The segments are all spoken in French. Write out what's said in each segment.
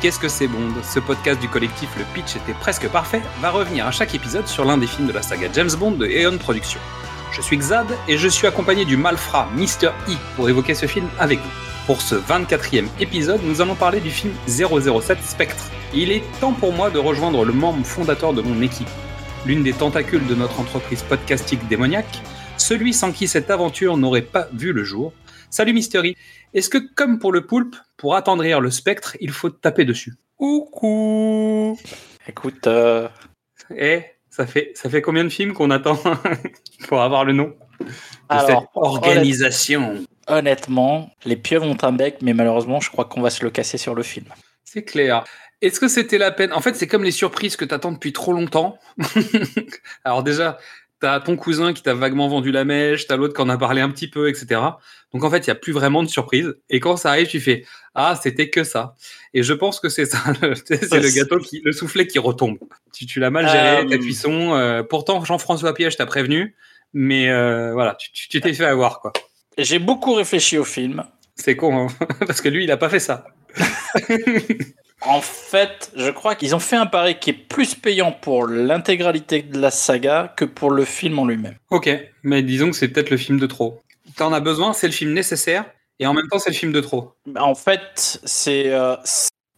Qu'est-ce que c'est Bond Ce podcast du collectif Le Pitch était presque parfait va revenir à chaque épisode sur l'un des films de la saga James Bond de Eon Productions. Je suis Xad et je suis accompagné du malfrat Mr. E pour évoquer ce film avec vous. Pour ce 24e épisode, nous allons parler du film 007 Spectre. Il est temps pour moi de rejoindre le membre fondateur de mon équipe, l'une des tentacules de notre entreprise podcastique démoniaque, celui sans qui cette aventure n'aurait pas vu le jour. Salut Mystery. Est-ce que, comme pour le poulpe, pour attendrir le spectre, il faut taper dessus? Coucou Écoute, euh, Eh, ça fait, ça fait combien de films qu'on attend pour avoir le nom de Alors, cette organisation? honnêtement, les pieuvres ont un bec, mais malheureusement, je crois qu'on va se le casser sur le film. C'est clair. Est-ce que c'était la peine? En fait, c'est comme les surprises que t'attends depuis trop longtemps. Alors déjà, t'as ton cousin qui t'a vaguement vendu la mèche, t'as l'autre qui en a parlé un petit peu, etc. Donc en fait, il y a plus vraiment de surprise. Et quand ça arrive, tu fais ah, c'était que ça. Et je pense que c'est ça. C'est le gâteau qui, le soufflet qui retombe. Tu, tu l'as mal géré, Euh, ta cuisson. euh, pourtant, Jean-François Piège t'a prévenu, mais euh, voilà, tu- t'es fait avoir quoi. J'ai beaucoup réfléchi au film. C'est con, hein parce que lui, il a pas fait ça. En fait, je crois qu'ils ont fait un pari qui est plus payant pour l'intégralité de la saga que pour le film en lui-même. Ok, mais disons que c'est peut-être le film de trop. T'en as besoin, c'est le film nécessaire, et en même temps, c'est le film de trop. En fait, c'est euh,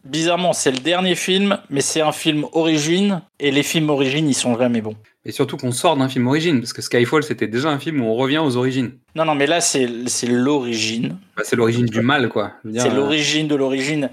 bizarrement, c'est le dernier film, mais c'est un film origine, et les films origines, ils sont jamais bons. Et surtout qu'on sort d'un film origine, parce que Skyfall, c'était déjà un film où on revient aux origines. Non, non, mais là, c'est l'origine. Bah, c'est l'origine du mal, quoi. C'est euh, l'origine de l'origine.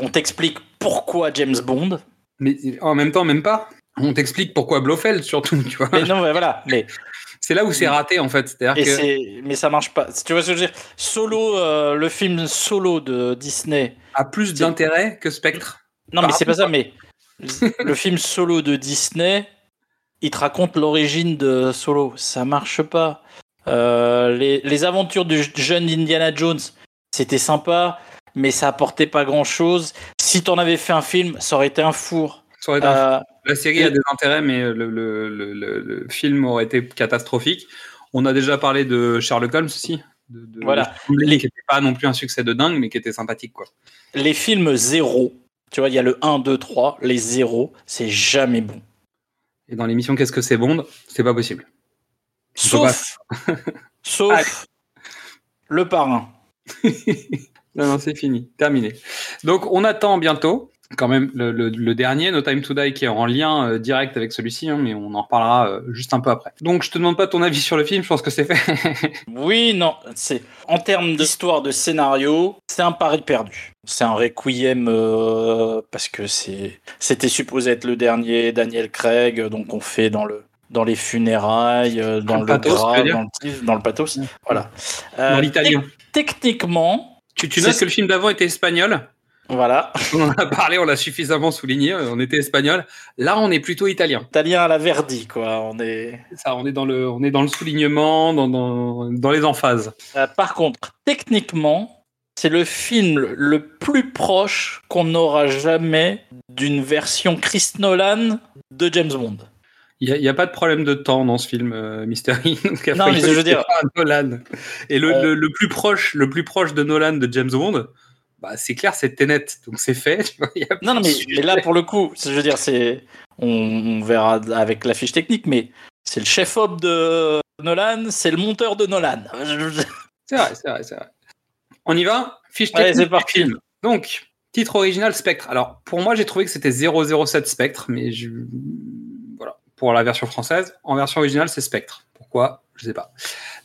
On t'explique pourquoi James Bond. Mais en même temps, même pas. On t'explique pourquoi Blofeld, surtout, tu vois. Mais non, mais voilà. Mais, C'est là où c'est raté, en fait. Et que. mais ça marche pas. Tu vois ce que je veux dire? Solo, euh, le film solo de Disney. a plus d'intérêt que Spectre. Non, Par mais c'est pas ça. Mais le film solo de Disney, il te raconte l'origine de Solo. Ça marche pas. Euh, les, les aventures du jeune Indiana Jones, c'était sympa, mais ça apportait pas grand chose. Si t'en avais fait un film, ça aurait été un four. Ça aurait été un Euh, La série a des intérêts, mais le, le- le- le- le film aurait été catastrophique. On a déjà parlé de Sherlock Holmes aussi. De, de- Voilà. Qui n'était pas non plus un succès de dingue, mais qui était sympathique. Quoi. les films zéro, tu vois, il y a le 1, 2, 3, les zéros, c'est jamais bon. Et dans l'émission Qu'est-ce que c'est Bond? C'est pas possible. Sauf, sauf le parrain. Non, non, c'est fini. Terminé. Donc, on attend bientôt, quand même, le, le- le dernier, No Time to Die, qui est en lien euh, direct avec celui-ci, hein, mais on en reparlera euh, juste un peu après. Donc, je te demande pas ton avis sur le film, je pense que c'est fait. Oui, non, c'est en termes d'histoire de scénario, c'est un pari perdu. C'est un requiem euh, parce que c'est c'était supposé être le dernier Daniel Craig, donc on fait dans le dans les funérailles, dans le pathos, dans le, tif, dans le pathos. Voilà. Dans Euh, l'italien. tec- Techniquement, Tu, tu notes que le film d'avant était espagnol voilà, On en a parlé, on l'a suffisamment souligné, euh, on était espagnol. Là, on est plutôt italien. italien à la Verdi, quoi. On est. Ça, on est dans le, on est dans le soulignement, dans, dans, dans les emphases. Euh, par contre, techniquement, c'est le film le plus proche qu'on aura jamais d'une version Chris Nolan de James Bond. Il n'y a, pas de problème de temps dans ce film, euh, Mystery. Donc, Non, mais je veux dire- Nolan. Et le, Euh. le, le plus proche, le plus proche de Nolan de James Bond, bah, c'est clair, c'est Tenet. Donc c'est fait. Non, mais là, pour le coup, je veux dire, c'est. On, on verra avec la fiche technique, mais c'est le chef-op de Nolan, c'est le monteur de Nolan. C'est vrai, c'est vrai, c'est vrai. On y va Fiche technique c'est parti. film. Donc, titre original Spectre. Alors, pour moi, j'ai trouvé que c'était 007 Spectre, mais je... voilà, pour la version française. En version originale, c'est Spectre. Pourquoi? Je sais pas.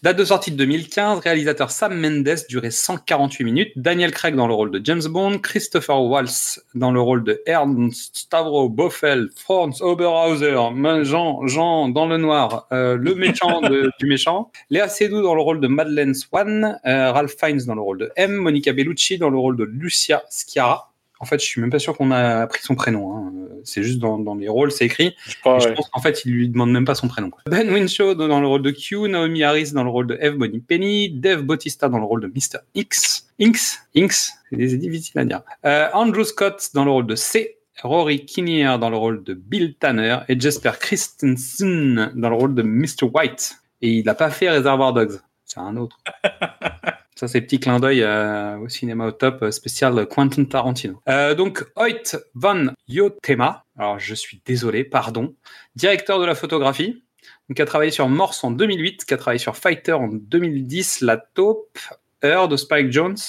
Date de sortie de 2015, réalisateur Sam Mendes, durée 148 minutes. Daniel Craig dans le rôle de James Bond, Christopher Waltz dans le rôle de Ernst Stavro Boffel, Franz Oberhauser, Jean, Jean dans le noir, euh, le méchant de- du méchant, Léa Seydoux dans le rôle de Madeleine Swan, euh, Ralph Fiennes dans le rôle de M, Monica Bellucci dans le rôle de Lucia Sciarra. En fait, je suis même pas sûr qu'on a pris son prénom. hein. C'est juste dans, dans les rôles, c'est écrit. Je crois, pense qu'en fait, il lui demande même pas son prénom. quoi. Ben Winshaw dans le rôle de Q, Naomi Harris dans le rôle de Eve Bonnie Penny, Dave Bautista dans le rôle de Mr. X, Inks, Inks, c'est difficile à dire. Euh, Andrew Scott dans le rôle de C, Rory Kinnear dans le rôle de Bill Tanner et Jesper Christensen dans le rôle de Mr. White. Et il n'a pas fait Reservoir Dogs. C'est un autre. Ça, c'est petit clin d'œil euh, au cinéma au top euh, spécial Quentin Tarantino. Euh, donc, Hoyt van Yotema, alors je suis désolé, pardon, directeur de la photographie, donc, qui a travaillé sur Morse en 2008, qui a travaillé sur Fighter en 2010, La Taupe, Heure de Spike Jones,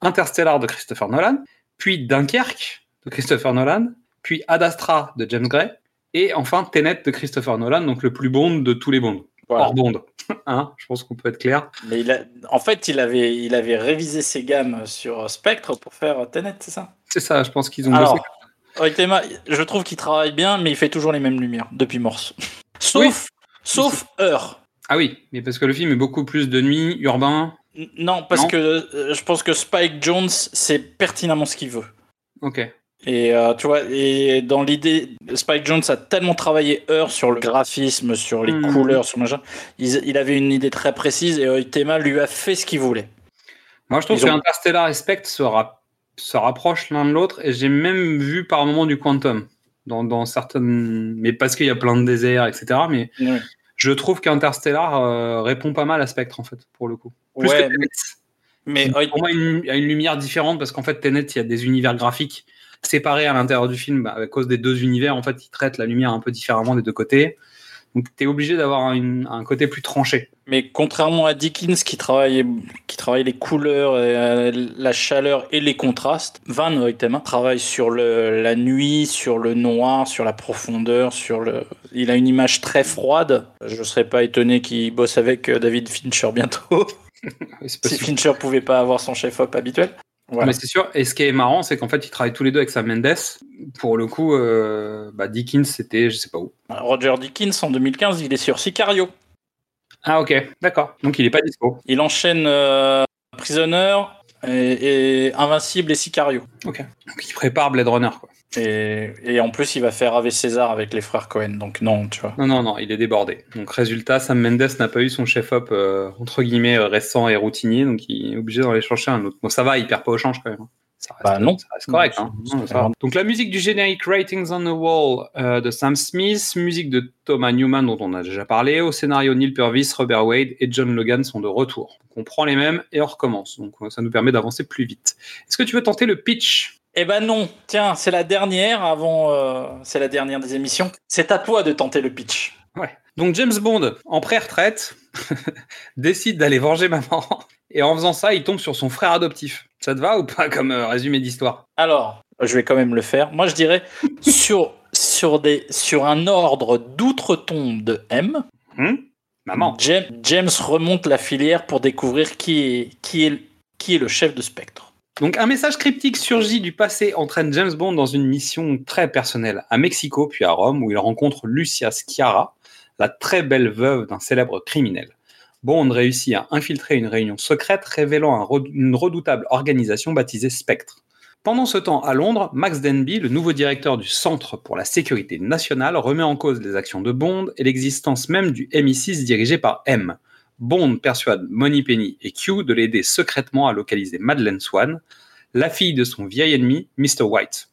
Interstellar de Christopher Nolan, puis Dunkerque de Christopher Nolan, puis Ad Astra de James Gray, et enfin Tenet de Christopher Nolan, donc le plus Bond de tous les Bonds. Voilà. Hors Bond. Hein, je pense qu'on peut être clair. Mais il a- en fait, il avait, il avait révisé ses gammes sur Spectre pour faire Tenet, c'est ça? C'est ça, je pense qu'ils ont Alors. Oitema, je trouve qu'il travaille bien, mais il fait toujours les mêmes lumières depuis Morse. Sauf, sauf Heure. Ah oui, mais parce que le film est beaucoup plus de nuit, urbain. N- Non, parce Non. que euh, je pense que Spike Jones, c'est pertinemment ce qu'il veut. Ok. Et euh, tu vois, et dans l'idée, Spike Jones a tellement travaillé Heure sur le graphisme, sur les Mhm. couleurs, sur machin. Il, il avait une idée très précise et Oitema lui a fait ce qu'il voulait. Moi, je trouve Ils que ont- Interstellar et Spectre se, se rapprochent l'un de l'autre, et j'ai même vu par moment du Quantum. Dans, dans certaines. Mais parce qu'il y a plein de déserts, etc. Mais je trouve qu'Interstellar euh, répond pas mal à Spectre, en fait, pour le coup. Plus Ouais, que Tenet. mais Oit- Pour moi, une- il y a une lumière différente parce qu'en fait, Tenet, il y a des univers graphiques séparés à l'intérieur du film. Bah, à cause des deux univers, en fait, ils traitent la lumière un peu différemment des deux côtés. Donc, tu es obligé d'avoir un côté plus tranché. Mais contrairement à Dickens qui travaille, qui travaille les couleurs, et, euh, la chaleur et les contrastes, Van Hoytema travaille sur le, la nuit, sur le noir, sur la profondeur, sur le. Il a une image très froide. Je ne serais pas étonné qu'il bosse avec euh, David Fincher bientôt. Si. Fincher pouvait pas avoir son chef-op habituel. Voilà. Mais c'est sûr. Et ce qui est marrant, c'est qu'en fait, ils travaillent tous les deux avec Sam Mendes. Pour le coup, euh, bah, Dickens, c'était je sais pas où. Roger Dickens en 2015, il est sur Sicario. Ah, ok, d'accord. Donc, il est pas dispo. Il enchaîne euh, Prisoner et, et Invincible et Sicario. Ok. Donc, il prépare Blade Runner, quoi. Et, et en plus, il va faire Ave César avec les frères Cohen. Donc non, tu vois. Non, non, non, il est débordé. Donc, résultat, Sam Mendes n'a pas eu son chef-op, euh, entre guillemets, euh, récent et routinier. Donc, il est obligé d'en aller chercher un autre. Bon, ça va, il perd pas au change quand même. Ça reste, Bah, non. ça reste correct. hein. Non, ça. Donc, la musique du générique Writings on the Wall euh, de Sam Smith, musique de Thomas Newman, dont on a déjà parlé. Au scénario, Neil Purvis, Robert Wade et John Logan sont de retour. Donc, on prend les mêmes et on recommence. Donc, euh, ça nous permet d'avancer plus vite. Est-ce que tu veux tenter le pitch? Eh ben non. Tiens, c'est la dernière avant. euh, c'est la dernière des émissions. C'est à toi de tenter le pitch. Ouais. Donc James Bond, en pré-retraite, décide d'aller venger maman. Et en faisant ça, il tombe sur son frère adoptif. Ça te va ou pas comme euh, résumé d'histoire? Alors, je vais quand même le faire. Moi, je dirais sur sur des sur un ordre d'outre-tombe de M. Hum Maman. James, James remonte la filière pour découvrir qui est qui est qui est le chef de Spectre. Donc un message cryptique surgit du passé entraîne James Bond dans une mission très personnelle à Mexico puis à Rome où il rencontre Lucia Sciarra, la très belle veuve d'un célèbre criminel. Bond réussit à infiltrer une réunion secrète révélant une redoutable organisation baptisée Spectre. Pendant ce temps, à Londres, Max Denby, le nouveau directeur du Centre pour la sécurité nationale, remet en cause les actions de Bond et l'existence même du MI6 dirigé par M. Bond persuade Moneypenny et Q de l'aider secrètement à localiser Madeleine Swan, la fille de son vieil ennemi, Mr. White,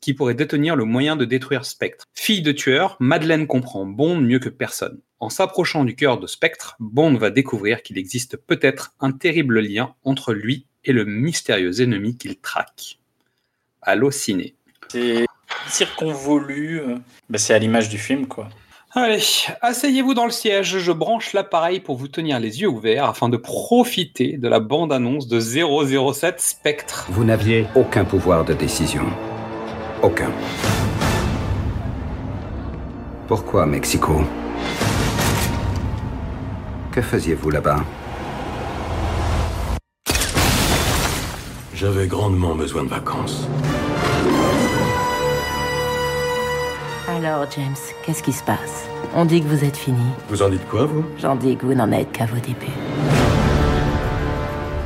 qui pourrait détenir le moyen de détruire Spectre. Fille de tueur, Madeleine comprend Bond mieux que personne. En s'approchant du cœur de Spectre, Bond va découvrir qu'il existe peut-être un terrible lien entre lui et le mystérieux ennemi qu'il traque. Allô ciné. C'est circonvolu. euh, bah, c'est à l'image du film, quoi. Allez, asseyez-vous dans le siège, je branche l'appareil pour vous tenir les yeux ouverts afin de profiter de la bande-annonce de 007 Spectre. Vous n'aviez aucun pouvoir de décision. Aucun. Pourquoi Mexico? Que faisiez-vous là-bas J'avais grandement besoin de vacances. Alors, James, qu'est-ce qui se passe On dit que vous êtes fini. Vous en dites quoi, vous J'en dis que vous n'en êtes qu'à vos débuts.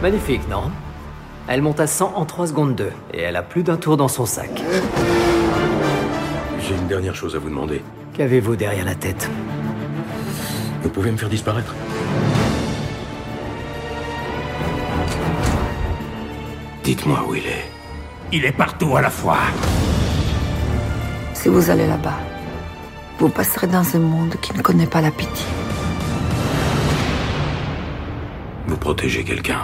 Magnifique, non Elle monte à 100 en 3 secondes 2, et elle a plus d'un tour dans son sac. J'ai une dernière chose à vous demander. Qu'avez-vous derrière la tête vous pouvez me faire disparaître. Dites-moi où il est. Il est partout à la fois. Si vous allez là-bas, vous passerez dans un monde qui ne connaît pas la pitié. Vous protégez quelqu'un.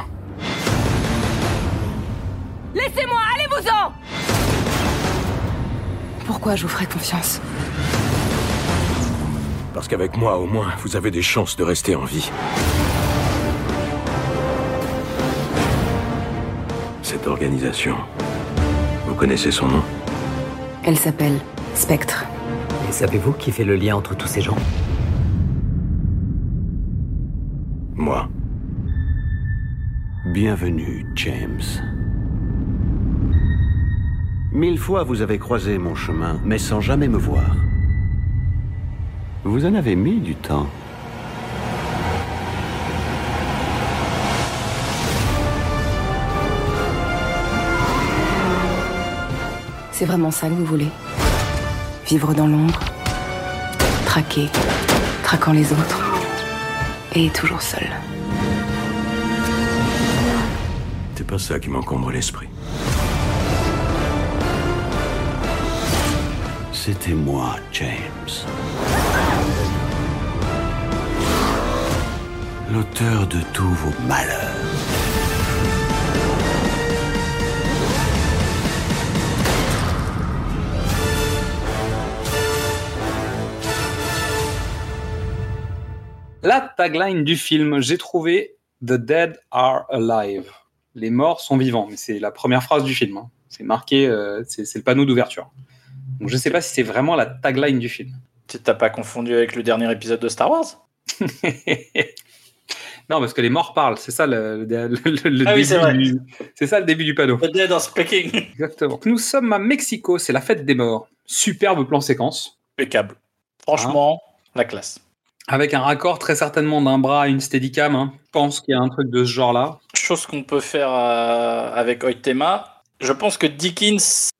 Laissez-moi, allez-vous-en Pourquoi je vous ferai confiance? Parce qu'avec moi, au moins, vous avez des chances de rester en vie. Cette organisation, vous connaissez son nom Elle s'appelle Spectre. Et savez-vous qui fait le lien entre tous ces gens? Moi. Bienvenue, James. Mille fois vous avez croisé mon chemin, mais sans jamais me voir. Vous en avez mis du temps. C'est vraiment ça que vous voulez? Vivre dans l'ombre Traquer Traquant les autres Et toujours seul. C'est pas ça qui m'encombre l'esprit. C'était moi, James. L'auteur de tous vos malheurs. La tagline du film, j'ai trouvé The Dead are alive. Les morts sont vivants, mais c'est la première phrase du film. hein. C'est marqué, euh, c'est le panneau d'ouverture. Donc je sais pas si c'est vraiment la tagline du film. Tu t'as pas confondu avec le dernier épisode de Star Wars? non, parce que les morts parlent, c'est ça le, le- le- le Ah oui, début. du- C'est ça le début du panneau. The Dead are speaking. Exactement. Nous sommes à Mexico, c'est la fête des morts. Superbe plan séquence. Impeccable. Franchement, la classe. Avec un raccord très certainement d'un bras à une steadicam. Hein. Je pense qu'il y a un truc de ce genre-là. Chose qu'on peut faire euh, avec Oitema. Je pense que Dickens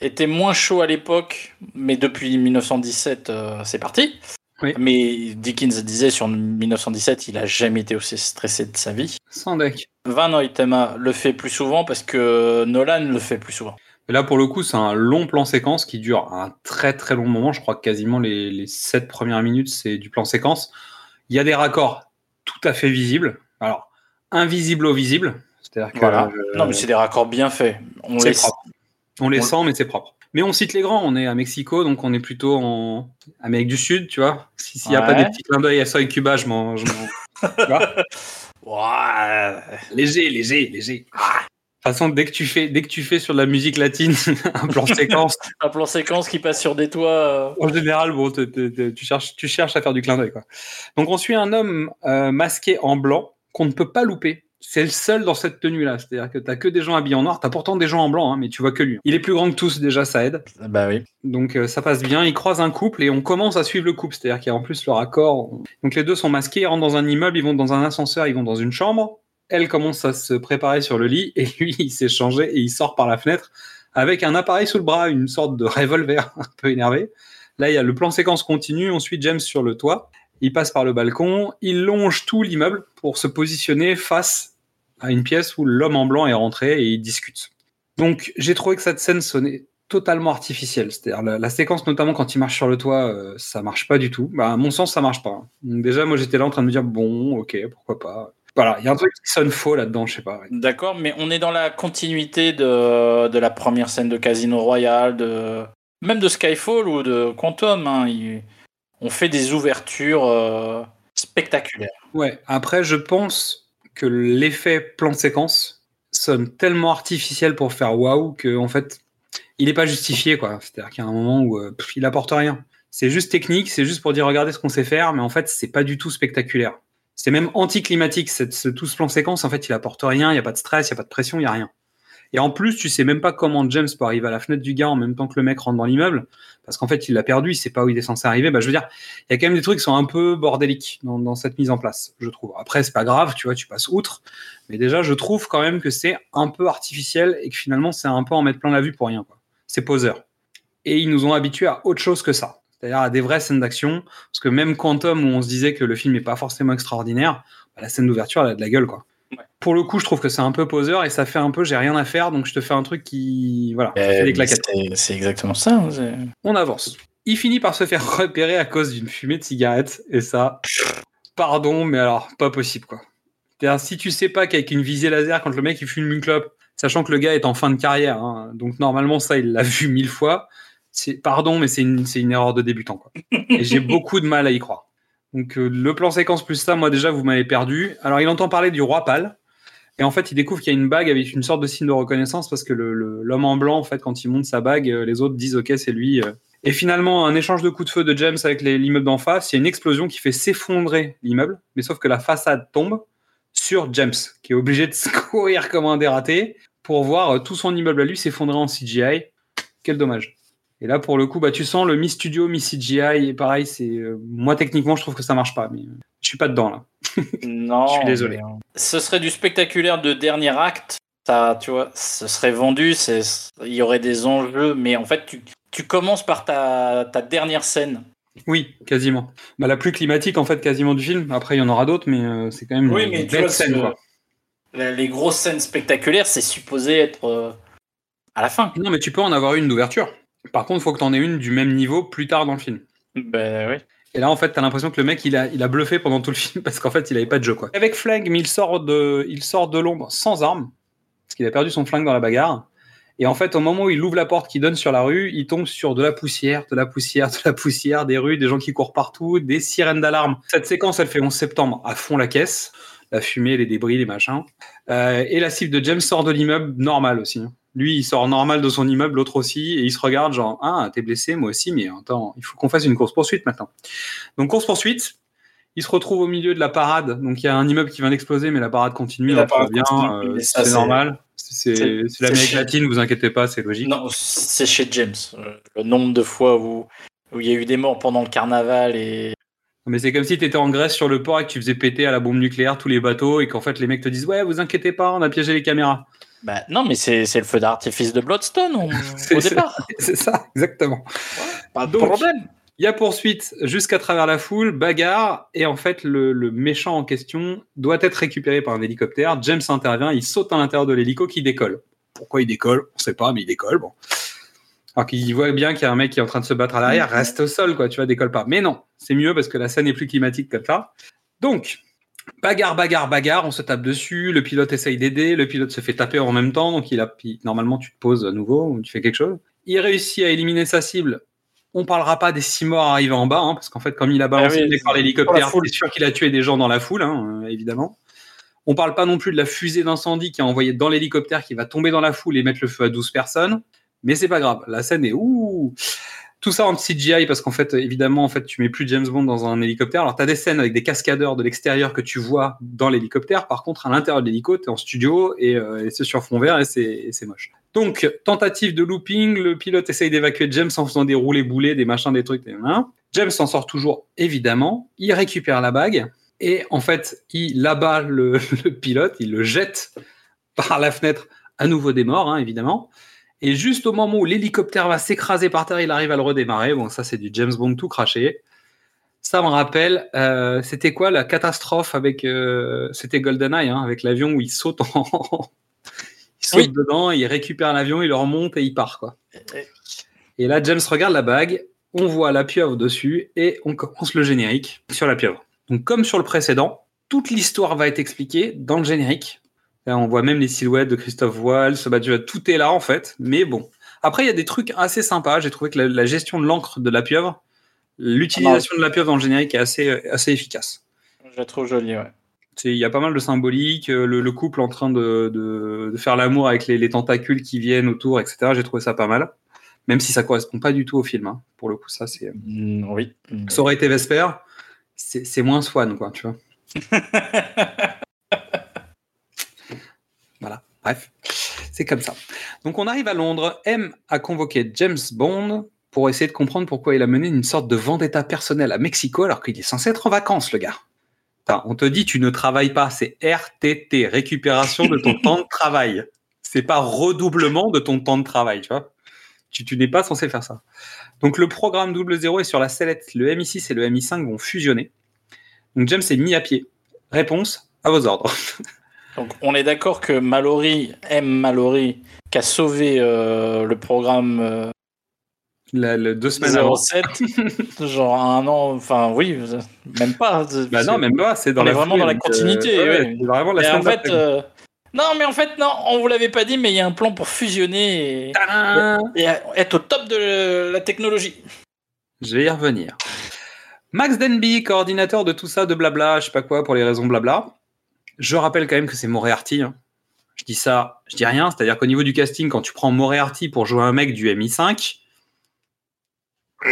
était moins chaud à l'époque, mais depuis 1917, euh, c'est parti. Oui. Mais Dickens disait sur 1917, il a jamais été aussi stressé de sa vie. Sans deck. Van Oitema le fait plus souvent parce que Nolan le fait plus souvent. Et là, pour le coup, c'est un long plan séquence qui dure un très très long moment. Je crois que quasiment les, les sept premières minutes, c'est du plan séquence. Il y a des raccords tout à fait visibles. Alors, invisible au visible. C'est-à-dire que Voilà. euh, non, mais c'est des raccords bien faits. On les propre. On les on- sent, mais c'est propre. Mais on cite les grands. On est à Mexico, donc on est plutôt en Amérique du Sud, tu vois. Si- S'il n'y a pas des petits clins d'œil à Soy Cuba, je m'en. léger, léger, léger. De toute façon, dès que tu fais, dès que tu fais sur de la musique latine un plan séquence, Un plan séquence qui passe sur des toits. euh, En général, bon, te- te- te- tu, cherches, tu cherches à faire du clin d'œil. quoi. Donc, on suit un homme euh, masqué en blanc qu'on ne peut pas louper. C'est le seul dans cette tenue-là. C'est-à-dire que tu que des gens habillés en noir. Tu as pourtant des gens en blanc, hein, mais tu vois que lui. Il est plus grand que tous, déjà, ça aide. Bah oui. Donc, euh, ça passe bien. Il croise un couple et on commence à suivre le couple. C'est-à-dire qu'il y a en plus leur accord. Donc, les deux sont masqués, ils rentrent dans un immeuble, ils vont dans un ascenseur, ils vont dans une chambre. Elle commence à se préparer sur le lit et lui, il s'est changé et il sort par la fenêtre avec un appareil sous le bras, une sorte de revolver un peu énervé. Là, il y a le plan séquence continue. On suit James sur le toit. Il passe par le balcon. Il longe tout l'immeuble pour se positionner face à une pièce où l'homme en blanc est rentré et il discute. Donc, j'ai trouvé que cette scène sonnait totalement artificielle. C'est-à-dire la, la séquence, notamment quand il marche sur le toit, euh, ça marche pas du tout. Bah, à mon sens, ça marche pas. Donc, déjà, moi, j'étais là en train de me dire bon, ok, pourquoi pas. Voilà, il y a un truc qui sonne faux là-dedans, je sais pas. D'accord, mais on est dans la continuité de, de la première scène de Casino Royale, de même de Skyfall ou de Quantum. hein, il- on fait des ouvertures euh, spectaculaires. Ouais, après, je pense que l'effet plan séquence sonne tellement artificiel pour faire waouh que, en fait, il n'est pas justifié, quoi. C'est-à-dire qu'il y a un moment où euh, il apporte rien. C'est juste technique, c'est juste pour dire regardez ce qu'on sait faire, mais en fait, c'est pas du tout spectaculaire. C'est même anticlimatique, ce, tout ce plan séquence. En fait, il apporte rien, il n'y a pas de stress, il n'y a pas de pression, il n'y a rien. Et en plus, tu sais même pas comment James peut arriver à la fenêtre du gars en même temps que le mec rentre dans l'immeuble, parce qu'en fait, il l'a perdu, il sait pas où il est censé arriver. Bah, je veux dire, il y a quand même des trucs qui sont un peu bordéliques dans, cette mise en place, je trouve. Après, c'est pas grave, tu vois, tu passes outre. Mais déjà, je trouve quand même que c'est un peu artificiel et que finalement, c'est un peu en mettre plein la vue pour rien. C'est poseur. Et ils nous ont habitués à autre chose que ça. C'est-à-dire à des vraies scènes d'action. Parce que même Quantum, où on se disait que le film n'est pas forcément extraordinaire, bah, la scène d'ouverture, elle a de la gueule, quoi. Pour le coup, je trouve que c'est un peu poseur et ça fait un peu j'ai rien à faire, donc je te fais un truc qui. Voilà, ça fait des claquettes. C'est- exactement ça. hein, On avance. Il finit par se faire repérer à cause d'une fumée de cigarette. Et ça, pardon, mais alors, pas possible, quoi. Si tu sais pas qu'avec une visée laser, quand le mec il fume une clope, Sachant que le gars est en fin de carrière. hein. Donc normalement, ça, il l'a vu mille fois. Pardon, mais c'est une, c'est une erreur de débutant. Quoi. Et j'ai beaucoup de mal à y croire. Donc euh, le plan séquence plus ça, moi déjà, vous m'avez perdu. Alors il entend parler du roi pâle. Et en fait, il découvre qu'il y a une bague avec une sorte de signe de reconnaissance parce que l'homme en blanc, en fait, quand il monte sa bague, euh, les autres disent OK, c'est lui. euh. Et finalement, un échange de coups de feu de James avec l'immeuble d'en face, il y a une explosion qui fait s'effondrer l'immeuble, mais sauf que la façade tombe sur James, qui est obligé de se courir comme un dératé pour voir tout son immeuble à lui s'effondrer en CGI. Quel dommage. Et là, pour le coup, bah, tu sens le mi-studio, mi-CGI, et pareil, c'est euh, moi techniquement, je trouve que ça marche pas, mais euh, je suis pas dedans là. Non. Je suis désolé. mais, euh, Ce serait du spectaculaire de dernier acte. Ça, tu vois, ce serait vendu. c'est- Il y aurait des enjeux, mais en fait, tu, tu commences par ta, ta dernière scène. Oui, quasiment. Bah, la plus climatique en fait, quasiment du film. Après, il y en aura d'autres, mais euh, c'est quand même Oui, une mais tu belle vois, scène. Quoi. Les grosses scènes spectaculaires, c'est supposé être euh, à la fin. Non, mais tu peux en avoir une d'ouverture. Par contre, il faut que tu en aies une du même niveau plus tard dans le film. Ben oui. Et là, en fait, t'as l'impression que le mec, il a, il a bluffé pendant tout le film parce qu'en fait, il avait pas de jeu, quoi. Avec flingue, mais il sort de, il sort de l'ombre sans arme parce qu'il a perdu son flingue dans la bagarre. Et en fait, au moment où il ouvre la porte qui donne sur la rue, il tombe sur de la poussière, de la poussière, de la poussière, des rues, des gens qui courent partout, des sirènes d'alarme. Cette séquence, elle fait 11 septembre à fond la caisse, la fumée, les débris, les machins. Euh, et la cible de James sort de l'immeuble normal aussi. hein. Lui, il sort normal de son immeuble, l'autre aussi, et il se regarde genre ah t'es blessé, moi aussi, mais attends, il faut qu'on fasse une course poursuite maintenant. Donc course poursuite. Il se retrouve au milieu de la parade. Donc il y a un immeuble qui vient d'exploser, mais la parade continue. La parade bien, continue, euh, c'est normal. C'est l'Amérique latine, vous inquiétez pas, c'est logique. Non, c'est chez James. Euh, Le nombre de fois où où il y a eu des morts pendant le carnaval et Mais c'est comme si tu étais en Grèce sur le port et que tu faisais péter à la bombe nucléaire tous les bateaux et qu'en fait les mecs te disent ouais vous inquiétez pas, on a piégé les caméras. Bah, non, mais c'est le feu d'artifice de Bloodstone on- C'est- au départ. C'est ça, exactement. Pas de Donc, problème. Il y a poursuite jusqu'à travers la foule, bagarre, et en fait, le, le méchant en question doit être récupéré par un hélicoptère. James intervient, il saute à l'intérieur de l'hélico qui décolle. Pourquoi il décolle? On sait pas, mais il décolle. Bon. Alors qu'il voit bien qu'il y a un mec qui est en train de se battre à l'arrière, reste au sol, quoi, tu vois, décolle pas. Mais non, c'est mieux parce que la scène est plus climatique comme ça. Donc, bagarre, bagarre, bagarre, on se tape dessus, le pilote essaye d'aider, le pilote se fait taper en même temps, donc il a, normalement tu te poses à nouveau ou tu fais quelque chose. Il réussit à éliminer sa cible. On parlera pas des six morts arrivés en bas, hein, parce qu'en fait, comme il a balancé Ah oui, par l'hélicoptère, c'est sûr qu'il a tué des gens dans la foule, hein, évidemment. On parle pas non plus de la fusée d'incendie qui a envoyé dans l'hélicoptère qui va tomber dans la foule et mettre le feu à 12 personnes. Mais c'est pas grave. La scène est ouh. Tout ça en CGI parce qu'en fait, évidemment, en fait, tu mets plus James Bond dans un hélicoptère. Alors, tu as des scènes avec des cascadeurs de l'extérieur que tu vois dans l'hélicoptère. Par contre, à l'intérieur de l'hélico, tu es en studio et, euh, et c'est sur fond vert et c'est moche. Donc, tentative de looping. Le pilote essaye d'évacuer James en faisant des roulés boulets, des machins, des trucs. James s'en sort toujours, évidemment. Il récupère la bague et en fait, il abat le, le pilote, il le jette par la fenêtre. À nouveau des morts, hein, évidemment. Et juste au moment où l'hélicoptère va s'écraser par terre, il arrive à le redémarrer. Bon, ça, c'est du James Bond tout craché. Ça me rappelle, euh, c'était quoi la catastrophe avec. euh, c'était GoldenEye, hein, avec l'avion où il saute en. il saute Oui. dedans, il récupère l'avion, il le remonte et il part, quoi. Et là, James regarde la bague, on voit la pieuvre dessus et on commence le générique sur la pieuvre. Donc, comme sur le précédent, toute l'histoire va être expliquée dans le générique. Là, on voit même les silhouettes de Christophe Waltz, bah, tout est là en fait, mais bon. Après, il y a des trucs assez sympas. J'ai trouvé que la, la gestion de l'encre de la pieuvre, l'utilisation de la pieuvre le générique est assez, assez efficace. Je la trouve jolie, ouais. Il y a pas mal de symboliques, euh, le, le couple en train de, de- de faire l'amour avec les, les tentacules qui viennent autour, etc. J'ai trouvé ça pas mal. Même si ça correspond pas du tout au film. hein. Pour le coup, ça, c'est. Mm, oui. Ça aurait été Vesper, c'est c'est moins Swan, quoi, tu vois. bref, c'est comme ça. Donc on arrive à Londres. M a convoqué James Bond pour essayer de comprendre pourquoi il a mené une sorte de vendetta personnelle à Mexico alors qu'il est censé être en vacances, le gars. On te dit tu ne travailles pas, c'est RTT, récupération de ton temps de travail. C'est pas redoublement de ton temps de travail, tu vois. Tu, tu n'es pas censé faire ça. Donc le programme double zéro est sur la sellette. Le MI6 et le MI5 vont fusionner. Donc James est mis à pied. Réponse à vos ordres. Donc on est d'accord que Mallory, M. Mallory, qui a sauvé euh, le programme euh, La- le- deux semaines avant. 07, genre un an, enfin oui, même pas. Bah non, même pas. C'est dans On la est vraiment dans la donc, continuité, euh, ouais, vraiment la en fait, euh, Non, mais en fait, non, on vous l'avait pas dit, mais il y a un plan pour fusionner et, et être au top de la technologie. Je vais y revenir. Max Denby, coordinateur de tout ça, de blabla, je sais pas quoi, pour les raisons blabla. Je rappelle quand même que c'est Moriarty. hein. Je dis ça, je dis rien. C'est-à-dire qu'au niveau du casting, quand tu prends Moriarty pour jouer un mec du MI5,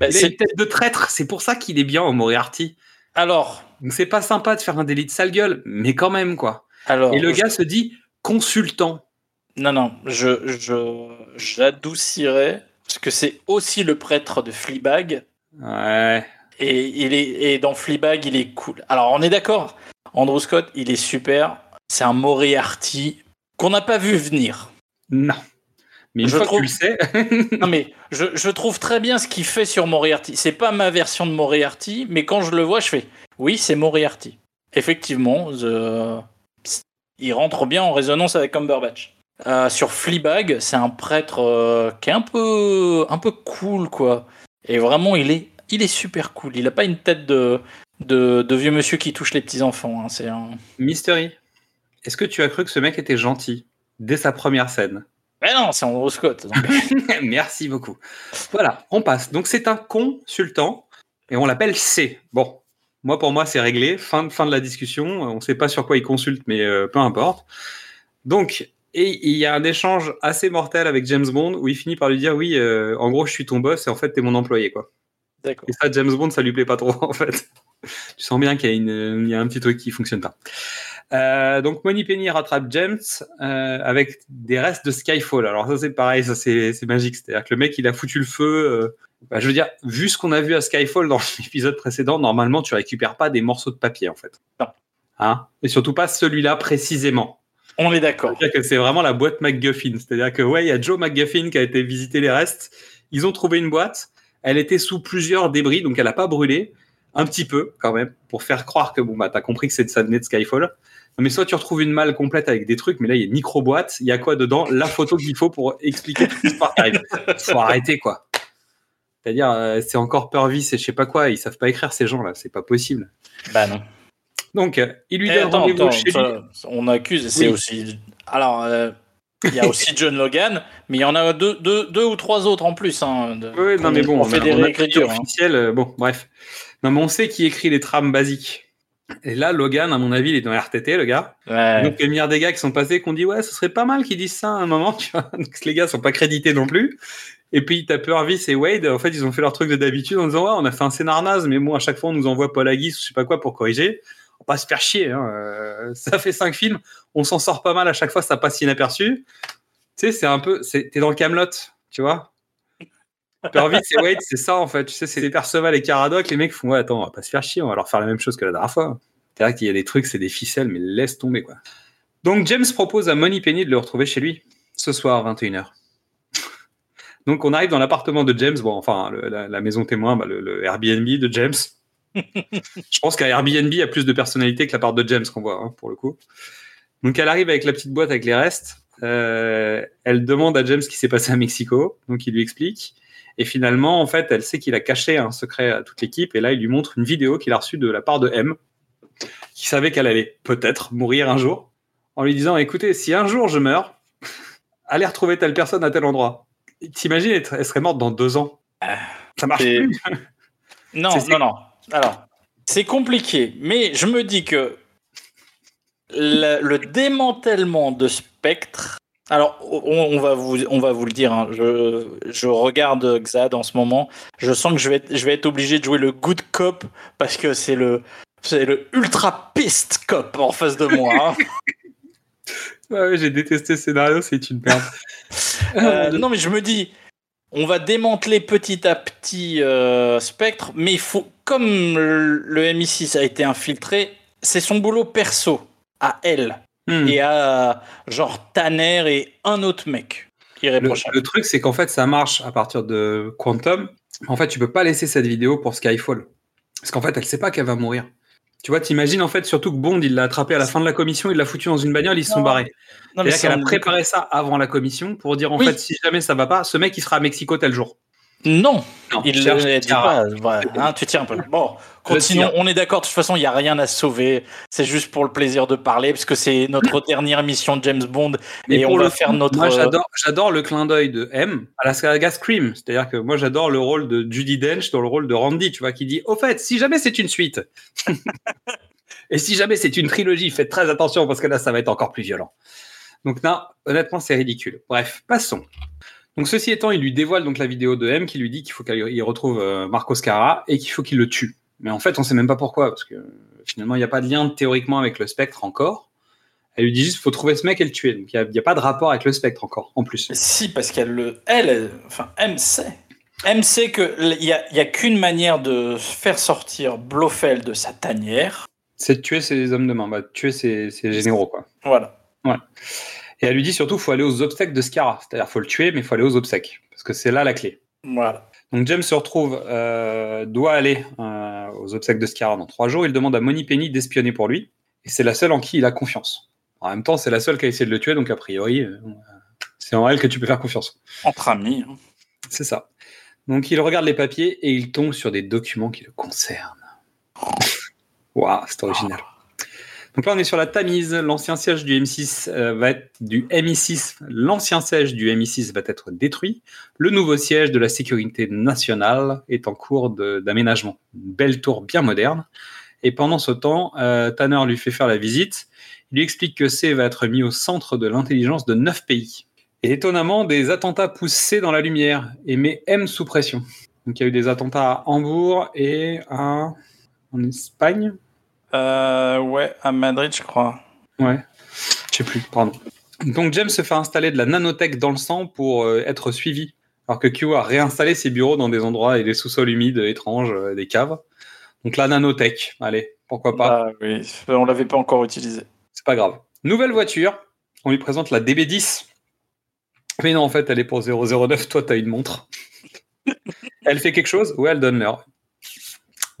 Bah, c'est- une tête de traître. C'est pour ça qu'il est bien au Moriarty. Alors, c'est pas sympa de faire un délit de sale gueule, mais quand même quoi. alors. Et le je- gars se dit consultant. Non, non, je, je, j'adoucirais parce que c'est aussi le prêtre de Fleabag Ouais. et il est et dans Fleabag il est cool. Alors on est d'accord, Andrew Scott il est super, c'est un Moriarty qu'on n'a pas vu venir. Non. Mais Je trouve- que tu le sais, Non mais je, je trouve très bien ce qu'il fait sur Moriarty. C'est pas ma version de Moriarty, mais quand je le vois, je fais oui, c'est Moriarty. Effectivement, the- il rentre bien en résonance avec Cumberbatch. Euh, sur Fleabag, c'est un prêtre euh, qui est un peu, un peu cool, quoi. Et vraiment, il est, il est super cool. Il a pas une tête de, de, de vieux monsieur qui touche les petits enfants. hein. C'est un. Mystery, est-ce que tu as cru que ce mec était gentil dès sa première scène Mais non, c'est Andrew Scott. donc. Merci beaucoup. Voilà, on passe. Donc c'est un consultant et on l'appelle C. Bon, moi pour moi c'est réglé. Fin, de- fin de la discussion. On ne sait pas sur quoi il consulte, mais euh, peu importe. Donc, et il y a un échange assez mortel avec James Bond où il finit par lui dire oui, euh, en gros je suis ton boss et en fait t'es mon employé quoi. D'accord. Et ça, James Bond, ça lui plaît pas trop, en fait. Tu sens bien qu'il y, a une- il y a un petit truc qui fonctionne pas. Euh, donc, Money Penny rattrape James euh, avec des restes de Skyfall. Alors, ça, c'est pareil, ça, c'est c'est magique. C'est-à-dire que le mec, il a foutu le feu. euh, bah, je veux dire, vu ce qu'on a vu à Skyfall dans l'épisode précédent, normalement, tu récupères pas des morceaux de papier, en fait. Non. Hein? Et surtout pas celui-là précisément. On est d'accord. C'est-à-dire que c'est vraiment la boîte McGuffin. C'est-à-dire que, ouais, il y a Joe McGuffin qui a été visiter les restes. Ils ont trouvé une boîte. Elle était sous plusieurs débris, donc elle n'a pas brûlé. Un petit peu, quand même, pour faire croire que, bon, bah, t'as compris que c'est de ça venait de Skyfall. Mais soit tu retrouves une malle complète avec des trucs, mais là, il y a une micro-boîte. Il y a quoi dedans? La photo qu'il faut pour expliquer toute l'histoire qui arrive. Faut arrêter, quoi. C'est-à-dire, euh, c'est encore Purvis et je sais pas quoi. Ils savent pas écrire, ces gens-là. C'est pas possible. Bah non. Donc, euh, il lui Eh, donne rendez-vous chez lui. on accuse, c'est Oui. aussi. Alors, euh, il y a aussi John Logan, mais il y en a deux, deux, deux ou trois autres en plus. Hein, de- Oui, non, mais bon, on fait des réécritures. hein. officielles, bon, bref. Non, mais on sait qui écrit les trames basiques. Et là, Logan, à mon avis, il est dans RTT, le gars. Ouais. Donc, il y a une milliard des gars qui sont passés, qui ont dit, ouais, ce serait pas mal qu'ils disent ça à un moment, tu vois. Donc, les gars sont pas crédités non plus. Et puis, Purvis et Wade, en fait, ils ont fait leur truc de d'habitude en disant, ouais, on a fait un scénar naze, mais bon, à chaque fois, on nous envoie Paul Haggis ou je sais pas quoi pour corriger. On va pas se faire chier, hein. euh, Ça fait cinq films, on s'en sort pas mal à chaque fois, ça passe inaperçu. Tu sais, c'est un peu, t'es dans le Camelot, tu vois. Purvis et Wade, c'est ça, en fait. Tu sais, c'est des Perceval et Caradoc, les mecs font, ouais, attends, on va pas se faire chier, on va leur faire la même chose que la dernière fois. C'est vrai qu'il y a des trucs, c'est des ficelles, mais laisse tomber, quoi. Donc, James propose à Money Penny de le retrouver chez lui, ce soir, 21h. Donc, on arrive dans l'appartement de James, bon, enfin, le- la, la maison témoin, bah, le, le Airbnb de James. Je pense qu'à Airbnb, il y a plus de personnalité que la part de James qu'on voit, hein, pour le coup. Donc, elle arrive avec la petite boîte avec les restes. Euh, elle demande à James ce qui s'est passé à Mexico. Donc, il lui explique. Et finalement, en fait, elle sait qu'il a caché un secret à toute l'équipe. Et là, il lui montre une vidéo qu'il a reçue de la part de M, qui savait qu'elle allait peut-être mourir un jour, en lui disant Écoutez, si un jour je meurs, allez retrouver telle personne à tel endroit. T'imagines, elle serait morte dans deux ans. Ça marche C'est- plus. Non, C'est- c'est- non, non. Alors, c'est compliqué, mais je me dis que le, le démantèlement de Spectre. Alors, on, on va vous, on va vous le dire. hein, Je, je regarde Xad en ce moment. Je sens que je vais, être, je vais être obligé de jouer le good cop parce que c'est le, c'est le ultra piste cop en face de moi. hein. Ouais, ouais, J'ai détesté ce scénario, c'est une merde. Euh, non, mais je me dis, on va démanteler petit à petit euh, Spectre, mais il faut, comme le le MI6 a été infiltré, c'est son boulot perso, à elle, Hmm. et à genre Tanner et un autre mec. Le, Irréprochable. le truc, c'est qu'en fait, ça marche à partir de Quantum. En fait, tu peux pas laisser cette vidéo pour Skyfall. Parce qu'en fait, elle sait pas qu'elle va mourir. Tu vois, t'imagines en fait surtout que Bond, il l'a attrapé à la fin de la commission, il l'a foutu dans une bagnole, ils se sont Non. barrés. C'est-à-dire qu'elle a préparé ça avant la commission pour dire en Oui. fait, si jamais ça va pas, ce mec, il sera à Mexico tel jour. Non, Non, il cherche le dit pas. Hein, tu tiens un peu. Bon, continuons. On est d'accord. De toute façon, il n'y a rien à sauver. C'est juste pour le plaisir de parler, parce que c'est notre dernière émission de James Bond. Mais et on le va faire notre. Moi, j'adore, j'adore le clin d'œil de M à la saga Scream. C'est-à-dire que moi, j'adore le rôle de Judy Dench dans le rôle de Randy, tu vois, qui dit Au fait, si jamais c'est une suite, et si jamais c'est une trilogie, faites très attention parce que là, ça va être encore plus violent. Donc, non, honnêtement, c'est ridicule. Bref, passons. Donc, ceci étant, il lui dévoile donc la vidéo de M qui lui dit qu'il faut qu'il retrouve euh, Marco Scarra et qu'il faut qu'il le tue. Mais en fait, on sait même pas pourquoi, parce que finalement, il n'y a pas de lien théoriquement avec le spectre encore. Elle lui dit juste, faut trouver ce mec et le tuer. Donc il n'y a, pas de rapport avec le spectre encore, en plus. Si, parce qu'elle le. Elle, elle- enfin, M sait. M sait qu'il n'y a, y a qu'une manière de faire sortir Blofeld de sa tanière. C'est de tuer ses hommes de main, bah, de tuer ses, ses généraux, quoi. Voilà. Et elle lui dit surtout, faut aller aux obsèques de Scarra. C'est-à-dire, faut le tuer, mais il faut aller aux obsèques. Parce que c'est là la clé. Voilà. Donc James se retrouve, euh, doit aller euh, aux obsèques de Scarra dans trois jours. Il demande à Moni Penny d'espionner pour lui. Et c'est la seule en qui il a confiance. En même temps, c'est la seule qui a essayé de le tuer, donc a priori, euh, c'est en elle que tu peux faire confiance. Entre amis. hein. C'est ça. Donc il regarde les papiers et il tombe sur des documents qui le concernent. Waouh, c'est original. Donc là, on est sur la Tamise. L'ancien siège du M6 euh, va être du MI6. L'ancien siège du MI6 va être détruit. Le nouveau siège de la sécurité nationale est en cours d'aménagement. Belle tour bien moderne. Et pendant ce temps, euh, Tanner lui fait faire la visite. Il lui explique que C va être mis au centre de l'intelligence de neuf pays. Et étonnamment, des attentats poussent C dans la lumière et met M sous pression. Donc il y a eu des attentats à Hambourg et à... en Espagne. Euh, ouais, à Madrid, je crois. Ouais, je sais plus, pardon. Donc James se fait installer de la nanotech dans le sang pour euh, être suivi, alors que Q a réinstallé ses bureaux dans des endroits et des sous-sols humides étranges, euh, des caves. Donc la nanotech, allez, pourquoi pas, Ah oui, on l'avait pas encore utilisé. c'est pas grave. Nouvelle voiture, on lui présente la DB10. Mais non, en fait, elle est pour 009, toi, t'as une montre. elle fait quelque chose Ouais, elle donne l'heure.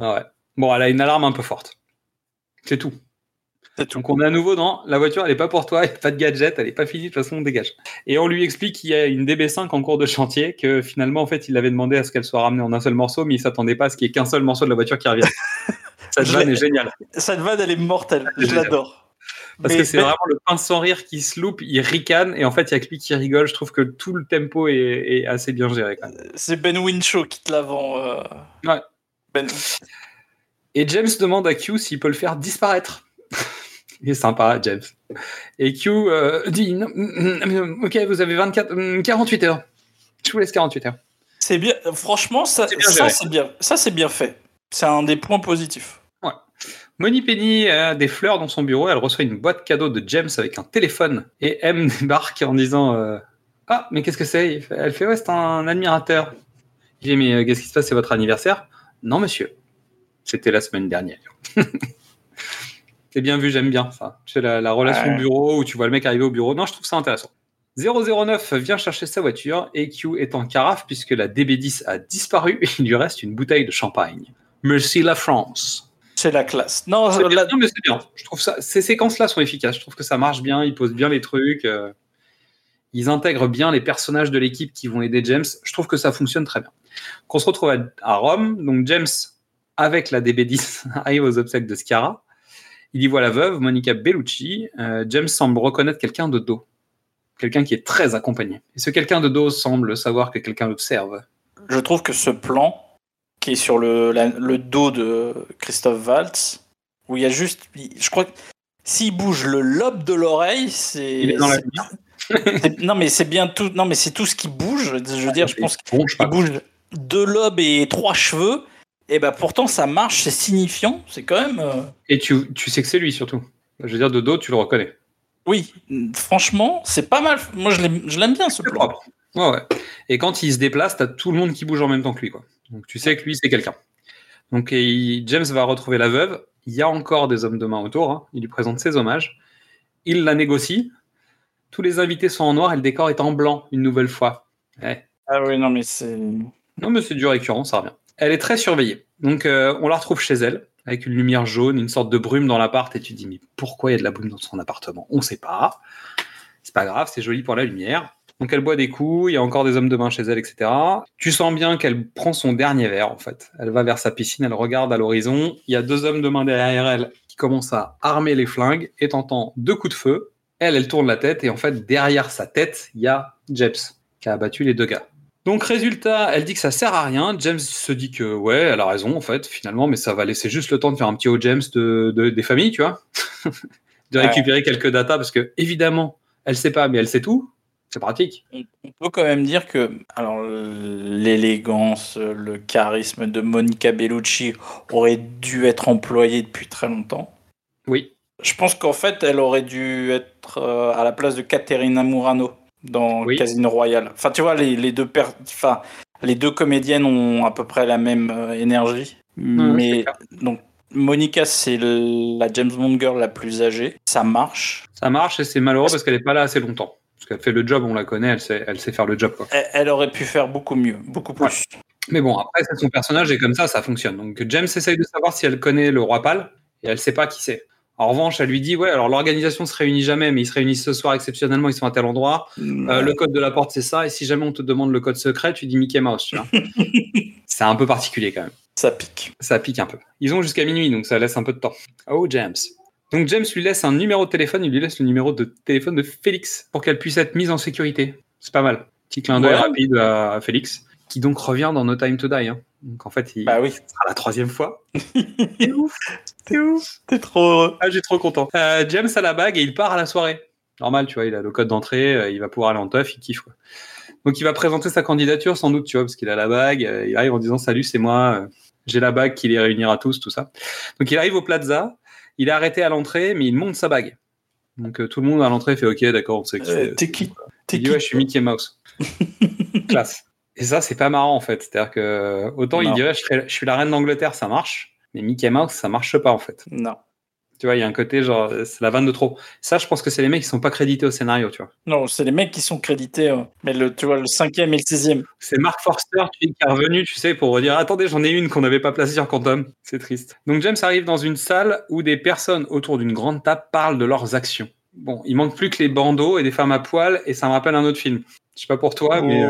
Ah ouais. Bon, elle a une alarme un peu forte. C'est tout. Donc on est à nouveau dans la voiture, elle n'est pas pour toi, il n'y a pas de gadget, elle n'est pas finie, de toute façon on dégage. Et on lui explique qu'il y a une DB5 en cours de chantier, que finalement en fait il avait demandé à ce qu'elle soit ramenée en un seul morceau, mais il s'attendait pas à ce qu'il y ait qu'un seul morceau de la voiture qui revienne. Cette vanne est géniale. Cette vanne, elle est mortelle. Je l'adore. Parce Mais- que c'est mais- vraiment le pince sans rire qui se loupe, il ricane, et en fait il y a que lui qui rigole. Je trouve que tout le tempo est, est assez bien géré même. C'est Ben Winshaw qui te la vend. euh, Ouais. Ben... Et James demande à Q s'il peut le faire disparaître. Il est sympa, James. Et Q euh, dit non, mm, mm, Ok, vous avez 24, mm, 48 heures. Je vous laisse 48 heures. C'est bien. Franchement, ça, C'est bien bien. Bien fait. C'est un des points positifs. Moni Penny a des fleurs dans son bureau. Elle reçoit une boîte cadeau de James avec un téléphone. Et M débarque en disant euh, Ah, mais qu'est-ce que c'est? Elle fait Ouais, c'est un admirateur. Il dit Mais euh, qu'est-ce qui se passe? C'est votre anniversaire? Non, monsieur. C'était la semaine dernière. c'est bien vu, j'aime bien ça. Tu sais, la, la relation Ouais. bureau où tu vois le mec arriver au bureau. Non, je trouve ça intéressant. 009 vient chercher sa voiture et Q est en carafe puisque la DB10 a disparu et il lui reste une bouteille de champagne. Merci la France. C'est la classe. Non, la- non, mais c'est bien. Je trouve ça, ces séquences-là sont efficaces. Je trouve que ça marche bien. Ils posent bien les trucs. euh, ils intègrent bien les personnages de l'équipe qui vont aider James. Je trouve que ça fonctionne très bien. Qu'on se retrouve à, à Rome. Donc James, avec la DB10, arrive aux obsèques de Sciarra. Il y voit la veuve, Monica Bellucci. Euh, James semble reconnaître quelqu'un de dos. Quelqu'un qui est très accompagné. Et ce quelqu'un de dos semble savoir que quelqu'un l'observe? je trouve que ce plan qui est sur le, la- le dos de Christophe Waltz, où il y a juste, je crois que s'il bouge le lobe de l'oreille, c'est. Il est dans la Non mais c'est bien tout. Non mais c'est tout ce qui bouge. Je veux dire, je pense qu'il bouge deux lobes et trois cheveux. Et ben pourtant ça marche, c'est signifiant. C'est quand même. euh, Et tu, tu sais que c'est lui surtout. Je veux dire, de dos, tu le reconnais. Oui, franchement, c'est pas mal. Moi je l'aime bien ce plan. propre. Ouais, ouais. Et quand il se déplace, t'as tout le monde qui bouge en même temps que lui. Quoi. Donc tu sais que lui, c'est quelqu'un. Donc et James va retrouver la veuve. Il y a encore des hommes de main autour. hein. Il lui présente ses hommages. Il la négocie. Tous les invités sont en noir et le décor est en blanc une nouvelle fois. Ouais. Ah oui, non mais c'est. Non, mais c'est du récurrent, ça revient. Elle est très surveillée. Donc, euh, on la retrouve chez elle, avec une lumière jaune, une sorte de brume dans l'appart, et tu te dis, mais pourquoi il y a de la brume dans son appartement? On sait pas. C'est pas grave, c'est joli pour la lumière. Donc elle boit des coups, il y a encore des hommes de main chez elle, etc. Tu sens bien qu'elle prend son dernier verre, en fait. Elle va vers sa piscine, elle regarde à l'horizon. Il y a deux hommes de main derrière elle qui commencent à armer les flingues et t'entends deux coups de feu. Elle, elle tourne la tête et en fait, derrière sa tête, il y a James qui a abattu les deux gars. Donc résultat, elle dit que ça sert à rien. James se dit que ouais, elle a raison en fait, finalement, mais ça va laisser juste le temps de faire un petit haut James de, de- des familles, tu vois, de Ouais. récupérer quelques datas parce que évidemment, elle sait pas, mais elle sait tout. C'est pratique. On on peut quand même dire que alors l'élégance, le charisme de Monica Bellucci aurait dû être employé depuis très longtemps. Oui. Je pense qu'en fait, elle aurait dû être euh, à la place de Caterina Murano dans Oui. Casino Royale. Enfin, tu vois, les, les deux per- enfin, les deux comédiennes ont à peu près la même euh, énergie. c'est mais donc Monica, c'est la James Bond girl la plus âgée. Ça marche. Ça marche et c'est malheureux parce qu'elle est pas là assez longtemps. Parce qu'elle fait le job, on la connaît, elle sait, elle sait faire le job. Quoi. Elle, elle aurait pu faire beaucoup mieux, beaucoup plus. Mais bon, après, c'est son personnage et comme ça, ça fonctionne. Donc James essaye de savoir si elle connaît le roi pâle et elle sait pas qui c'est. En revanche, elle lui dit ouais, alors l'organisation se réunit jamais, mais ils se réunissent ce soir exceptionnellement, ils sont à tel endroit. Euh, le code de la porte, c'est ça. Et si jamais on te demande le code secret, tu dis Mickey Mouse. C'est un peu particulier quand même. Ça pique. Ça pique un peu. Ils ont jusqu'à minuit, donc ça laisse un peu de temps. Oh, James. Donc James lui laisse un numéro de téléphone, il lui laisse le numéro de téléphone de Félix pour qu'elle puisse être mise en sécurité. C'est pas mal. Petit clin d'œil Ouais. rapide à Félix, qui donc revient dans No Time to Die. hein. Donc en fait, il Bah oui. sera la troisième fois. C'est ouf. C'est ouf. T'es trop heureux. Ah, j'ai trop content. Euh, James a la bague et il part à la soirée. Normal, tu vois, il a le code d'entrée, euh, il va pouvoir aller en teuf, il kiffe. Quoi. Donc il va présenter sa candidature sans doute, tu vois, parce qu'il a la bague. euh, il arrive en disant salut, c'est moi, j'ai la bague qui les réunira tous, tout ça. Donc il arrive au plaza, il est arrêté à l'entrée, mais il monte sa bague. Donc euh, tout le monde à l'entrée fait ok, d'accord, on sait qui Euh. T'es qui? T'es qui? ouais, je suis Mickey Mouse. Classe. Et ça, c'est pas marrant en fait. C'est-à-dire que autant il dirait je, serais- je suis la reine d'Angleterre, ça marche, mais Mickey Mouse, ça marche pas en fait. Non. Tu vois, il y a un côté genre, c'est la vanne de trop. Ça, je pense que c'est les mecs qui sont pas crédités au scénario, tu vois. Non, c'est les mecs qui sont crédités. euh, Mais le, tu vois, le cinquième et le sixième. C'est Mark Forster qui est revenu, tu sais, pour dire attendez, j'en ai une qu'on n'avait pas placée sur Quantum. C'est triste. Donc James arrive dans une salle où des personnes autour d'une grande table parlent de leurs actions. Bon, il manque plus que les bandeaux et des femmes à poil, et ça me rappelle un autre film. Je sais pas pour toi, mais. euh.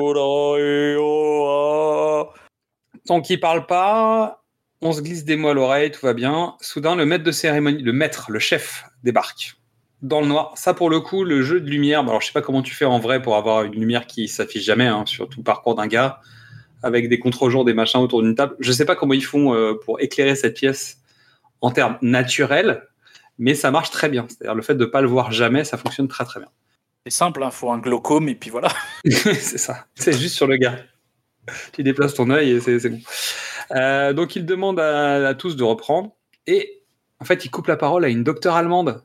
Tant qu'il parle pas, on se glisse des mots à l'oreille, tout va bien. Soudain, le maître de cérémonie, le maître, le chef, débarque. Dans le noir. Ça, pour le coup, le jeu de lumière, bah, alors je sais pas comment tu fais en vrai pour avoir une lumière qui s'affiche jamais hein, sur tout le parcours d'un gars, avec des contre-jours, des machins autour d'une table. Je sais pas comment ils font euh, pour éclairer cette pièce en termes naturels, mais ça marche très bien. C'est-à-dire le fait de pas le voir jamais, ça fonctionne très très bien. C'est simple, il faut un glaucome et puis voilà. c'est ça. C'est juste sur le gars. Tu déplaces ton œil et c'est bon. Euh, donc il demande à, à tous de reprendre et en fait il coupe la parole à une docteure allemande.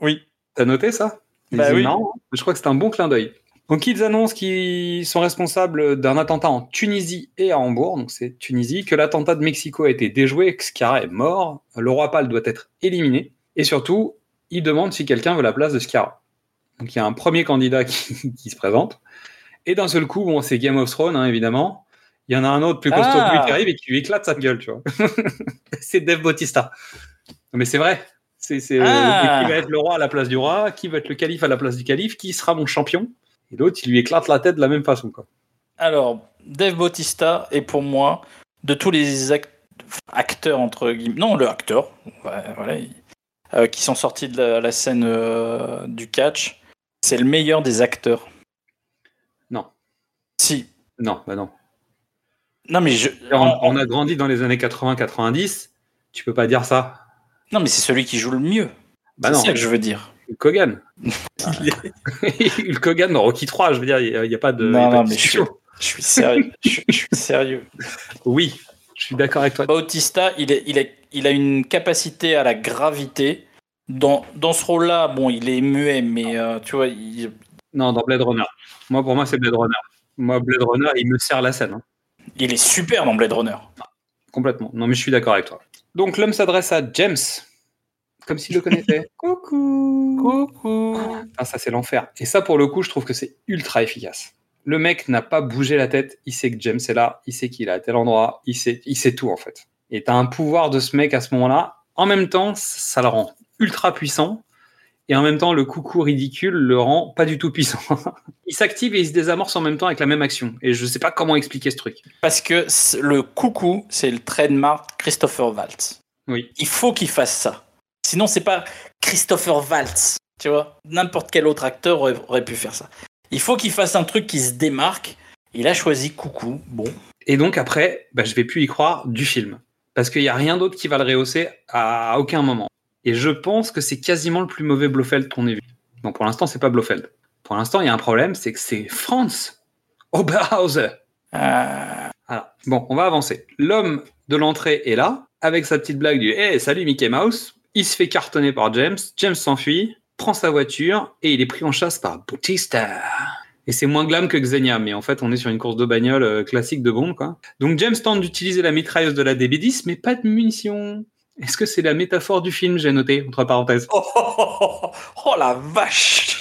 Oui. T'as noté ça? Bah oui. marrant, hein. Je crois que c'est un bon clin d'œil. Donc ils annoncent qu'ils sont responsables d'un attentat en Tunisie et à Hambourg, donc c'est Tunisie, que l'attentat de Mexico a été déjoué, que est mort, le roi Pâle doit être éliminé, et surtout, ils demandent si quelqu'un veut la place de Sciarra. Donc il y a un premier candidat qui, qui se présente, et d'un seul coup, bon, c'est Game of Thrones, hein, évidemment, il y en a un autre plus costaud Ah. que lui qui arrive et qui lui éclate sa gueule, tu vois. c'est Dave Bautista. Mais c'est vrai. C'est c'est, euh, Ah. qui va être le roi à la place du roi, qui va être le calife à la place du calife, qui sera mon champion. Et l'autre, il lui éclate la tête de la même façon. Quoi. Alors, Dave Bautista est pour moi, de tous les act- acteurs, entre guillemets, non, le acteur, ouais, voilà, il- euh, qui sont sortis de la, la scène euh, du catch, c'est le meilleur des acteurs. Non. Si. Non, bah non. Non, mais je. On, on a grandi dans les années 80-90. Tu peux pas dire ça. Non, mais c'est celui qui joue le mieux. Bah c'est ça que je veux dire. Hulk Hogan. Hulk Hogan dans Rocky 3, je veux dire, il n'y a, pas de. Non, a pas non, de mais je suis, je suis sérieux. je, je suis sérieux. Oui, je suis d'accord avec toi. Bautista, il, est, il, est, il a une capacité à la gravité. Dans, dans ce rôle-là, bon, il est muet, mais euh, tu vois, il, Non, dans Blade Runner. Moi, pour moi, c'est Blade Runner. Moi, Blade Runner, il me sert la scène. hein. il est super dans Blade Runner. Complètement. Non, mais je suis d'accord avec toi. Donc, l'homme s'adresse à James, comme s'il le connaissait. Coucou. Coucou. Ah, ça, c'est l'enfer. Et ça, pour le coup, je trouve que c'est ultra efficace. Le mec n'a pas bougé la tête. Il sait que James est là. Il sait qu'il est à tel endroit. Il sait, il sait tout, en fait. Et t'as un pouvoir de ce mec à ce moment-là. En même temps, ça le rend ultra puissant. et en même temps le coucou ridicule le rend pas du tout puissant. il s'active et il se désamorce en même temps avec la même action. Et je sais pas comment expliquer ce truc. Parce que le coucou, c'est le trademark Christopher Waltz. Oui. Il faut qu'il fasse ça. Sinon, c'est pas Christopher Waltz. Tu vois, n'importe quel autre acteur aurait, aurait pu faire ça. Il faut qu'il fasse un truc qui se démarque. Il a choisi coucou. Bon, Et donc après, bah, je vais plus y croire du film. Parce qu'il y a rien d'autre qui va le rehausser à aucun moment. Et je pense que c'est quasiment le plus mauvais Blofeld qu'on ait vu. Donc pour l'instant, c'est pas Blofeld. Pour l'instant, il y a un problème, c'est que c'est Franz Oberhauser. Voilà. Bon, on va avancer. L'homme de l'entrée est là, avec sa petite blague du Hey, salut Mickey Mouse. Il se fait cartonner par James. James s'enfuit, prend sa voiture et il est pris en chasse par Bautista. Et c'est moins glam que Xenia, mais en fait, on est sur une course de bagnole euh, classique de bombe, quoi. Donc James tente d'utiliser la mitrailleuse de la DB10, mais pas de munitions. Est-ce que c'est la métaphore du film, j'ai noté, entre parenthèses Oh, oh, oh, oh, la vache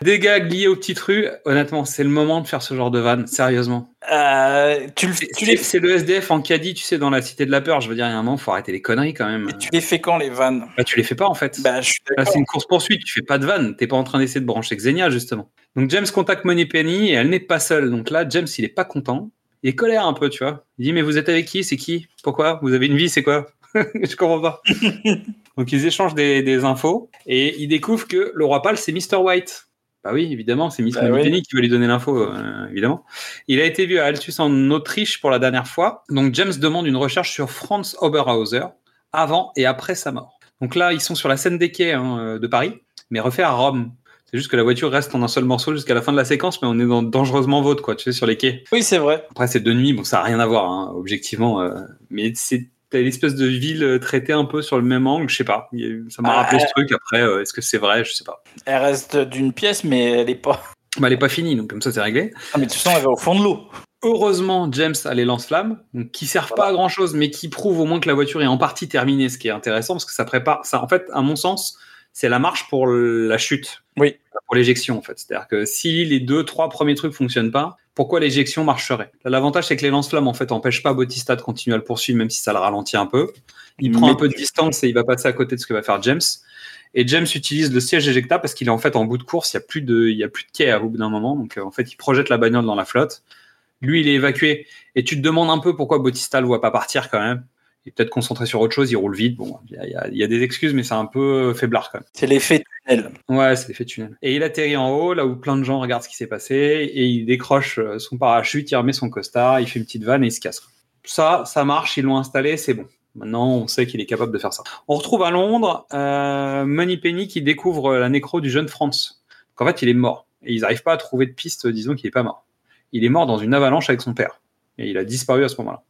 Des gags liés aux petites rues, honnêtement, c'est le moment de faire ce genre de vanne, sérieusement. Euh, tu, le- C'est- tu, le SDF en caddie, tu sais, dans la cité de la peur. Je veux dire, il y a un moment, faut arrêter les conneries quand même. tu les fais quand les vannes? Bah, tu les fais pas en fait. Bah, c'est une course-poursuite, tu fais pas de vanne. T'es pas en train d'essayer de brancher Xenia, justement. Donc, James contacte Moneypenny et elle n'est pas seule. Donc là, James, il est pas content. Il est colère un peu, tu vois. Il dit, mais vous êtes avec qui? C'est qui? Pourquoi? Vous avez une vie, c'est quoi? Je comprends pas. Donc, ils échangent des, des infos et ils découvrent que le roi pâle, c'est Mr. White. Bah oui, évidemment, c'est Miss Bah qui va lui donner l'info, euh, évidemment. Il a été vu à Altus en Autriche pour la dernière fois. Donc, James demande une recherche sur Franz Oberhauser avant et après sa mort. Donc là, ils sont sur la scène des quais hein, euh, de Paris, mais refait à Rome. C'est juste que la voiture reste en un seul morceau jusqu'à la fin de la séquence, mais on est dans dangereusement vôtre, quoi, tu sais, sur les quais. Oui, c'est vrai. Après, c'est de nuit, bon, ça n'a rien à voir, hein, objectivement, euh, mais c'est t'as l'espèce de ville euh, traitée un peu sur le même angle, je sais pas. Ça m'a Ah, rappelé ce truc. Après, euh, est-ce que c'est vrai Je sais pas. Elle reste d'une pièce, mais elle est pas. Bah, elle est pas finie, donc comme ça, c'est réglé. Ah, mais toute façon, elle va au fond de l'eau. Heureusement, James a les lance-flammes, qui servent pas à grand chose, mais qui prouvent au moins que la voiture est en partie terminée, ce qui est intéressant parce que ça prépare. Ça, en fait, à mon sens, c'est la marche pour la chute. Oui. Pour l'éjection, en fait. C'est-à-dire que si les deux, trois premiers trucs fonctionnent pas, pourquoi l'éjection marcherait? L'avantage, c'est que les lance-flammes, en fait, empêchent pas Bautista de continuer à le poursuivre, même si ça le ralentit un peu. Il prend un peu de distance et il va passer à côté de ce que va faire James. Et James utilise le siège éjectable parce qu'il est en fait en bout de course, il y a plus de, il y a plus de quai à bout d'un moment. Donc euh, en fait, il projette la bagnole dans la flotte. Lui, il est évacué. Et tu te demandes un peu pourquoi Bautista le voit pas partir quand même. Il est peut-être concentré sur autre chose, il roule vite. Bon, il y a, il y des excuses, mais c'est un peu faiblard quand même. C'est l'effet tunnel. Ouais, c'est l'effet tunnel. Et il atterrit en haut, là où plein de gens regardent ce qui s'est passé, et il décroche euh, son parachute, il remet son costard, il fait une petite vanne et il se casse. Ça, ça marche, ils l'ont installé, c'est bon. Maintenant, on sait qu'il est capable de faire ça. On retrouve à Londres euh, Moneypenny qui découvre la nécro du jeune Franz. Qu'en fait, il est mort. Et ils n'arrivent pas à trouver de piste, disons qu'il n'est pas mort. Il est mort dans une avalanche avec son père. Et il a disparu à ce moment-là.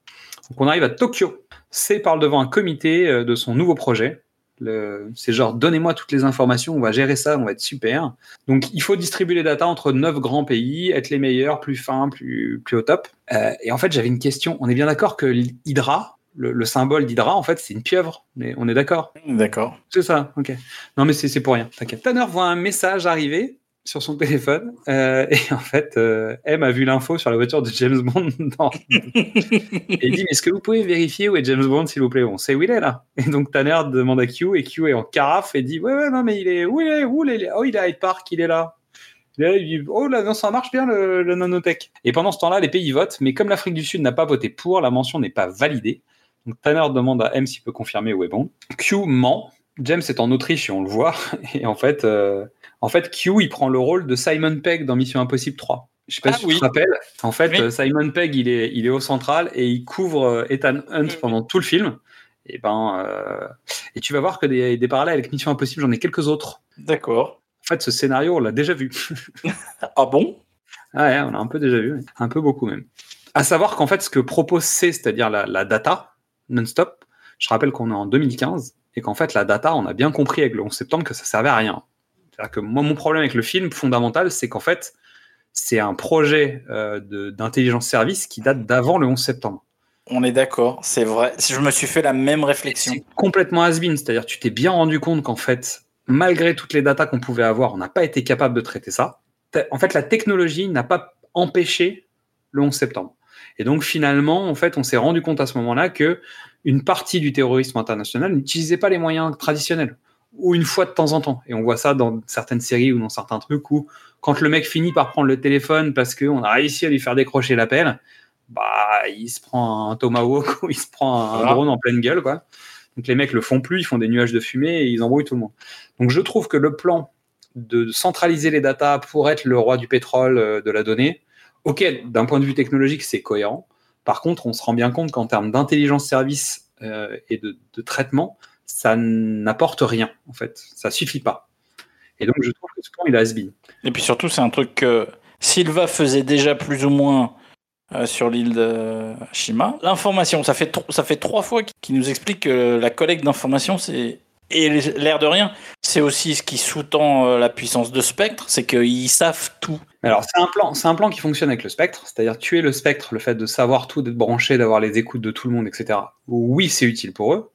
Donc on arrive à Tokyo. C parle devant un comité euh, de son nouveau projet. Le- C'est genre, donnez-moi toutes les informations, on va gérer ça, on va être super. Donc il faut distribuer les datas entre neuf grands pays, être les meilleurs, plus fins, plus, plus au top. Euh, et en fait, j'avais une question. On est bien d'accord que l'Hydra, le, le symbole d'Hydra, en fait, c'est une pieuvre. Mais on est d'accord? D'accord. c'est ça, ok. Non, mais c'est c'est pour rien, t'inquiète. Tanner voit un message arriver sur son téléphone euh, et en fait, euh, M a vu l'info sur la voiture de James Bond. dans- et il dit Mais est-ce que vous pouvez vérifier où est James Bond, s'il vous plaît? On sait où il est là. Et donc Tanner demande à Q et Q est en carafe et dit Ouais, ouais, non, mais il est où il est Où il est? Oh, il est à Hyde Park, il est là. Et là, il dit, oh là, non, ça marche bien le, le nanotech. Et pendant ce temps-là, les pays votent, mais comme l'Afrique du Sud n'a pas voté pour, la mention n'est pas validée. Donc Tanner demande à M s'il peut confirmer où est bon. Q ment. James est en Autriche et on le voit. Et en fait, euh, en fait, Q il prend le rôle de Simon Pegg dans Mission Impossible 3. Je sais pas Ah si oui. tu te rappelles. En fait, Oui. euh, Simon Pegg il est, il est au central et il couvre euh, Ethan Hunt Mm. pendant tout le film. Et ben, euh, et tu vas voir que des, des parallèles avec Mission Impossible, j'en ai quelques autres. D'accord. En fait, ce scénario, on l'a déjà vu. Ah bon? Ah ouais, on l'a un peu déjà vu, un peu beaucoup même. À savoir qu'en fait, ce que propose C, c'est-à-dire la, la data non-stop, je rappelle qu'on est en 2015 et qu'en fait, la data, on a bien compris avec le 11 septembre que ça servait à rien. C'est-à-dire que moi, mon problème avec le film fondamental, c'est qu'en fait, c'est un projet euh, d'intelligence service qui date d'avant le 11 septembre. On est d'accord, c'est vrai. Je me suis fait la même réflexion. C'est complètement has-been, c'est-à-dire tu t'es bien rendu compte qu'en fait, malgré toutes les datas qu'on pouvait avoir, on n'a pas été capable de traiter ça. En fait, la technologie n'a pas empêché le 11 septembre. Et donc finalement, en fait, on s'est rendu compte à ce moment-là que une partie du terrorisme international n'utilisait pas les moyens traditionnels. ou une fois de temps en temps. Et on voit ça dans certaines séries ou dans certains trucs où quand le mec finit par prendre le téléphone parce qu'on a réussi à lui faire décrocher l'appel, bah il se prend un tomahawk ou il se prend un Voilà. drone en pleine gueule quoi. Donc les mecs le font plus, ils font des nuages de fumée et ils embrouillent tout le monde. Donc je trouve que le plan de centraliser les datas pour être le roi du pétrole euh, de la donnée, ok, d'un point de vue technologique c'est cohérent. Par contre, on se rend bien compte qu'en termes d'intelligence service euh, et de, traitement, ça n'apporte rien en fait, ça suffit pas. Et donc je trouve que ce plan il a has-been. Et puis surtout, c'est un truc que Silva faisait déjà plus ou moins euh, sur l'île de Shima. L'information, ça fait, ça fait trois fois qu'il nous explique que la collecte d'informations, c'est. Et l'air de rien, c'est aussi ce qui sous-tend euh, la puissance de Spectre, c'est qu'ils savent tout. Alors, c'est un plan, c'est un plan qui fonctionne avec le spectre, c'est-à-dire tuer le spectre, le fait de savoir tout, d'être branché, d'avoir les écoutes de tout le monde, etc. Oui, c'est utile pour eux.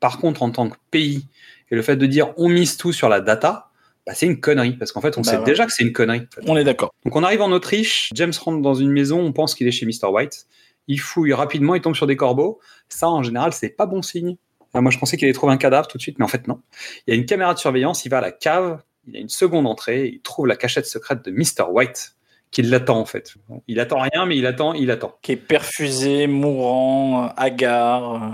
Par contre, en tant que pays, et le fait de dire on mise tout sur la data, bah, c'est une connerie, parce qu'en fait, on Bah sait ouais. déjà que c'est une connerie. en fait. On est d'accord. Donc, on arrive en Autriche, James rentre dans une maison, on pense qu'il est chez Mr. White. Il fouille rapidement, il tombe sur des corbeaux. Ça, en général, c'est pas bon signe. Alors, moi, je pensais qu'il allait trouver un cadavre tout de suite, mais en fait, non. Il y a une caméra de surveillance, il va à la cave, il y a une seconde entrée, il trouve la cachette secrète de Mr. White, qui l'attend, en fait. Il attend rien, mais il attend, il attend. Qui est perfusé, mourant, euh, hagard. euh.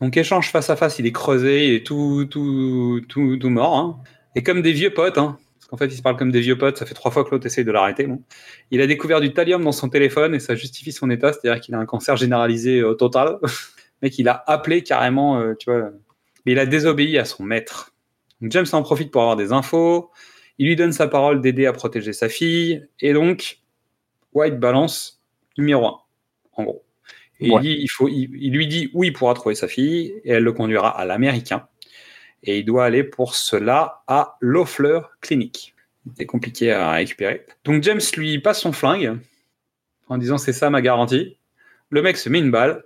Donc, échange face à face, il est creusé, il est tout, tout, tout, tout mort. hein. Et comme des vieux potes, hein, parce qu'en fait, il se parle comme des vieux potes, ça fait trois fois que l'autre essaye de l'arrêter. Bon. Il a découvert du thallium dans son téléphone et ça justifie son état, c'est-à-dire qu'il a un cancer généralisé euh, total. Le mec, il a appelé carrément, euh, tu vois, mais il a désobéi à son maître. Donc, James en profite pour avoir des infos. Il lui donne sa parole d'aider à protéger sa fille. Et donc, White balance numéro un, en gros. Et Ouais. il, dit, il, faut, il, il lui dit où il pourra trouver sa fille et elle le conduira à l'américain. Et il doit aller pour cela à Lofleur Clinic. C'est compliqué à récupérer. Donc James lui passe son flingue en disant c'est ça ma garantie. Le mec se met une balle.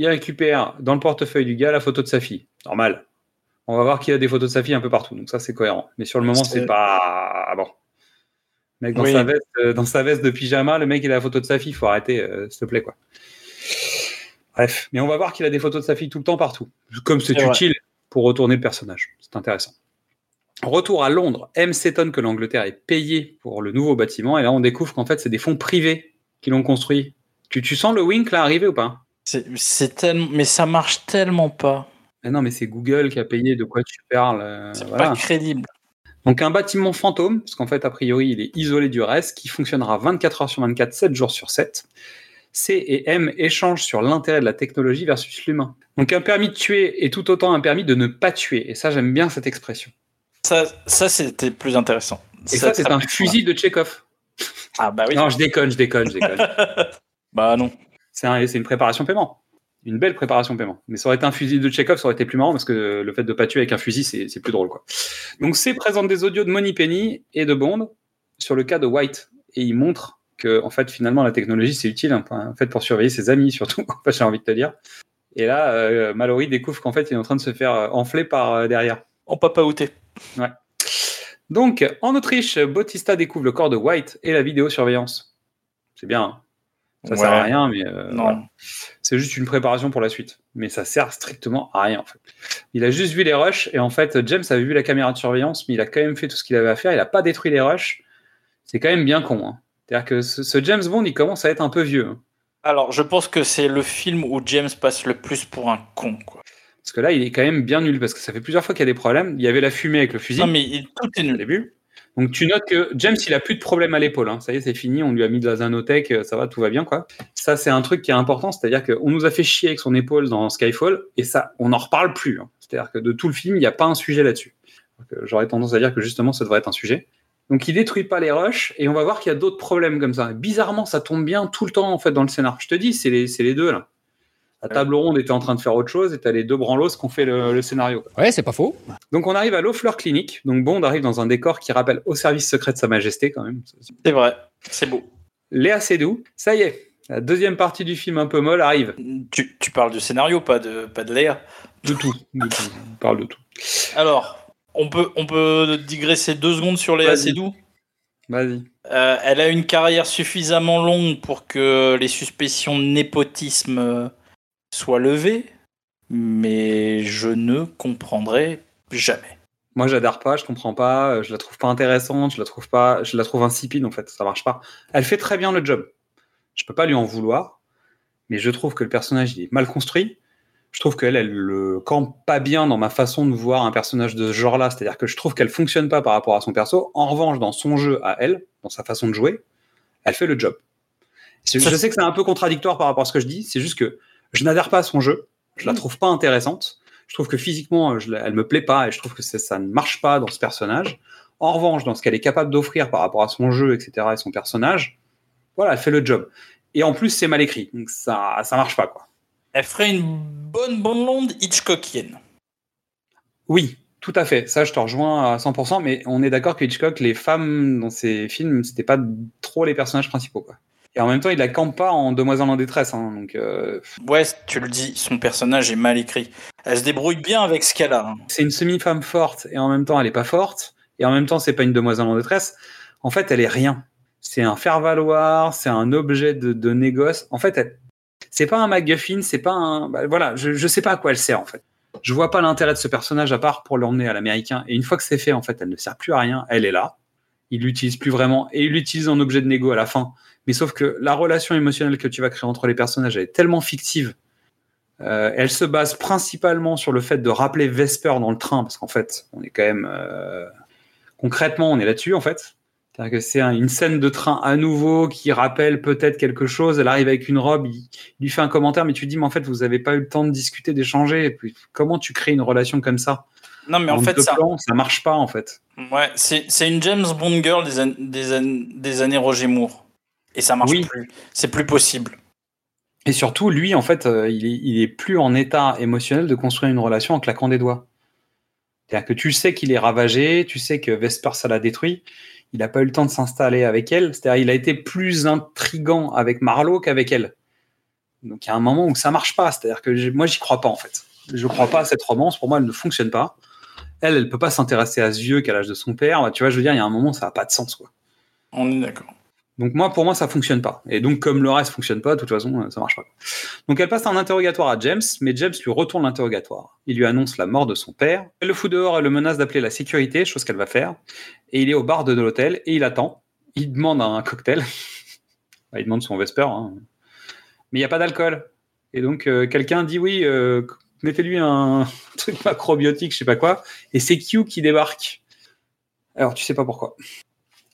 Il récupère dans le portefeuille du gars la photo de sa fille. Normal. On va voir qu'il a des photos de sa fille un peu partout. Donc ça c'est cohérent. Mais sur le moment C'est- pas ah bon. Le mec dans, Oui. sa veste, euh, dans sa veste de pyjama, le mec il a la photo de sa fille. Faut arrêter, euh, s'il te plaît quoi. Bref, mais on va voir qu'il a des photos de sa fille tout le temps partout. Comme c'est vrai. utile pour retourner le personnage. C'est intéressant. Retour à Londres, M s'étonne que l'Angleterre ait payé pour le nouveau bâtiment et là on découvre qu'en fait c'est des fonds privés qui l'ont construit. Tu, tu sens le wink là arriver ou pas? C'est tellement, mais ça marche tellement pas. Ah Non mais c'est Google qui a payé, de quoi tu parles euh, C'est voilà. pas crédible. Donc un bâtiment fantôme, parce qu'en fait a priori il est isolé du reste, qui fonctionnera 24 heures sur 24, 7 jours sur 7. C et M échangent sur l'intérêt de la technologie versus l'humain. Donc un permis de tuer est tout autant un permis de ne pas tuer, et ça j'aime bien cette expression. Ça, ça c'était plus intéressant. Et ça, c'est un fusil de Tchekhov. Ah bah oui. Non, je déconne, je déconne, je déconne. Bah non. C'est un- c'est une préparation paiement. Une belle préparation paiement. Mais ça aurait été un fusil de Tchekhov, ça aurait été plus marrant parce que le fait de pas tuer avec un fusil, c'est plus drôle. quoi. Donc, c'est présente des audios de Moneypenny et de Bond sur le cas de White. Et il montre que, en fait, finalement, la technologie, c'est utile, hein, en fait, pour surveiller ses amis, surtout. En j'ai envie de te dire. Et là, euh, Mallory découvre qu'en fait, il est en train de se faire euh, enfler par euh, derrière. Peut pas outer. Donc, en Autriche, Bautista découvre le corps de White et la vidéosurveillance. C'est bien. hein. Ça sert à rien, mais euh, voilà. c'est juste une préparation pour la suite. Mais ça sert strictement à rien, en fait. Il a juste vu les rushs, et en fait, James avait vu la caméra de surveillance, mais il a quand même fait tout ce qu'il avait à faire. Il n'a pas détruit les rushs. C'est quand même bien con. hein. C'est-à-dire que ce, ce James Bond, il commence à être un peu vieux. hein. Alors, je pense que c'est le film où James passe le plus pour un con. Quoi. Parce que là, il est quand même bien nul, parce que ça fait plusieurs fois qu'il y a des problèmes. Il y avait la fumée avec le fusil. Non, mais il- tout est au nul. début. Donc tu notes que James, il a plus de problème à l'épaule. hein. Ça y est, c'est fini. On lui a mis de la Zanotech. euh, Ça va, tout va bien, quoi. Ça, c'est un truc qui est important. C'est-à-dire qu'on nous a fait chier avec son épaule dans Skyfall, et ça, on n'en reparle plus. hein. C'est-à-dire que de tout le film, il n'y a pas un sujet là-dessus. Euh, J'aurais tendance à dire que justement, ça devrait être un sujet. Donc il détruit pas les rushs, et on va voir qu'il y a d'autres problèmes comme ça. Bizarrement, ça tombe bien tout le temps en fait dans le scénar. Je te dis, c'est les deux là. La table ronde était en train de faire autre chose, et t'as les deux branlos qui ont fait le, le scénario. Ouais, c'est pas faux. Donc on arrive à l'Offleur Clinic. Donc Bond arrive dans un décor qui rappelle au service secret de Sa Majesté quand même. C'est vrai. C'est beau. Léa Seydoux, ça y est, la deuxième partie du film un peu molle arrive. Tu, tu parles du scénario, pas de, pas de Léa. De tout, de tout. On parle de tout. Alors, on peut, on peut digresser deux secondes sur Léa. Seydoux. Vas-y. Euh, elle a une carrière suffisamment longue pour que les suspicions de népotisme soient levées, mais je ne comprendrai jamais. Moi, j'adhère pas, je comprends pas, euh, je la trouve pas intéressante, je la trouve pas, je la trouve insipide en fait, ça marche pas. Elle fait très bien le job. Je peux pas lui en vouloir, mais je trouve que le personnage il est mal construit. Je trouve qu'elle, elle le campe pas bien dans ma façon de voir un personnage de ce genre-là. C'est-à-dire que je trouve qu'elle fonctionne pas par rapport à son perso. En revanche, dans son jeu à elle, dans sa façon de jouer, elle fait le job. Je sais que c'est un peu contradictoire par rapport à ce que je dis. C'est juste que je n'adhère pas à son jeu. Je la trouve pas intéressante. Je trouve que physiquement, je elle me plaît pas et je trouve que ça ne marche pas dans ce personnage. En revanche, dans ce qu'elle est capable d'offrir par rapport à son jeu, etc., et son personnage, voilà, elle fait le job. Et en plus, c'est mal écrit. Donc ça, ça marche pas, quoi. Elle ferait une bonne blonde Hitchcockienne. Oui, tout à fait. Ça, je te rejoins à 100%, mais on est d'accord que Hitchcock, les femmes dans ses films, c'était pas trop les personnages principaux, quoi. Et en même temps, il la campe pas en demoiselle en détresse, hein, donc euh, Ouais, tu le dis, son personnage est mal écrit. Elle se débrouille bien avec ce qu'elle a. hein. c'est une semi-femme forte et en même temps, elle est pas forte, et en même temps, c'est pas une demoiselle en détresse. En fait, elle est rien. C'est un faire-valoir, c'est un objet de, de négoce. En fait, elle- c'est pas un MacGuffin, c'est pas un. bah, voilà, je, je sais pas à quoi elle sert, en fait. Je vois pas l'intérêt de ce personnage à part pour l'emmener à l'américain. Et une fois que c'est fait, en fait, elle ne sert plus à rien. Elle est là. Il l'utilise plus vraiment et il l'utilise en objet de négo à la fin. Mais sauf que la relation émotionnelle que tu vas créer entre les personnages, elle est tellement fictive. Euh, elle se base principalement sur le fait de rappeler Vesper dans le train, parce qu'en fait, on est quand même euh, concrètement, on est là-dessus en fait. C'est-à-dire que c'est un- une scène de train à nouveau qui rappelle peut-être quelque chose. Elle arrive avec une robe, il, il lui fait un commentaire, mais tu dis, mais en fait, vous n'avez pas eu le temps de discuter, d'échanger. Et puis, comment tu crées une relation comme ça? Non, mais en, fait, ça, plans, ça marche pas en fait. ouais, c'est c'est une James Bond girl des, an- des, an- des années Roger Moore. Et ça marche Oui. plus. C'est plus possible. Et surtout, lui, en fait, euh, il, est, il est plus en état émotionnel de construire une relation en claquant des doigts. C'est-à-dire que tu sais qu'il est ravagé, tu sais que Vesper, ça l'a détruit. Il n'a pas eu le temps de s'installer avec elle. C'est-à-dire il a été plus intrigant avec Marlowe qu'avec elle. Donc il y a un moment où ça marche pas. C'est-à-dire que moi, j'y crois pas, en fait. Je crois pas à cette romance. Pour moi, elle ne fonctionne pas. Elle, elle peut pas s'intéresser à ce vieux qu'à l'âge de son père. Bah, tu vois, je veux dire, il y a un moment, ça n'a pas de sens, quoi. On est d'accord. Donc moi, pour moi, ça fonctionne pas. Et donc, comme le reste fonctionne pas, de toute façon, euh, ça marche pas. Donc elle passe un interrogatoire à James, mais James lui retourne l'interrogatoire. Il lui annonce la mort de son père. Elle le fout dehors et le menace d'appeler la sécurité, chose qu'elle va faire. Et il est au bar de, l'hôtel et il attend. Il demande un cocktail. Il demande son Vesper. hein. Mais il n'y a pas d'alcool. Et donc euh, quelqu'un dit oui, euh, mettez-lui un truc macrobiotique, je sais pas quoi. Et c'est Q qui débarque. Alors tu sais pas pourquoi.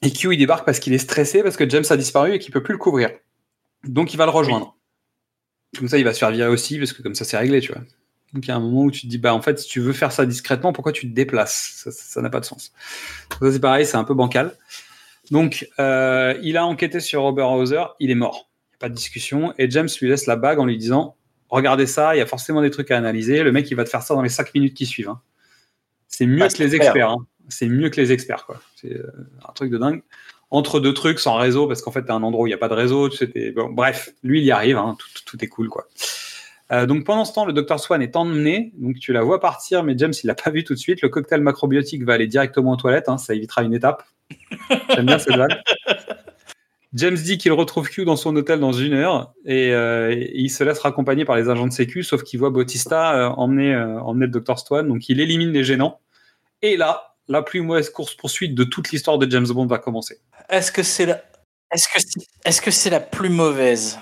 Et Q, il débarque parce qu'il est stressé, parce que James a disparu et qu'il peut plus le couvrir. Donc il va le rejoindre. Comme ça, il va se faire virer aussi, parce que comme ça, c'est réglé, tu vois. Donc il y a un moment où tu te dis, bah en fait, si tu veux faire ça discrètement, pourquoi tu te déplaces? Ça- n'a pas de sens. Donc, ça, c'est pareil, c'est un peu bancal. Donc euh, il a enquêté sur Robert Hauser, il est mort. Il n'y a pas de discussion. Et James lui laisse la bague en lui disant, regardez ça, il y a forcément des trucs à analyser. Le mec, il va te faire ça dans les 5 minutes qui suivent. hein. C'est mieux Ah, que les experts. hein. C'est mieux que les experts, quoi. C'est euh, un truc de dingue. Entre deux trucs, sans réseau, parce qu'en fait, t'as un endroit où il n'y a pas de réseau. Tu bref, lui, il y arrive. hein. Tout, tout est cool, quoi. Euh, donc pendant ce temps, le docteur Swan est emmené. Donc tu la vois partir, mais James, il l'a pas vu tout de suite. Le cocktail macrobiotique va aller directement aux toilettes. hein. Ça évitera une étape. J'aime bien cette vanne. James dit qu'il retrouve Q dans son hôtel dans une heure et, euh, il se laisse raccompagner par les agents de sécu, sauf qu'il voit Bautista emmener, emmener le docteur Swan. Donc il élimine les gênants. Et là, la plus mauvaise course-poursuite de toute l'histoire de James Bond va commencer. Est-ce que c'est la... Est-ce que c'est est -ce c'est la plus mauvaise?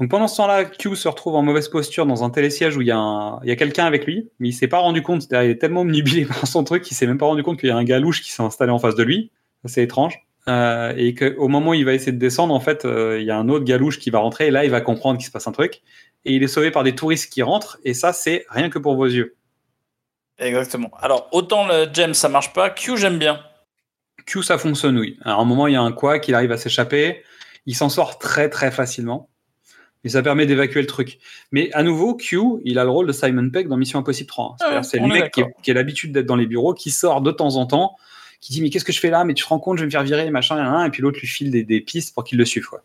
Donc pendant ce temps-là, Q se retrouve en mauvaise posture dans un télésiège où il y a, un- il y a quelqu'un avec lui, mais il s'est pas rendu compte, il est tellement omnibilé par son truc qu'il s'est même pas rendu compte qu'il y a un gars louche qui s'est installé en face de lui. C'est étrange. Euh, et qu'au moment où il va essayer de descendre, en fait, euh, il y a un autre galouche qui va rentrer, et là, il va comprendre qu'il se passe un truc. Et il est sauvé par des touristes qui rentrent, et ça, c'est rien que pour vos yeux. Exactement. Alors, autant le James, ça marche pas. Q, j'aime bien. Q, ça fonctionne, oui. Alors, à un moment, il y a un quoi qu'il arrive à s'échapper. Il s'en sort très, très facilement. Et ça permet d'évacuer le truc. Mais à nouveau, Q, il a le rôle de Simon Pegg dans Mission Impossible 3. C'est-à-dire, Ah, c'est le mec qui, a l'habitude d'être dans les bureaux, qui sort de temps en temps, qui dit Mais qu'est-ce que je fais là? Mais tu te rends compte, je vais me faire virer, machin, et, un, et puis l'autre lui file des, des pistes pour qu'il le suive. Quoi.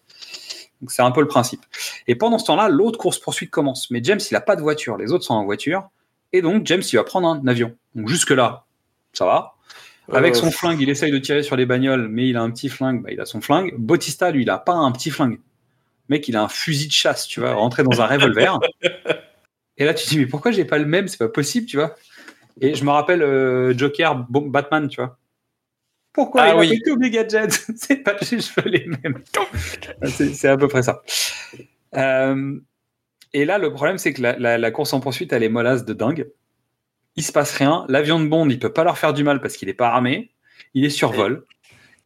Donc, c'est un peu le principe. Et pendant ce temps-là, l'autre course-poursuite commence. Mais James, il n'a pas de voiture. Les autres sont en voiture. Et donc, James, il va prendre un avion. Donc, jusque-là, ça va. Avec Euh, son flingue, il essaye de tirer sur les bagnoles, mais il a un petit flingue, bah, il a son flingue. Bautista, lui, il a pas un petit flingue. Mec, il a un fusil de chasse, tu vois, rentré dans un revolver. Et là, tu te dis, mais pourquoi j'ai pas le même? C'est pas possible, tu vois. Et je me rappelle euh, Joker, Batman, tu vois. Pourquoi Ah il oui. a fait que Megadeth C'est pas les cheveux les mêmes. c'est c'est à peu près ça. Euh, et là, le problème, c'est que la, la- la course en poursuite, elle est mollasse de dingue. Il se passe rien. L'avion de Bond, il peut pas leur faire du mal parce qu'il est pas armé. Il est sur vol.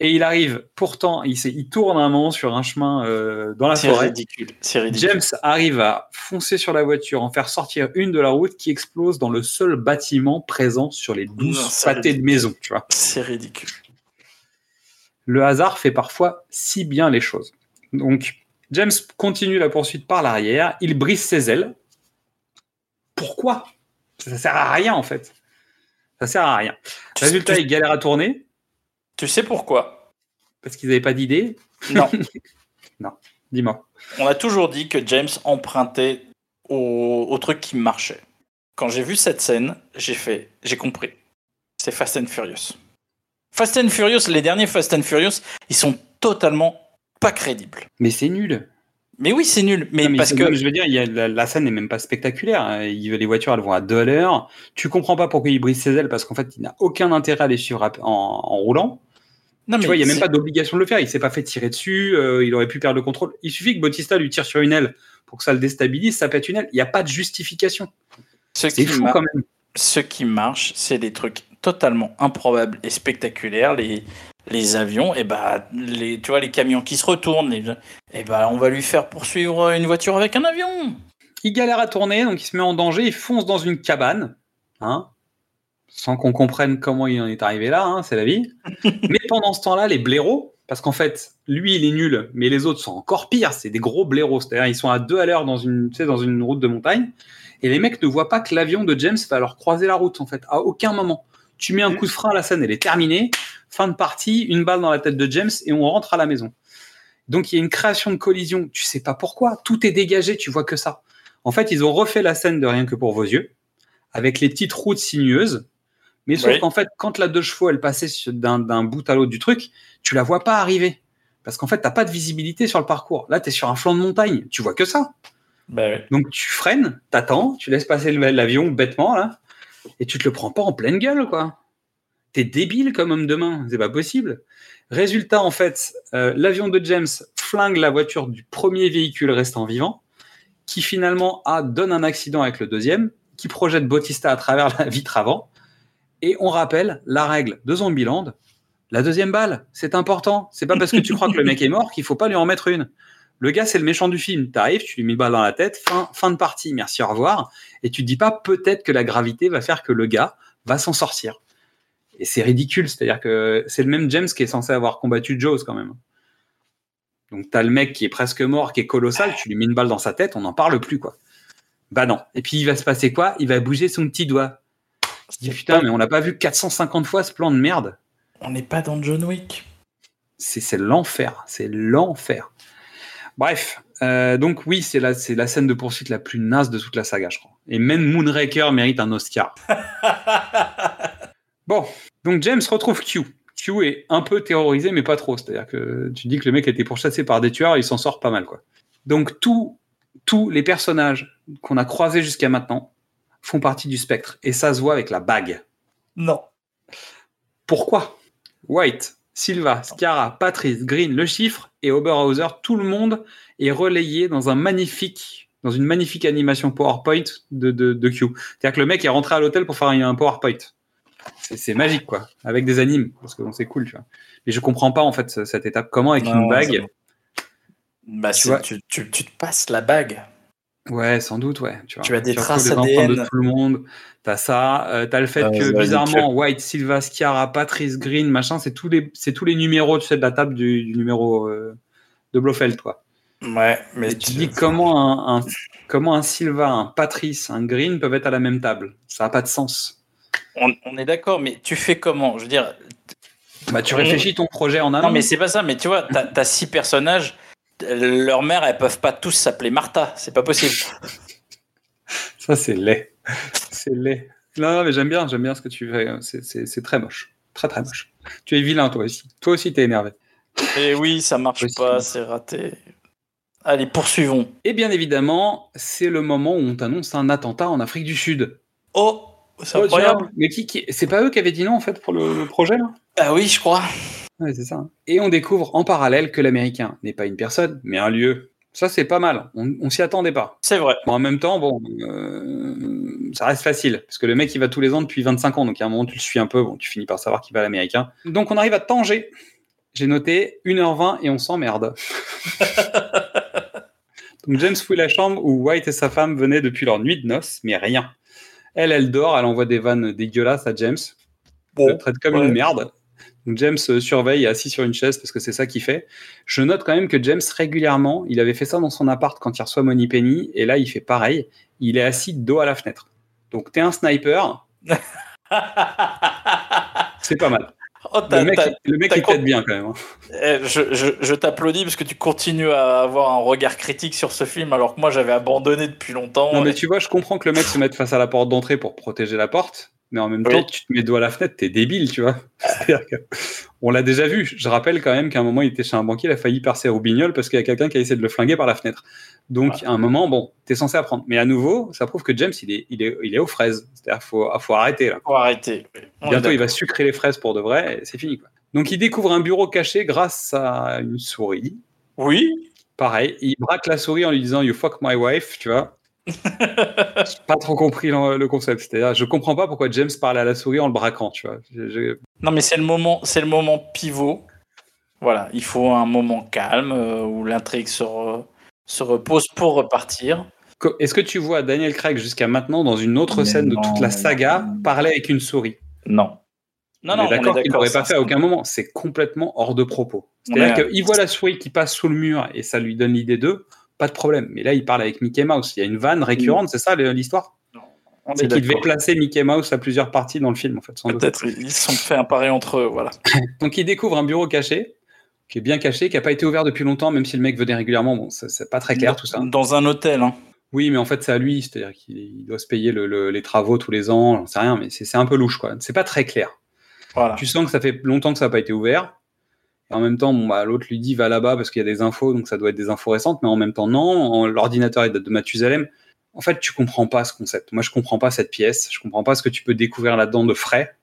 Et il arrive, pourtant, il, tourne un moment sur un chemin euh, dans la forêt. ridicule. C'est ridicule. James arrive à foncer sur la voiture, en faire sortir une de la route qui explose dans le seul bâtiment présent sur les 12 Non, c'est pâtés de maison. Tu vois. C'est ridicule. Le hasard fait parfois si bien les choses. Donc, James continue la poursuite par l'arrière, il brise ses ailes. Pourquoi? Ça sert à rien en fait. Ça sert à rien. Résultat, tu- il galère à tourner Tu sais pourquoi? Parce qu'ils n'avaient pas d'idée. Non. Dis-moi. On a toujours dit que James empruntait au, au truc qui marchait. Quand j'ai vu cette scène, j'ai fait, j'ai compris. C'est Fast and Furious. Fast and Furious, les derniers Fast and Furious, ils sont totalement pas crédibles. Mais c'est nul. Mais oui, c'est nul. Mais Non, mais parce que je veux dire, il y a, la, la scène n'est même pas spectaculaire. hein. Il- les voitures, elles vont à deux à l'heure. Tu comprends pas pourquoi il brise ses ailes parce qu'en fait, il n'a aucun intérêt à les suivre à- en, en roulant. non, Tu mais vois, il n'y a même pas d'obligation de le faire. Il s'est pas fait tirer dessus. euh, il aurait pu perdre le contrôle. Il suffit que Bautista lui tire sur une aile pour que ça le déstabilise. Ça pète une aile. Il n'y a pas de justification. C'est fou quand même. ce qui marche, c'est des trucs totalement improbables et spectaculaires. Les, les avions, et bah, les, tu vois, les camions qui se retournent, les- et bah, on va lui faire poursuivre une voiture avec un avion. Il galère à tourner, donc il se met en danger. Il fonce dans une cabane. Hein sans qu'on comprenne comment il en est arrivé là, hein, c'est la vie. mais pendant ce temps-là, les blaireaux, parce qu'en fait, lui, il est nul, mais les autres sont encore pires, c'est des gros blaireaux. C'est-à-dire, ils sont à deux à l'heure dans une, tu sais, dans une route de montagne, et les mecs ne voient pas que l'avion de James va leur croiser la route, en fait, à aucun moment. Tu mets un coup de frein, la scène, elle est terminée, fin de partie, une balle dans la tête de James, et on rentre à la maison. Donc, il y a une création de collision, tu sais pas pourquoi, tout est dégagé, tu vois que ça. En fait, ils ont refait la scène de Rien que pour vos yeux, avec les petites routes sinueuses, mais sauf Oui. qu'en fait, quand la deux chevaux, elle passait d'un bout à l'autre du truc, tu la vois pas arriver. Parce qu'en fait, t'as pas de visibilité sur le parcours. Là, tu es sur un flanc de montagne, tu vois que ça. Bah. Donc tu freines, t'attends, tu laisses passer l'avion bêtement, là, et tu te le prends pas en pleine gueule, quoi. T'es débile comme homme de main, c'est pas possible. Résultat, en fait, euh, l'avion de James flingue la voiture du premier véhicule restant vivant, qui finalement a, donne un accident avec le deuxième, qui projette Bautista à travers la vitre avant. Et on rappelle la règle de Zombieland, la deuxième balle, c'est important. C'est pas parce que tu crois que le mec est mort qu'il faut pas lui en mettre une. Le gars, c'est le méchant du film. T'arrives, tu lui mets une balle dans la tête, fin, fin de partie, merci, au revoir. Et tu te dis pas peut-être que la gravité va faire que le gars va s'en sortir. Et c'est ridicule, c'est-à-dire que c'est le même James qui est censé avoir combattu Jaws quand même. Donc t'as le mec qui est presque mort, qui est colossal, tu lui mets une balle dans sa tête, on n'en parle plus quoi. Bah non. Et puis il va se passer quoi? Il va bouger son petit doigt. Je dis putain, mais on l'a pas vu 450 fois ce plan de merde. On n'est pas dans John Wick. C'est l'enfer, c'est l'enfer. Bref, euh, donc oui, c'est la, c'est la scène de poursuite la plus naze de toute la saga, je crois. Et même Moonraker mérite un Oscar. Bon, donc James retrouve Q. Q est un peu terrorisé, mais pas trop. C'est-à-dire que tu dis que le mec a été pourchassé par des tueurs, il s'en sort pas mal, quoi. Donc tous tous les personnages qu'on a croisés jusqu'à maintenant font partie du spectre, et ça se voit avec la bague. Non. Pourquoi? White, Silva, Scara, Patrice, Green, le chiffre et Oberhauser, tout le monde est relayé dans un magnifique, dans une magnifique animation PowerPoint de, de, de Q. C'est-à-dire que le mec est rentré à l'hôtel pour faire un PowerPoint. C'est magique, quoi. Avec des animes, parce que bon, c'est cool, tu vois. Mais je comprends pas, en fait, ce- cette étape. Comment, avec Non, une bague bon. Bah, Tu tu, tu, tu te passes la bague. Ouais, sans doute, ouais. Tu, vois. Tu as des retrouves traces ADN. de tout le monde. T'as ça. euh, T'as le fait Ah, que, bizarrement, White, Silva, Sciarra, Patrice, Green, machin, c'est tous les, c'est tous les numéros, tu sais, de la table du, du numéro euh, de Blofeld, quoi. Ouais, mais Et tu dis comment un, un- comment un Silva, un Patrice, un Green peuvent être à la même table. Ça n'a pas de sens. on, on est d'accord, mais tu fais comment? Je veux dire, Bah, tu réfléchis ton projet en amont. non, mais c'est pas ça. Mais tu vois, t'as as six personnages. Leur mère, elles peuvent pas tous s'appeler Martha. C'est pas possible. Ça, c'est laid. c'est laid. Non, non, mais j'aime bien, j'aime bien ce que tu fais. C'est- très moche. Très, très moche. Tu es vilain, toi aussi. Toi aussi, t'es énervé. Et oui, ça marche pas, c'est raté. Allez, poursuivons. Et bien évidemment, c'est le moment où on t'annonce un attentat en Afrique du Sud. Oh, C'est Oh, incroyable. tiens, Mais qui, qui... c'est pas eux qui avaient dit non en fait pour le, le projet là? Ah oui, je crois. Ouais, c'est ça. Et on découvre en parallèle que l'américain n'est pas une personne, mais un lieu. Ça, c'est pas mal. On, on s'y attendait pas. C'est vrai. Bon, en même temps, bon, euh, ça reste facile, parce que le mec, il va tous les ans depuis 25 ans, donc à un moment, tu le suis un peu, bon, tu finis par savoir qu'il va à l'américain. Donc on arrive à Tanger. J'ai noté 1h20 et on s'emmerde. donc James fouille la chambre où White et sa femme venaient depuis leur nuit de noces, mais rien. Elle, elle dort, elle envoie des vannes dégueulasses à James. Le traite comme ouais. une merde. Donc James euh, surveille assis sur une chaise parce que c'est ça qu'il fait. Je note quand même que James régulièrement, il avait fait ça dans son appart quand il reçoit Money Penny, et là il fait pareil. Il est assis dos à la fenêtre. Donc t'es un sniper, c'est pas mal. Oh, Le mec, le il t'aide bien quand même. hein. Eh, je je, je t'applaudis parce que tu continues à avoir un regard critique sur ce film alors que moi j'avais abandonné depuis longtemps. Non mais tu vois, je comprends que le mec se mette face à la porte d'entrée pour protéger la porte, mais en même Oui. temps, tu te mets dos à la fenêtre, t'es débile, tu vois. Que- on l'a déjà vu. Je rappelle quand même qu'à un moment, il était chez un banquier, il a failli percer Roubignol parce qu'il y a quelqu'un qui a essayé de le flinguer par la fenêtre. Donc, à un moment, bon, t'es censé apprendre. Mais à nouveau, ça prouve que James, il est, il est, il est aux fraises. C'est-à-dire, faut, faut arrêter là. Faut arrêter. On Bientôt, il va sucrer les fraises pour de vrai, et c'est fini. Quoi. Donc, il découvre un bureau caché grâce à une souris. Oui. Pareil, il braque la souris en lui disant You fuck my wife, tu vois. J'ai pas trop compris le, le concept. C'est-à-dire, je comprends pas pourquoi James parle à la souris en le braquant, tu vois. Je- je- Non mais c'est le moment, c'est le moment pivot. Voilà, il faut un moment calme euh, où l'intrigue se, re- se repose pour repartir. Est-ce que tu vois Daniel Craig jusqu'à maintenant dans une autre Mais scène de toute la saga parler avec une souris? Non. Non, On non, d'accord qu'il l'aurait pas fait à aucun moment. C'est complètement hors de propos. C'est-à-dire qu'il voit la souris qui passe sous le mur et ça lui donne l'idée d'eux, pas de problème. Mais là, il parle avec Mickey Mouse. Il y a une vanne récurrente, c'est ça l'histoire? C'est qu'il devait d'accord. placer Mickey Mouse à plusieurs parties dans le film, en fait. Peut-être ils se sont fait un pari entre eux, voilà. Donc il découvre un bureau caché, qui est bien caché, qui n'a pas été ouvert depuis longtemps, même si le mec venait régulièrement. Bon, c'est pas très clair tout ça. Dans un hôtel. Hein. Oui, mais en fait c'est à lui, c'est-à-dire qu'il il doit se payer le- le- les travaux tous les ans, j'en sais rien, mais c'est c'est un peu louche quoi. C'est pas très clair. Voilà. Tu sens que ça fait longtemps que ça n'a pas été ouvert. Et en même temps, bon, bah, l'autre lui dit va là-bas parce qu'il y a des infos, donc ça doit être des infos récentes, mais en même temps non. L'ordinateur date de Mathusalem. En fait, tu comprends pas ce concept. Moi, je comprends pas cette pièce. Je comprends pas ce que tu peux découvrir là-dedans de frais.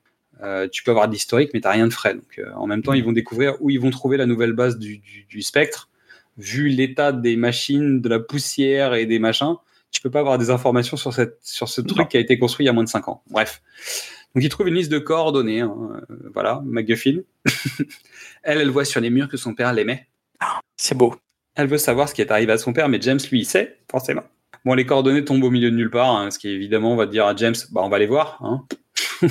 Euh, tu peux avoir de l'historique, mais t'as rien de frais. Donc, euh, en même temps, ils vont découvrir où ils vont trouver la nouvelle base du, du- du spectre. Vu l'état des machines, de la poussière et des machins, tu peux pas avoir des informations sur, cette, sur ce truc qui a été construit il y a moins de 5 ans. Bref. Donc, ils trouvent une liste de coordonnées. hein. Euh, voilà, MacGuffin. elle, elle voit sur les murs que son père l'aimait. C'est beau. Elle veut savoir ce qui est arrivé à son père, mais James, lui, il sait, forcément. Bon, les coordonnées tombent au milieu de nulle part, hein, ce qui évidemment va dire à James, bah, on va les voir. Hein.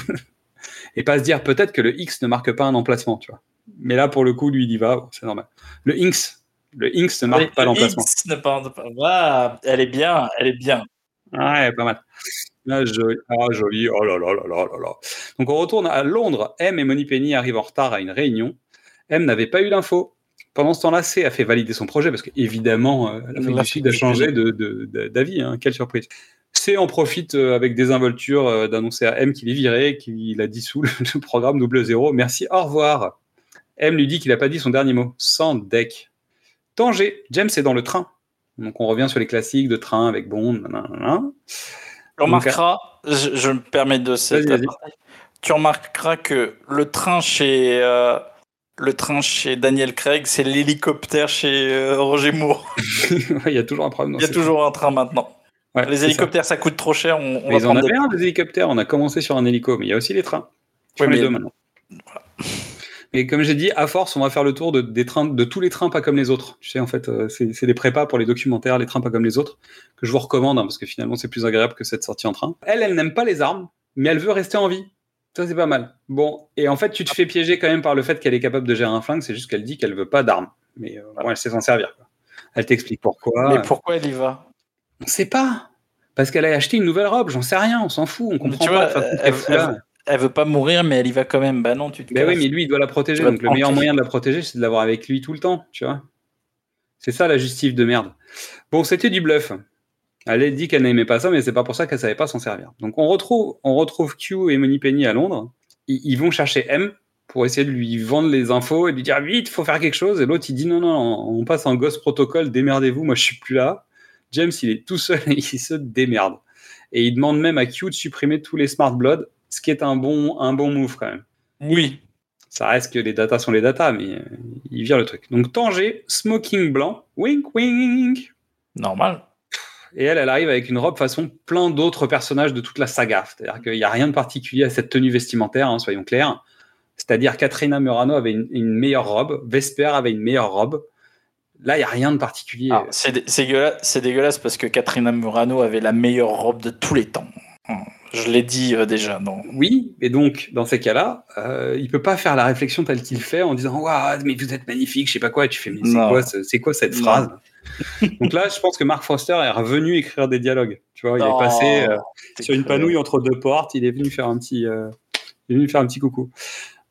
Et pas se dire peut-être que le X ne marque pas un emplacement, tu vois. Mais là, pour le coup, lui, il y va, bon, c'est normal. Le Inks, le Inks ne marque pas le l'emplacement. X ne parle pas. Ah, elle est bien, elle est bien. Ouais, pas mal. Ah, joli, ah, joli, oh là là là là là là. Donc on retourne à Londres. M et Moneypenny arrivent en retard à une réunion. M n'avait pas eu l'info. Pendant ce temps-là, C a fait valider son projet parce qu'évidemment, euh, l'Afrique La du Sud a changé de- de- de- d'avis. hein. Quelle surprise. C en profite euh, avec désinvolture euh, d'annoncer à M qu'il est viré, qu'il a dissous le, le programme double zéro. Merci, au revoir. M lui dit qu'il n'a pas dit son dernier mot. Sans deck. Tanger. James est dans le train. Donc on revient sur les classiques de train avec Bond. nanana. Tu remarqueras, je, je me permets de cette tu remarqueras que le train chez euh, le train chez Daniel Craig, c'est l'hélicoptère chez euh, Roger Moore. Il y a toujours un problème. Il y a toujours un train maintenant. Ouais, Les hélicoptères, ça. coûte trop cher. On, on. Mais va ils en des- un des hélicoptères. On a commencé sur un hélico, mais il y a aussi les trains. Oui, font les mais- deux maintenant. Mais comme j'ai dit, à force, on va faire le tour de, des trains, de tous les trains pas comme les autres. Tu sais, en fait, euh, c'est c'est des prépas pour les documentaires, les trains pas comme les autres, que je vous recommande, hein, parce que finalement, c'est plus agréable que cette sortie en train. Elle, elle n'aime pas les armes, mais elle veut rester en vie. Ça, c'est pas mal. Bon, et en fait, tu te fais piéger quand même par le fait qu'elle est capable de gérer un flingue, c'est juste qu'elle dit qu'elle veut pas d'armes. Mais euh, bon, elle sait s'en servir. quoi. Elle t'explique pourquoi. Mais pourquoi elle y va? On sait pas. Parce qu'elle a acheté une nouvelle robe, j'en sais rien, on s'en fout, on comprend tu pas. vois, elle- veut pas mourir, mais elle y va quand même. Bah non, tu te Ben oui, mais lui, il doit la protéger. Donc le meilleur moyen de la protéger, c'est de l'avoir avec lui tout le temps, tu vois. C'est ça la justice de merde. Bon, c'était du bluff. Elle a dit qu'elle n'aimait pas ça, mais c'est pas pour ça qu'elle savait pas s'en servir. Donc on retrouve, on retrouve Q et Moneypenny à Londres. Ils, ils vont chercher M pour essayer de lui vendre les infos et lui dire vite, faut faire quelque chose. Et l'autre, il dit non, non, on passe en ghost protocol, démerdez-vous, moi je suis plus là. James, il est tout seul et il se démerde. Et il demande même à Q de supprimer tous les Smart Blood, ce qui est un bon, un bon move quand même. Oui. Ça reste que les datas sont les datas, mais euh, il vire le truc. Donc Tanger, smoking blanc, wink wink. Normal. Et elle, elle arrive avec une robe façon plein d'autres personnages de toute la saga. C'est-à-dire qu'il n'y a rien de particulier à cette tenue vestimentaire, hein, soyons clairs. C'est-à-dire Katrina Murano avait une, une meilleure robe, Vesper avait une meilleure robe. Là, il n'y a rien de particulier. Ah, c'est dé- c'est dégueulasse, parce que Katrina Murano avait la meilleure robe de tous les temps. Je l'ai dit euh, déjà. Non. Oui, et donc dans ces cas-là, euh, il peut pas faire la réflexion telle qu'il fait en disant waouh mais vous êtes magnifique, je sais pas quoi. Et tu fais mais c'est quoi, ce- c'est quoi cette Non. Donc là, je pense que Mark Foster est revenu écrire des dialogues. Tu vois, il est passé euh, t'es sur une cruel. panouille entre deux portes. Il est venu faire un petit, euh, il est venu faire un petit coucou.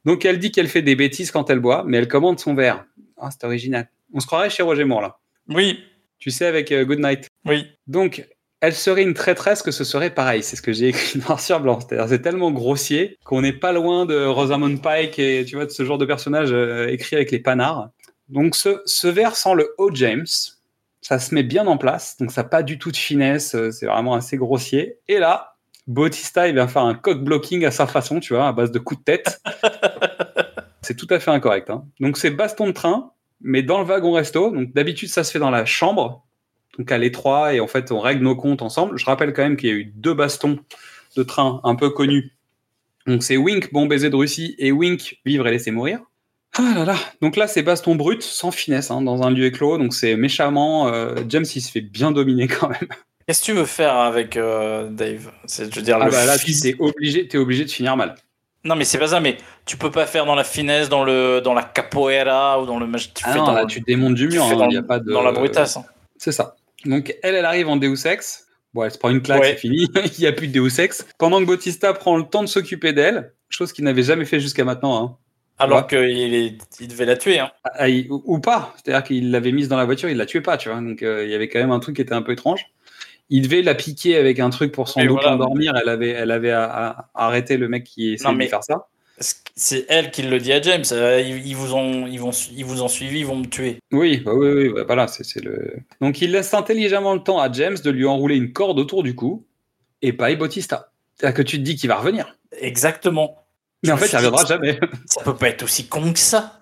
Donc elle dit qu'elle fait des bêtises quand elle boit, mais elle commande son verre. Ah, c'est original. On se croirait chez Roger Moore là. Oui, Tu sais avec euh, Good Night. oui. Donc, elle serait une traîtresse que ce serait pareil. C'est ce que j'ai écrit noir sur blanc. C'est tellement grossier qu'on n'est pas loin de Rosamund Pike et tu vois de ce genre de personnage euh, écrit avec les panards. Donc, ce, ce vers sent le haut James. Ça se met bien en place. Donc, ça n'a pas du tout de finesse. euh, C'est vraiment assez grossier. Et là, Bautista, il vient faire un cock blocking à sa façon, tu vois, à base de coups de tête. c'est tout à fait incorrect. hein. Donc, c'est baston de train, mais dans le wagon resto. Donc, d'habitude, ça se fait dans la chambre donc à l'étroit, et en fait, on règle nos comptes ensemble. Je rappelle quand même qu'il y a eu deux bastons de train un peu connus. Donc c'est Wink, bon baiser de Russie, et Wink, vivre et laisser mourir. Ah là là. Donc là, c'est baston brut, sans finesse, hein, dans un lieu éclos. Donc c'est méchamment. euh, James, il se fait bien dominer quand même. Qu'est-ce que tu veux faire avec euh, Dave? C'est, je veux dire, Ah le bah là, fils- t'es obligé, t'es obligé de finir mal. Non, mais c'est pas ça. Mais tu peux pas faire dans la finesse, dans le, dans la capoeira ou dans le match. Tu Ah fais non, dans, là, tu démontes du mur. hein, dans, y a pas de... dans la brutasse. hein. C'est ça. Donc elle, elle arrive en Deus Ex. Bon, elle se prend une claque, Ouais. c'est fini. Il n'y a plus de Deus Ex. Pendant que Bautista prend le temps de s'occuper d'elle, chose qu'il n'avait jamais fait jusqu'à maintenant. Hein. Alors qu'il il devait la tuer. Hein. Ah, il- ou, ou pas. C'est-à-dire qu'il l'avait mise dans la voiture, il la tuait pas, tu vois. Donc euh, il y avait quand même un truc qui était un peu étrange. Il devait la piquer avec un truc pour sans doute voilà. l'endormir. Elle avait, elle avait à- à- arrêté le mec qui essayait Non, de faire ça. C'est elle qui le dit à James. euh, Ils, ils vous ont, ils, vont, ils vous ont suivi, ils vont me tuer. Oui, bah oui, oui, bah voilà, c'est le. Donc il laisse intelligemment le temps à James de lui enrouler une corde autour du cou et paye Bautista. C'est-à-dire que tu te dis qu'il va revenir. Exactement. Mais en fait, il reviendra jamais. Ça peut pas être aussi con que ça.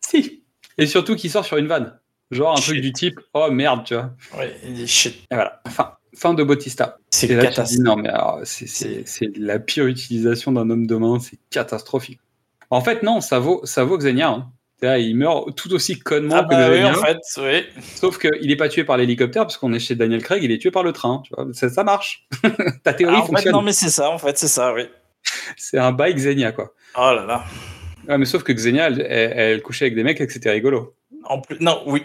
si. Et surtout qu'il sort sur une vanne. Genre un truc du type Oh merde, tu vois. Ouais, il dit, shit. Et voilà. Fin, fin de Bautista. C'est catastrophique. non, mais alors, c'est- la pire utilisation d'un homme de main, c'est catastrophique. En fait, non, ça vaut, ça vaut Xenia. Hein. Il meurt tout aussi connement Ah que bah oui, Xenia, en fait, oui. sauf qu'il n'est pas tué par l'hélicoptère, parce qu'on est chez Daniel Craig, il est tué par le train. Tu vois. Ça, ça marche. Ta théorie Ah, en fait, non, mais c'est ça, en fait, c'est ça, oui. C'est un bail Xenia, quoi. Oh là là. Ouais, mais sauf que Xenia, elle, elle- elle couchait avec des mecs et que c'était rigolo. En plus, non, oui.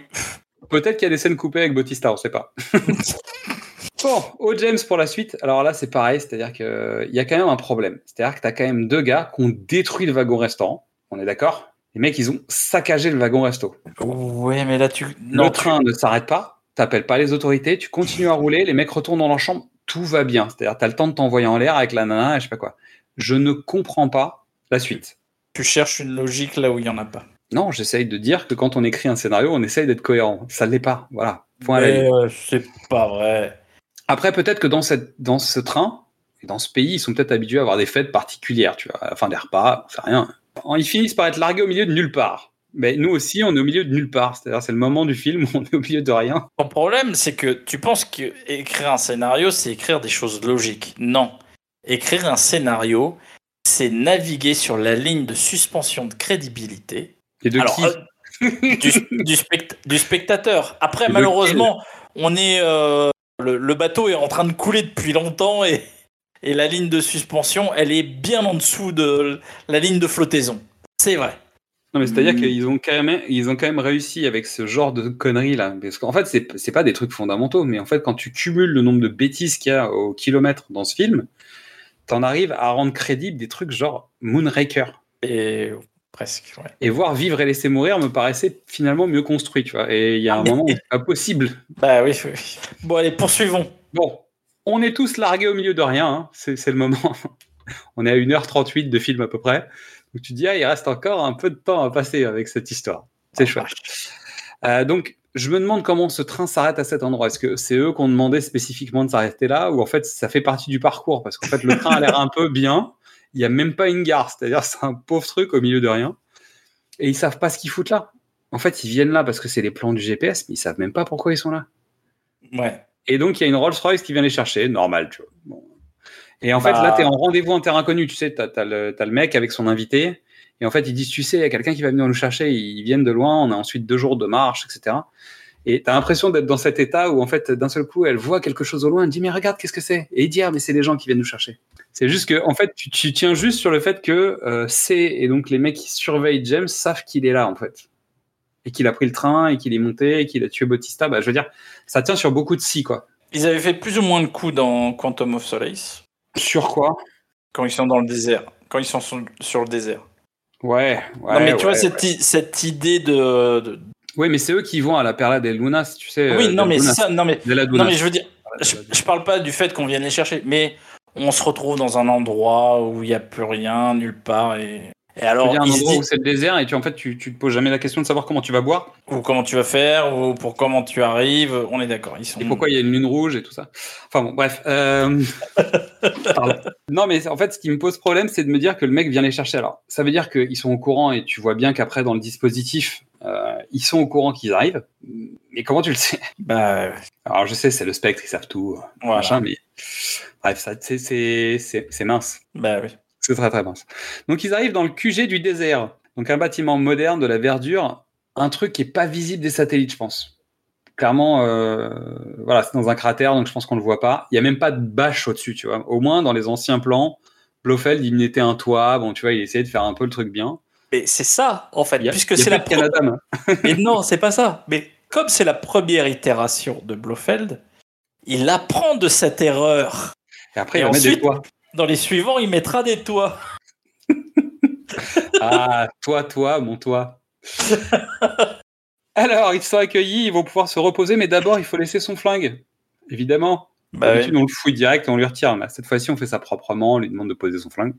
Peut-être qu'il y a des scènes coupées avec Bautista, on sait pas. bon, au James pour la suite. Alors là, c'est pareil, c'est-à-dire qu'il y a quand même un problème. C'est-à-dire que tu as quand même deux gars qui ont détruit le wagon restaurant. On est d'accord? Les mecs, ils ont saccagé le wagon resto. Ouais, mais là, tu. Non, le tu- train ne s'arrête pas, t'appelles pas les autorités, tu continues à rouler, les mecs retournent dans leur chambre, tout va bien. C'est-à-dire, tu as le temps de t'envoyer en l'air avec la nana et je sais pas quoi. Je ne comprends pas la suite. tu cherches une logique là où il y en a pas. Non, j'essaye de dire que quand on écrit un scénario, on essaye d'être cohérent. Ça l'est pas. Voilà. Point. Mais, euh, c'est pas vrai. Après, peut-être que dans, cette, dans ce train, et dans ce pays, ils sont peut-être habitués à avoir des fêtes particulières, tu vois, à la fin des repas, c'est rien. Ils finissent par être largués au milieu de nulle part. Mais nous aussi, on est au milieu de nulle part. C'est-à-dire, c'est le moment du film où on est au milieu de rien. Ton problème, c'est que tu penses que écrire un scénario, c'est écrire des choses logiques. Non. Écrire un scénario, c'est naviguer sur la ligne de suspension de crédibilité Et de Alors, qui euh, du, du spect- du spectateur. Après, Et malheureusement, on est euh, le, le bateau est en train de couler depuis longtemps et, et la ligne de suspension, elle est bien en dessous de la ligne de flottaison. C'est vrai. Non, mais c'est-à-dire Mm. qu'ils ont, quand même, ils ont quand même réussi avec ce genre de conneries là. Parce qu'en fait, c'est c'est pas des trucs fondamentaux, mais en fait, quand tu cumules le nombre de bêtises qu'il y a au kilomètre dans ce film, t'en arrives à rendre crédible des trucs genre Moonraker. Et presque. ouais. Et voir vivre et laisser mourir me paraissait finalement mieux construit, tu vois. Et il y a un Mais- moment où c'est pas possible. Bah oui, oui. Bon, allez, poursuivons. Bon, on est tous largués au milieu de rien, hein. c'est c'est le moment. on est à 1h38 de film à peu près. Donc tu te dis, ah, il reste encore un peu de temps à passer avec cette histoire. C'est chouette. Euh, donc, je me demande comment ce train s'arrête à cet endroit. Est-ce que c'est eux qui ont demandé spécifiquement de s'arrêter là ou en fait ça fait partie du parcours? Parce qu'en fait le train a l'air un peu bien. Il n'y a même pas une gare, c'est-à-dire c'est un pauvre truc au milieu de rien. Et ils savent pas ce qu'ils foutent là. En fait, ils viennent là parce que c'est les plans du GPS, mais ils savent même pas pourquoi ils sont là. Ouais. Et donc il y a une Rolls-Royce qui vient les chercher, normal, tu vois. Bon. Et en fait, Bah. là, tu es en rendez-vous en terre inconnue. Tu sais, tu as, le mec avec son invité. Et en fait, ils disent, tu sais, il y a quelqu'un qui va venir nous chercher. Ils viennent de loin. On a ensuite deux jours de marche, etc. Et tu as l'impression d'être dans cet état où, en fait, d'un seul coup, elle voit quelque chose au loin. Elle dit, mais regarde, qu'est-ce que c'est? Et il dit, ah, mais c'est les gens qui viennent nous chercher. C'est juste que, en fait, tu, tu tiens juste sur le fait que euh, c'est, et donc les mecs qui surveillent James savent qu'il est là, en fait. Et qu'il a pris le train, et qu'il est monté, et qu'il a tué Bautista. Bah, je veux dire, ça tient sur beaucoup de si, quoi. Ils avaient fait plus ou moins de coups dans Quantum of Solace Sur quoi? Quand ils sont dans le désert. Quand ils sont sur, sur le désert. Ouais, ouais. non, mais tu vois, ouais, cette, i- cette idée de. de- Oui, mais c'est eux qui vont à la Perla del Lunas, tu sais. oui, euh, non, mais Lunas. c'est ça. Non, mais, De la non, mais je veux dire, je, je parle pas du fait qu'on vienne les chercher, mais on se retrouve dans un endroit où il n'y a plus rien, nulle part. Et, et Tu alors, veux dire un ils se endroit où c'est le désert et tu, en fait, tu, tu te poses jamais la question de savoir comment tu vas boire ou comment tu vas faire, ou pour comment tu arrives. On est d'accord. Ils sont. et pourquoi il y a une lune rouge et tout ça. Enfin bon, bref. euh, pardon. Non, mais en fait, ce qui me pose problème, c'est de me dire que le mec vient les chercher. Alors, ça veut dire qu'ils sont au courant et tu vois bien qu'après, dans le dispositif, euh, ils sont au courant qu'ils arrivent. Mais comment tu le sais? Bah, Alors, je sais, c'est le spectre, ils savent tout, voilà. machin, mais bref, ça, c'est- c'est c'est- c'est mince. Bah oui. C'est très très mince. Donc ils arrivent dans le QG du désert. Donc un bâtiment moderne, de la verdure, un truc qui est pas visible des satellites, je pense. Clairement, euh, voilà, c'est dans un cratère, donc je pense qu'on le voit pas. Il y a même pas de bâche au-dessus, tu vois. Au moins dans les anciens plans, Blofeld il mettait un toit, bon, tu vois, il essayait de faire un peu le truc bien. Mais c'est ça, en fait, a, puisque c'est la Canadam. Mais non, c'est pas ça. Mais comme c'est la première itération de Blofeld, il apprend de cette erreur. Et après, Et il mettre des ensuite- toits. Dans les suivants, il mettra des toits. Ah, toi, toi, mon toi. Alors, ils sont accueillis, ils vont pouvoir se reposer, mais d'abord, il faut laisser son flingue. Évidemment. Bah D'habitude, on le fouille direct et on lui retire. Cette fois-ci, on fait ça proprement, on lui demande de poser son flingue.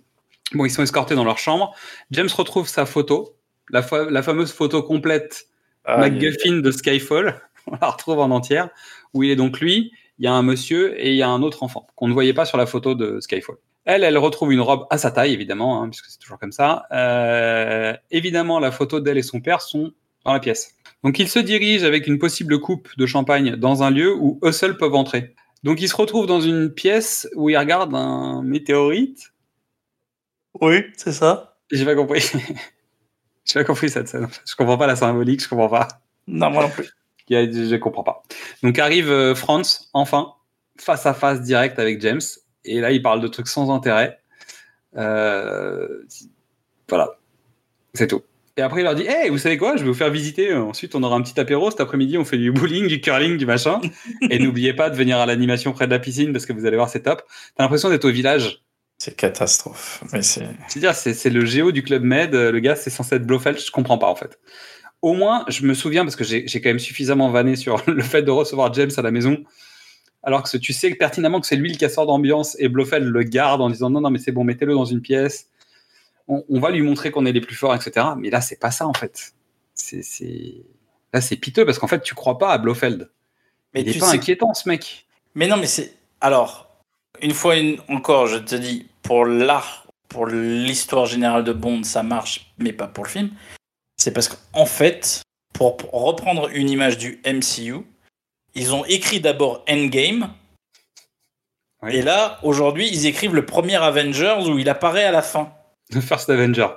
Bon, ils sont escortés dans leur chambre. James retrouve sa photo, la, fa- la fameuse photo complète Ah, MacGuffin de Skyfall. On la retrouve en entière, où il est donc lui, il y a un monsieur et il y a un autre enfant qu'on ne voyait pas sur la photo de Skyfall. Elle, elle retrouve une robe à sa taille, évidemment, hein, puisque c'est toujours comme ça. Euh, évidemment, la photo d'elle et son père sont dans la pièce. Donc, il se dirige avec une possible coupe de champagne dans un lieu où eux seuls peuvent entrer. Donc, il se retrouve dans une pièce où il regarde un météorite. Oui, c'est ça. J'ai pas compris. J'ai pas compris cette scène. Je comprends pas la symbolique, je comprends pas. Non, moi non plus. Y a- Je ne comprends pas. Donc arrive euh, Franz, enfin, face à face direct avec James. Et là, il parle de trucs sans intérêt. Euh, Voilà. C'est tout. Et après, il leur dit Hey, vous savez quoi? Je vais vous faire visiter. Ensuite, on aura un petit apéro. Cet après-midi, on fait du bowling, du curling, du machin. Et n'oubliez pas de venir à l'animation près de la piscine parce que vous allez voir, c'est top. T'as l'impression d'être au village. C'est catastrophe. C'est. C'est-à-dire, c'est c'est le géo du Club Med. Le gars, c'est censé être Blofeld. Je comprends pas, en fait. Au moins, je me souviens, parce que j'ai quand même suffisamment vanné sur le fait de recevoir James à la maison, alors que tu sais pertinemment que c'est lui le casseur d'ambiance et Blofeld le garde en disant non, non, mais c'est bon, mettez-le dans une pièce. On, on va lui montrer qu'on est les plus forts, etc. Mais là, c'est pas ça, en fait. C'est Là, c'est piteux parce qu'en fait, tu crois pas à Blofeld. Mais Il est tu pas sais- inquiétant, ce mec. Mais non, mais c'est. Alors, une fois une- encore, je te dis, pour l'art, pour l'histoire générale de Bond, ça marche, mais pas pour le film. C'est parce qu'en fait, pour reprendre une image du MCU, ils ont écrit d'abord Endgame. Oui. Et là, aujourd'hui, ils écrivent le premier Avengers où il apparaît à la fin. The First Avenger.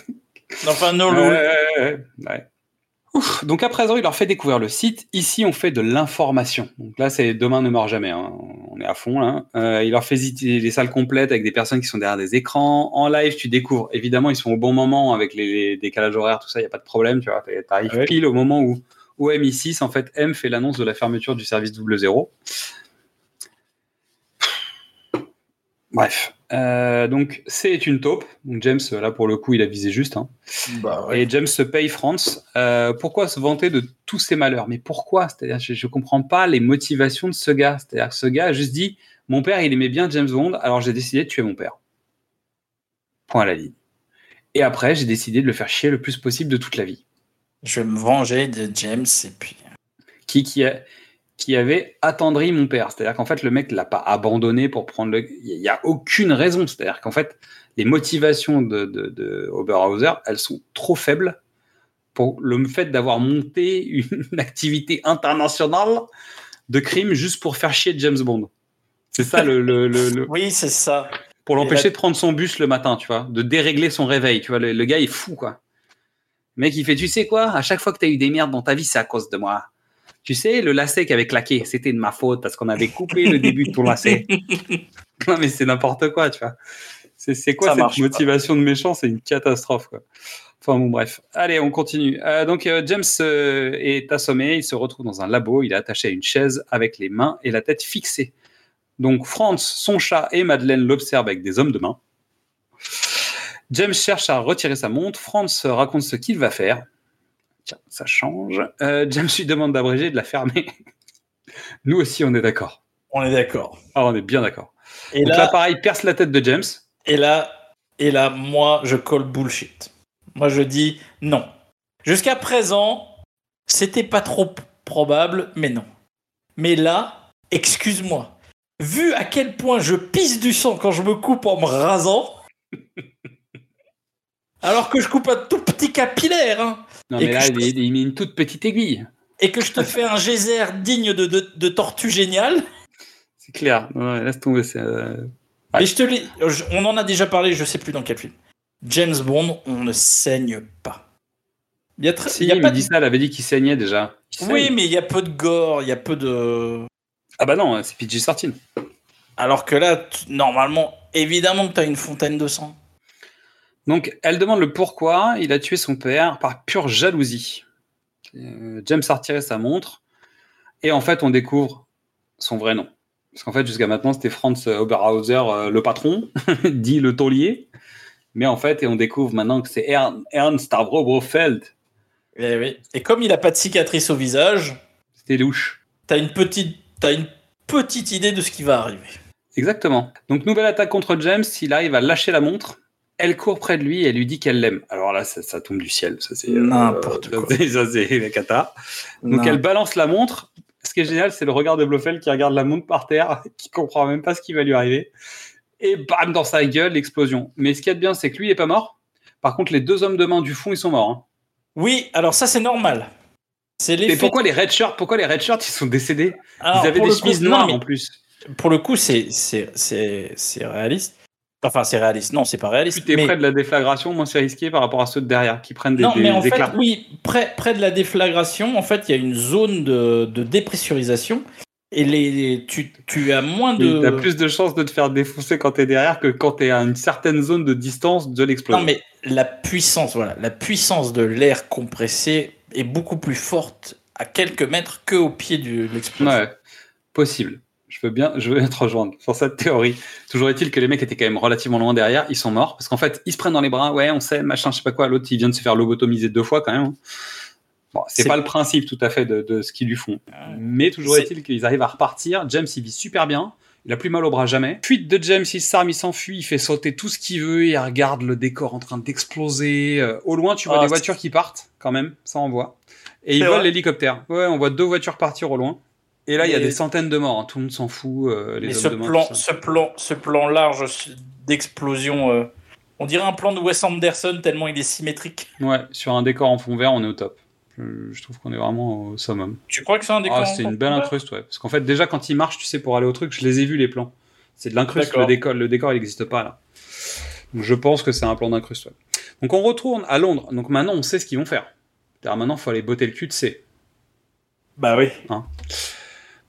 Enfin, no, ouais, ouais, ouais. Ouf. Donc à présent, il leur fait découvrir le site. Ici, on fait de l'information. Donc là, c'est demain ne meurt jamais. hein. On est à fond là. Euh, il leur fait visiter les salles complètes avec des personnes qui sont derrière des écrans. En live, tu découvres. Évidemment, ils sont au bon moment avec les, les décalages horaires, tout ça. Il y a pas de problème. Tu vois, t'arrives Ouais. pile au moment où où MI6 en fait M fait l'annonce de la fermeture du service double zéro. Bref, Euh, donc c'est une taupe. Donc James, là pour le coup, il a visé juste. hein. Bah ouais. Et James se paye France. Euh, pourquoi se vanter de tous ses malheurs? Mais pourquoi? C'est-à-dire, je, je comprends pas les motivations de ce gars. C'est-à-dire que ce gars a juste dit Mon père, il aimait bien James Bond, alors j'ai décidé de tuer mon père. Point à la ligne. Et après, j'ai décidé de le faire chier le plus possible de toute la vie. Je vais me venger de James et puis. qui, qui, a- qui avait attendri mon père. C'est-à-dire qu'en fait, le mec l'a pas abandonné pour prendre le. Il n'y a aucune raison. C'est-à-dire qu'en fait, les motivations de, de, de Oberhauser, elles sont trop faibles pour le fait d'avoir monté une activité internationale de crime juste pour faire chier James Bond. C'est ça le, le- le- le- Oui, c'est ça. pour l'empêcher là- de prendre son bus le matin, tu vois, de dérégler son réveil, tu vois, le, le gars est fou quoi. Le mec il fait, tu sais quoi, à chaque fois que tu as eu des merdes dans ta vie, c'est à cause de moi. Tu sais, le lacet qui avait claqué, c'était de ma faute parce qu'on avait coupé le début de ton lacet. non mais c'est n'importe quoi, tu vois. C'est quoi Ça cette pas. motivation de méchant? C'est une catastrophe quoi. Enfin bon bref. Allez, on continue. Euh, donc euh, James euh, est assommé, il se retrouve dans un labo, il est attaché à une chaise avec les mains et la tête fixée. Donc Franz, son chat et Madeleine l'observent avec des hommes de main. James cherche à retirer sa montre. Franz raconte ce qu'il va faire. Tiens, ça change. Euh, James lui demande d'abréger de la fermer. Nous aussi, on est d'accord. On est d'accord. Ah, on est bien d'accord. Et Donc là, là, pareil, perce la tête de James. et là, et là, moi, je colle bullshit. Moi, je dis non. Jusqu'à présent, c'était pas trop probable, mais non. Mais là, excuse-moi. Vu à quel point je pisse du sang quand je me coupe en me rasant, alors que je coupe un tout petit capillaire, hein, Non, Et mais que là, je- il, il met une toute petite aiguille. et que je te fais un geyser digne de, de, de tortue géniale, C'est clair. Ouais, laisse tomber. c'est, euh, Ouais. Et je te l'ai- je- on en a déjà parlé, je sais plus dans quel film. James Bond, on ne saigne pas. Il y a, très- Si, il y a il pas de- dit ça, elle avait dit qu'il saignait déjà. Il Oui, saigne. mais il y a peu de gore, il y a peu de. Ah bah non, c'est PG-13. Alors que là, t- normalement, évidemment que tu as une fontaine de sang. Donc, elle demande le pourquoi il a tué son père par pure jalousie. Euh, James a retiré sa montre et en fait, on découvre son vrai nom. Parce qu'en fait, jusqu'à maintenant, c'était Franz Oberhauser, euh, le patron, dit le taulier. Mais en fait, et on découvre maintenant que c'est Ern- Ernst Brofeld. Et, oui. et comme il a pas de cicatrice au visage, C'était louche. tu as une petite, t'as une petite idée de ce qui va arriver. Exactement. Donc, nouvelle attaque contre James. Il arrive à lâcher la montre. Elle court près de lui et elle lui dit qu'elle l'aime. Alors là, ça, ça tombe du ciel. Ça, c'est euh, N'importe ça, quoi. Ça, c'est la cata. Donc elle balance la montre. Ce qui est génial, c'est le regard de Blofeld qui regarde la montre par terre, qui comprend même pas ce qui va lui arriver. Et bam, dans sa gueule, l'explosion. Mais ce qu'il y a de bien, c'est que lui, il est pas mort. Par contre, les deux hommes de main du fond, ils sont morts. hein. Oui, alors ça c'est normal. C'est l'effet. pourquoi les red shirts Pourquoi les red shirts, ils sont décédés? Alors, Ils avaient des chemises noires mais en plus. Pour le coup, c'est c'est c'est c'est réaliste. Enfin, c'est réaliste. Non, c'est pas réaliste. Plus t'es mais- près de la déflagration, moins c'est risqué par rapport à ceux de derrière qui prennent des, non, des mais en éclats. fait, oui, près, près de la déflagration, en fait, il y a une zone de, de dépressurisation et les, tu, tu as moins de. Oui, T'as plus de chances de te faire défoncer quand t'es derrière que quand t'es à une certaine zone de distance de l'explosion. Non, mais la puissance, voilà, la puissance de l'air compressé est beaucoup plus forte à quelques mètres que au pied de l'explosion. Ouais, possible. Je veux bien, je veux bien te rejoindre sur cette théorie. Toujours est-il que les mecs étaient quand même relativement loin derrière, ils sont morts parce qu'en fait, ils se prennent dans les bras, ouais, on sait, machin, je sais pas quoi. L'autre, il vient de se faire lobotomiser deux fois quand même. hein. Bon, c'est pas le principe tout à fait de, de ce qu'ils lui font. Mais toujours est-il qu'ils arrivent à repartir. James, il vit super bien. Il a plus mal au bras jamais. Fuite de James, il s'arme, il s'enfuit, il fait sauter tout ce qu'il veut, il regarde le décor en train d'exploser. Euh, Au loin, tu vois Ah, des voitures qui partent, quand même, ça on voit. Et il C'est vole vrai l'hélicoptère. Ouais, on voit deux voitures partir au loin. Et là, il y a des centaines de morts. hein. Tout le monde s'en fout. euh, les Mais ce de plan, ce plan, ce plan large d'explosion, euh, on dirait un plan de Wes Anderson tellement il est symétrique. Ouais, sur un décor en fond vert, on est au top. Je, je trouve qu'on est vraiment au summum. Tu crois que c'est un décor Ah, c'est une belle incruste, ouais. Parce qu'en fait, déjà, quand il marche, tu sais, pour aller au truc, je les ai vus, les plans. C'est de l'incruste, le décor. Le décor, il n'existe pas, là. Donc, je pense que c'est un plan d'incruste, ouais. Donc, on retourne à Londres. Donc, maintenant, on sait ce qu'ils vont faire. C'est-à-dire, maintenant, il faut aller botter le cul de C. Bah oui.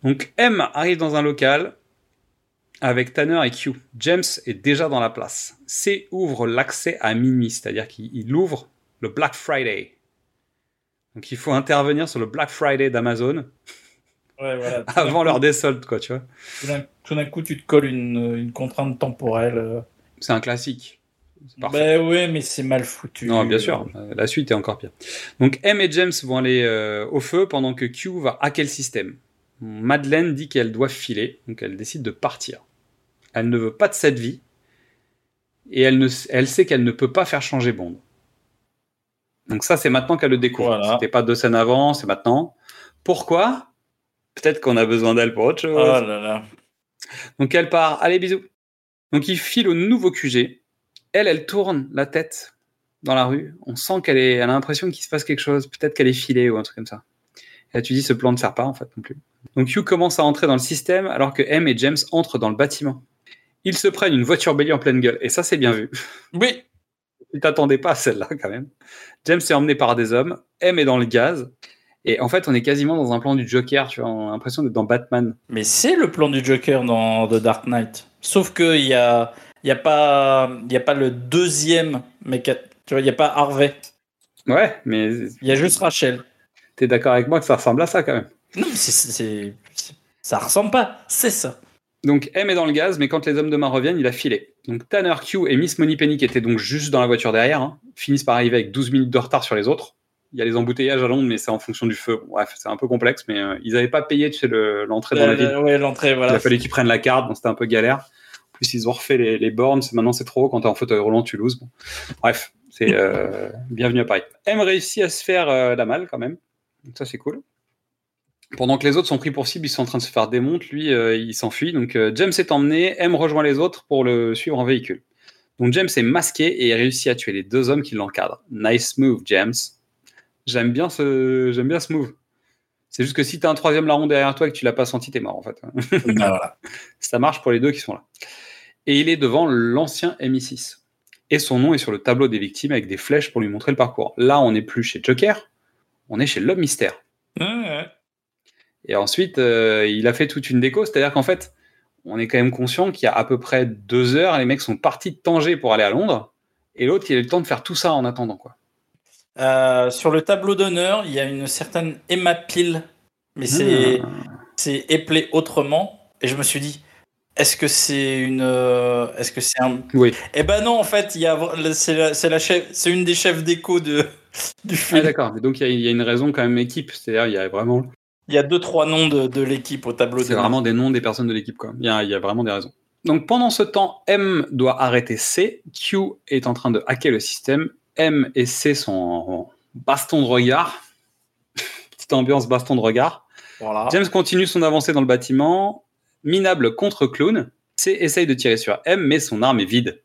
Donc, M arrive dans un local avec Tanner et Q. James est déjà dans la place. C ouvre l'accès à minuit, c'est-à-dire qu'il il ouvre le Black Friday. Donc, il faut intervenir sur le Black Friday d'Amazon Ouais, voilà. Avant l'heure des soldes, quoi, tu vois. Tout d'un- coup, tu te colles une, une contrainte temporelle. euh. C'est un classique. Parfait. Bah ouais, mais c'est mal foutu. Non, bien sûr. La suite est encore pire. Donc M et James vont aller euh, au feu pendant que Q va hacker le système. Madeleine dit qu'elle doit filer, donc elle décide de partir. Elle ne veut pas de cette vie et elle, ne, elle sait qu'elle ne peut pas faire changer Bond. Donc ça, c'est maintenant qu'elle le découvre. Voilà. C'était pas deux scènes avant, c'est maintenant. Pourquoi? Peut-être qu'on a besoin d'elle pour autre chose. Oh là là. Donc elle part, allez bisous. Donc il file au nouveau QG. Elle, elle tourne la tête dans la rue. On sent qu'elle est, elle a l'impression qu'il se passe quelque chose. Peut-être qu'elle est filée ou un truc comme ça. Là tu dis ce plan ne sert pas en fait non plus. Donc Hugh commence à entrer dans le système alors que M et James entrent dans le bâtiment. Ils se prennent une voiture bélier en pleine gueule et ça c'est bien vu. Oui. Tu t'attendais pas à celle-là quand même. James est emmené par des hommes. M est dans le gaz. Et en fait, on est quasiment dans un plan du Joker, tu vois. On a l'impression d'être dans Batman. Mais c'est le plan du Joker dans The Dark Knight. Sauf que il y a, y a pas, il y a pas le deuxième mec. Tu vois, il y a pas Harvey. Ouais, mais Il y a juste Rachel. T'es d'accord avec moi que ça ressemble à ça quand même. Non, mais c'est, ça ressemble pas. C'est ça. Donc M est dans le gaz, mais quand les hommes de main reviennent, il a filé. Donc Tanner, Q et Miss Moneypenny, qui étaient donc juste dans la voiture derrière, hein, finissent par arriver avec 12 minutes de retard sur les autres. Il y a les embouteillages à Londres, mais c'est en fonction du feu. Bref, c'est un peu complexe, mais euh, ils n'avaient pas payé tu sais, le- l'entrée dans la ville. Ouais, l'entrée, Il a fallu qu'ils prennent la carte, donc c'était un peu galère. En plus, ils ont refait les, les bornes. Maintenant, c'est trop haut. Quand t'es en fauteuil roulant, tu loses. Bon. Bref, c'est euh, bienvenue à Paris. M réussit à se faire euh, la malle quand même. Donc ça, c'est cool. Pendant que les autres sont pris pour cible, ils sont en train de se faire démonter. Lui, euh, il s'enfuit. Donc euh, James est emmené. M rejoint les autres pour le suivre en véhicule. Donc James est masqué et réussit à tuer les deux hommes qui l'encadrent. Nice move, James. J'aime bien ce, j'aime bien ce move. C'est juste que si t'as un troisième larron derrière toi et que tu l'as pas senti, t'es mort en fait. Ben voilà. Ça marche pour les deux qui sont là. Et il est devant l'ancien MI6. Et son nom est sur le tableau des victimes avec des flèches pour lui montrer le parcours. Là, on n'est plus chez Joker, on est chez l'homme mystère. Ouais, ouais. Et ensuite, euh, il a fait toute une déco, c'est-à-dire qu'en fait, on est quand même conscient qu'il y a à peu près deux heures, les mecs sont partis de Tanger pour aller à Londres, et l'autre, il a eu le temps de faire tout ça en attendant. quoi. Euh, sur le tableau d'honneur, il y a une certaine Emma Peel, mais c'est Ah. c'est éplé autrement. Et je me suis dit, est-ce que c'est une, euh, est-ce que c'est un Oui. Eh ben non, en fait, il y a, c'est la, c'est la chef, c'est une des chefs d'écho de du Ah, d'accord, mais donc il y, a- il y a une raison quand même équipe, c'est-à-dire il y a vraiment, il y a deux trois noms de, de l'équipe au tableau c'est vraiment des noms des personnes de l'équipe. quoi. Il y, a, il y a vraiment des raisons. Donc pendant ce temps, M doit arrêter C, Q est en train de hacker le système, M et C sont en baston de regard, petite ambiance baston de regard. Voilà. James continue son avancée dans le bâtiment. Minable contre clown. C essaye de tirer sur M, mais son arme est vide.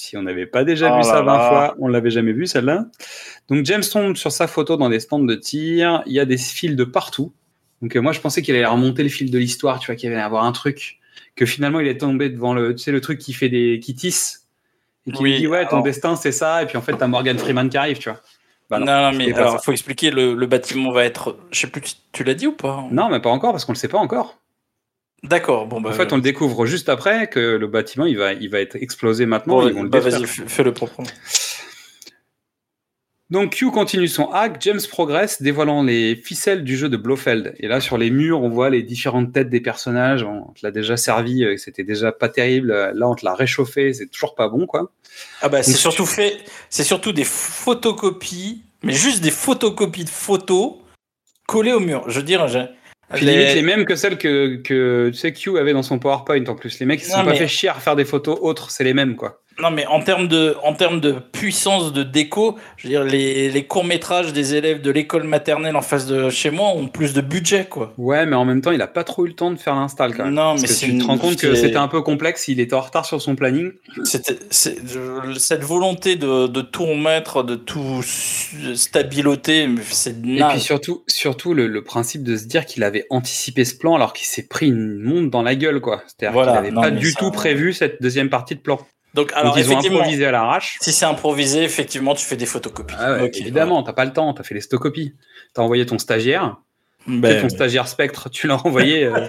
Si on n'avait pas déjà Oh vu ça là 20 là. fois, on l'avait jamais vu celle-là. Donc James tombe sur sa photo dans des stands de tir. Il y a des fils de partout. Donc euh, moi je pensais qu'il allait remonter le fil de l'histoire, tu vois, qu'il allait avoir un truc. Que finalement il est tombé devant le, tu sais, le truc qui fait des, qui tisse. Et qui Oui, lui dit ouais ton alors- destin c'est ça. Et puis en fait t'as Morgan Freeman qui arrive, tu vois. Bah non, non, mais alors il faut expliquer le, le bâtiment va être, je sais plus, tu- tu l'as dit ou pas? Non mais pas encore parce qu'on le sait pas encore. D'accord. Bon bah. En fait, on le découvre juste après que le bâtiment il va, il va être explosé maintenant. bon, ils vont le bah, vas-y, f- fais-le proprement. Donc Q continue son hack, James progresse, dévoilant les ficelles du jeu de Blofeld. Et là, sur les murs, on voit les différentes têtes des personnages. On te l'a déjà servi, euh, c'était déjà pas terrible. Là, on te l'a réchauffé, c'est toujours pas bon, quoi. Ah bah c'est surtout fait, c'est surtout des photocopies, mais juste des photocopies de photos collées au mur. Je veux dire, j'ai- Puis les- limite les mêmes que celles que, que tu sais, Q avait dans son PowerPoint en plus. Les mecs, ils se sont pas fait chier à faire des photos autres, c'est les mêmes, quoi. Non mais en termes de, en termes de puissance de déco, je veux dire les, les courts métrages des élèves de l'école maternelle en face de chez moi ont plus de budget quoi. Ouais, mais en même temps, il a pas trop eu le temps de faire l'install, quand même. Non, Parce mais que tu une- te rends compte que c'était un peu complexe, il était en retard sur son planning. C'était, cette volonté de, de tout remettre, de tout stabiloter, c'est Et puis surtout, surtout le, le principe de se dire qu'il avait anticipé ce plan alors qu'il s'est pris une montre dans la gueule, quoi. C'est-à-dire Voilà, qu'il n'avait pas du ça- tout prévu cette deuxième partie de plan. Donc alors Donc ils ont effectivement, improvisé à l'arrache. si c'est improvisé, effectivement, tu fais des photocopies. Ah ouais, évidemment, t'as pas le temps, t'as fait les stockopies. T'as envoyé ton stagiaire, Ben, ton stagiaire Spectre, tu l'as envoyé. euh.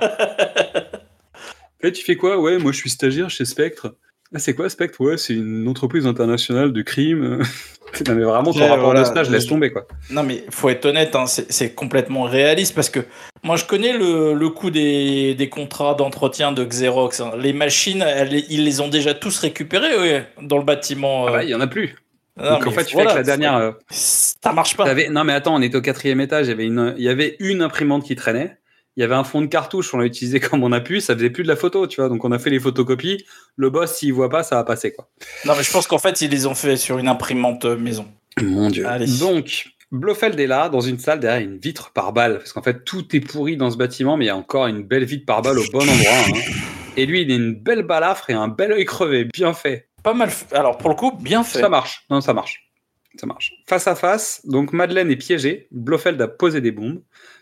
Là, tu fais quoi? Ouais, moi je suis stagiaire chez Spectre. Ah, c'est quoi Spectre? Ouais, c'est une entreprise internationale de crime. non, mais vraiment, ton rapport voilà. de stage, laisse tomber, quoi. Non, mais faut être honnête, hein, c'est complètement réaliste parce que moi je connais le, le coût des, des contrats d'entretien de Xerox. hein. Les machines, elles- ils les ont déjà tous récupérées ouais, dans le bâtiment. Ah euh. bah, il y en a plus. Non, Donc en fait, tu voilà, fais que la dernière. euh, Ça marche pas. Non mais attends, on était au quatrième étage, il y avait une, il y avait une imprimante qui traînait, il y avait un fond de cartouche, on l'a utilisé comme on a pu, ça faisait plus de la photo, tu vois, donc on a fait les photocopies, le boss s'il voit pas, ça va passer quoi. Non, mais je pense qu'en fait, ils les ont fait sur une imprimante euh, maison. Mon dieu. Allez. Donc, Blofeld est là, dans une salle derrière une vitre par balle, parce qu'en fait tout est pourri dans ce bâtiment, mais il y a encore une belle vitre par balle au bon endroit. hein. Et lui, il a une belle balafre et un bel œil crevé, bien fait. Pas mal. Alors pour le coup, bien fait. Ça marche. Non, ça marche. Ça marche. Face à face, donc Madeleine est piégée. Blofeld a posé des bombes.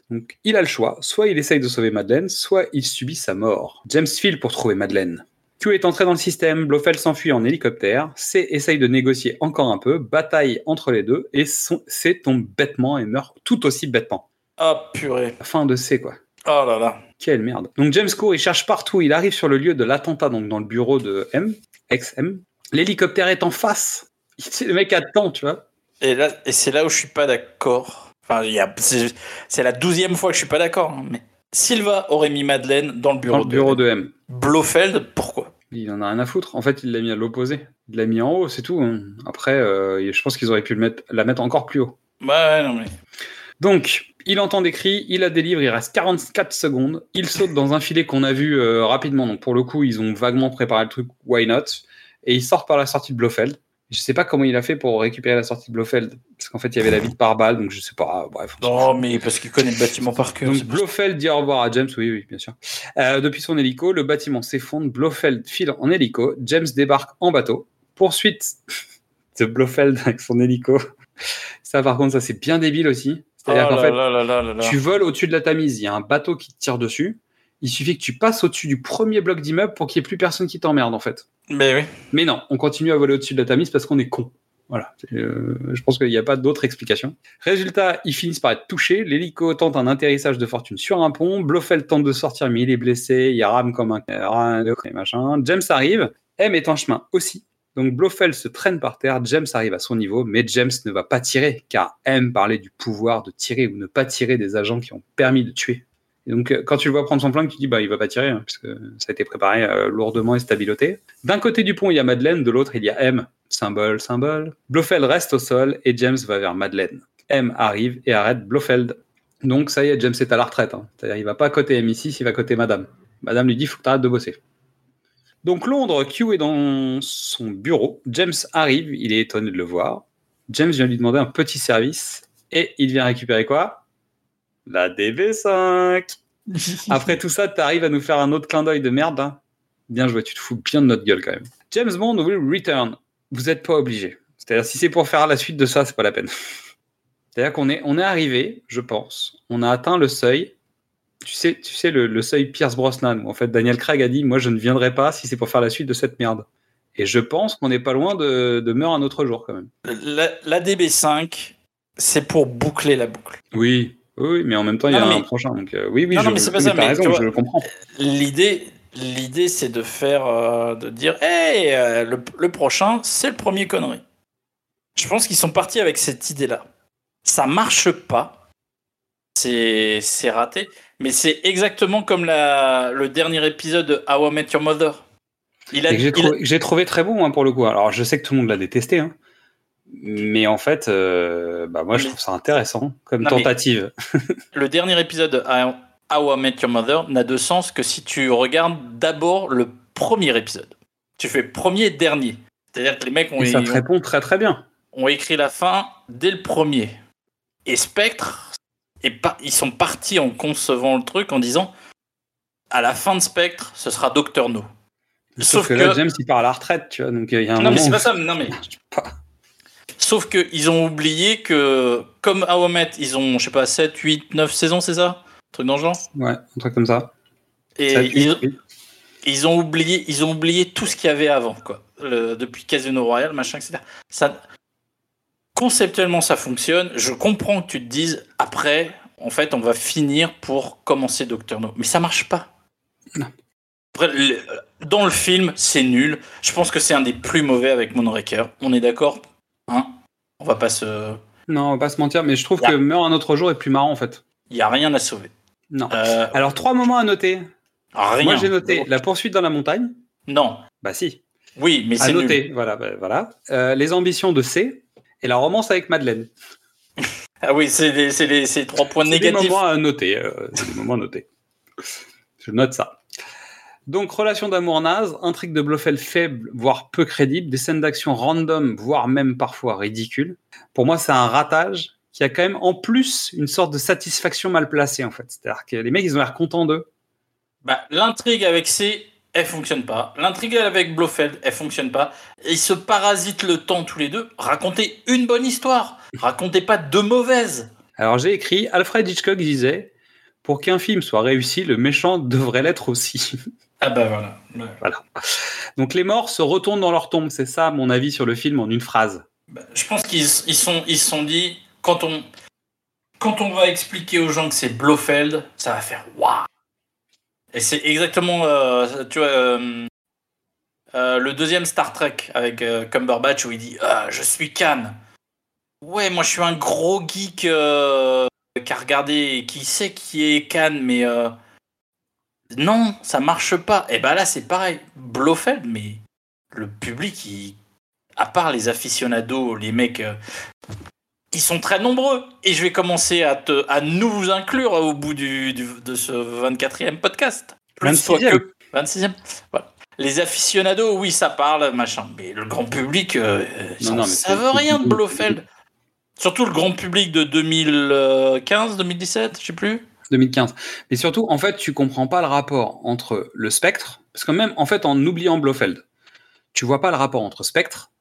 Donc il a le choix. Soit il essaye de sauver Madeleine, soit il subit sa mort. James file pour trouver Madeleine. Q est entré dans le système. Blofeld s'enfuit en hélicoptère. C essaye de négocier encore un peu. Bataille entre les deux. Et son- C tombe bêtement et meurt tout aussi bêtement. Ah purée. Fin de C, quoi. Oh là là. Quelle merde. Donc James court, il cherche partout, il arrive sur le lieu de l'attentat, donc dans le bureau de M, ex-M. L'hélicoptère est en face. Le mec attend, tu vois. Et là, et c'est là où je suis pas d'accord. Enfin, c'est la douzième fois que je suis pas d'accord. hein, mais Silva aurait mis Madeleine dans le bureau, Dans le bureau de M. Blofeld. Pourquoi? Il en a rien à foutre. En fait, il l'a mis à l'opposé. Il l'a mis en haut, c'est tout. hein. Après, euh, je pense qu'ils auraient pu le mettre, la mettre encore plus haut. Ouais, ouais, non mais. Donc, il entend des cris, il la délivre, il reste 44 secondes. Il saute dans un filet qu'on a vu euh, rapidement. Donc, pour le coup, ils ont vaguement préparé le truc, why not? Et il sort par la sortie de Blofeld. Je sais pas comment il a fait pour récupérer la sortie de Blofeld. Parce qu'en fait, il y avait la vitre par balle, donc je sais pas. Bref. on s'en Non, mais parce qu'il connaît le bâtiment par cœur. Donc. Blofeld dit au revoir à James, oui, oui, bien sûr. Euh, depuis son hélico, le bâtiment s'effondre, Blofeld file en hélico, James débarque en bateau. Poursuite de Blofeld avec son hélico. Ça, par contre, ça c'est bien débile aussi. Oh C'est-à-dire qu'en là fait, là là là là là. tu voles au-dessus de la Tamise, il y a un bateau qui te tire dessus. Il suffit que tu passes au-dessus du premier bloc d'immeuble pour qu'il n'y ait plus personne qui t'emmerde, en fait. Mais oui. Mais non, on continue à voler au-dessus de la Tamise parce qu'on est con. Voilà. Euh, je pense qu'il n'y a pas d'autre explication. Résultat, ils finissent par être touchés. L'hélico tente un atterrissage de fortune sur un pont. Blofeld tente de sortir, mais il est blessé. Il rame comme un et machin. James arrive. M est en chemin aussi. Donc Blofeld se traîne par terre. James arrive à son niveau, mais James ne va pas tirer, car M parlait du pouvoir de tirer ou ne pas tirer des agents qui ont permis de tuer. Donc, euh, quand tu le vois prendre son flingue, tu dis, bah, il va pas tirer, hein, puisque ça a été préparé euh, lourdement et stabiloté. D'un côté du pont, il y a Madeleine, de l'autre, il y a M. Symbole, symbole. Blofeld reste au sol et James va vers Madeleine. M arrive et arrête Blofeld. Donc, ça y est, James est à la retraite. hein. C'est-à-dire, il va pas côté M6, il va côté Madame. Madame lui dit, faut que t'arrêtes de bosser. Donc, Londres, Q est dans son bureau. James arrive, il est étonné de le voir. James vient lui demander un petit service et il vient récupérer quoi? La DB5 Après tout ça, tu arrives à nous faire un autre clin d'œil de merde. hein. Bien joué, tu te fous bien de notre gueule quand même. James Bond will return. Vous n'êtes pas obligé. C'est-à-dire, si c'est pour faire la suite de ça, c'est pas la peine. C'est-à-dire qu'on est, on est arrivé, je pense, on a atteint le seuil. Tu sais, tu sais le, le seuil Pierce Brosnan, où en fait Daniel Craig a dit Moi, je ne viendrai pas si c'est pour faire la suite de cette merde. Et je pense qu'on n'est pas loin de, de meurtre un autre jour quand même. La, la DB5, c'est pour boucler la boucle. Oui, oui, mais en même temps, il y a mais- un prochain. Donc, euh, oui, oui, Non, je, non, mais c'est pas ça, mais raison, vois- je le comprends. L'idée, l'idée, c'est de faire, euh, de dire, hey, euh, le, le prochain, c'est le premier connerie. Je pense qu'ils sont partis avec cette idée-là. Ça marche pas. C'est, c'est raté. Mais c'est exactement comme la, le dernier épisode de How I Met Your Mother. Il trouvé, j'ai trouvé très bon hein, pour le coup. Alors je sais que tout le monde l'a détesté, hein. Mais en fait, euh, bah, moi je trouve ça intéressant comme Non, tentative. le dernier épisode de How I Met Your Mother n'a de sens que si tu regardes d'abord le premier épisode. Tu fais premier dernier. C'est-à-dire que les mecs ont, Et ça te ont- répond très très bien. ont écrit la fin dès le premier. Et Spectre, est pas, ils sont partis en concevant le truc en disant à la fin de Spectre, ce sera Docteur No. Sauf, Sauf que, là, que- James il part à la retraite, tu vois. Donc il y a un Non, mais c'est pas ça. Non, mais. Sauf qu'ils ont oublié que, comme How I Met, ils ont, je sais pas, 7, 8, 9 saisons, c'est ça? Un truc dans le genre? Ouais, un truc comme ça. Et ils, ont oublié, ils ont oublié tout ce qu'il y avait avant, quoi. Le- depuis Casino Royale, machin, etc. Ça, conceptuellement, ça fonctionne. Je comprends que tu te dises, après, en fait, on va finir pour commencer Doctor No. Mais ça marche pas. Non. Dans le film, c'est nul. Je pense que c'est un des plus mauvais avec Moonraker. On est d'accord? Hein On va pas se. Non, on va pas se mentir, mais je trouve Yeah. que Meurt un autre jour est plus marrant en fait. Il y a rien à sauver. Non. Euh, Alors trois moments à noter. rien. Moi j'ai noté la poursuite dans la montagne. Non. Bah si. Oui, mais À c'est noter. nul. Voilà, bah, voilà. Euh, les ambitions de C et la romance avec Madeleine. Ah oui, c'est les, c'est les- c'est trois points C'est des négatifs. moments à noter. euh, c'est des moments à noter. Je note ça. Donc, relation d'amour naze, intrigue de Blofeld faible, voire peu crédible, des scènes d'action random, voire même parfois ridicules. Pour moi, c'est un ratage qu'il y a quand même en plus une sorte de satisfaction mal placée en fait. C'est-à-dire que les mecs, ils ont l'air contents d'eux. Bah, l'intrigue avec C, elle fonctionne pas. L'intrigue avec Blofeld, elle fonctionne pas. Ils se parasitent le temps tous les deux. Racontez une bonne histoire. Racontez pas deux mauvaises. Alors j'ai écrit, Alfred Hitchcock disait, pour qu'un film soit réussi, le méchant devrait l'être aussi. Ah bah voilà. Ouais. voilà. Donc les morts se retournent dans leur tombe. C'est ça mon avis sur le film en une phrase. Bah, je pense qu'ils ils sont, ils se sont dit, quand on, quand on va expliquer aux gens que c'est Blofeld, ça va faire waouh. Et c'est exactement, euh, tu vois, euh, euh, le deuxième Star Trek avec Cumberbatch où il dit ah, Je suis Khan. Ouais, moi je suis un gros geek qui a regardé, qui sait qui est Khan, mais non, ça marche pas. Et ben là, c'est pareil. Blofeld, mais le public, il, à part les aficionados, les mecs, euh, ils sont très nombreux. Et je vais commencer à, te, à nous inclure au bout du, du- de ce 24e podcast. Plus toi 26e. que 26e. Voilà. Les aficionados, oui, ça parle, machin. Mais le grand public, euh, Non, en non, savent c'est- rien de Blofeld. Surtout le grand public de 2015, 2017, je sais plus. 2015. Mais surtout, en fait, tu comprends pas le rapport entre le spectre, parce que même, en fait, en oubliant Blofeld, tu vois pas le rapport entre spectre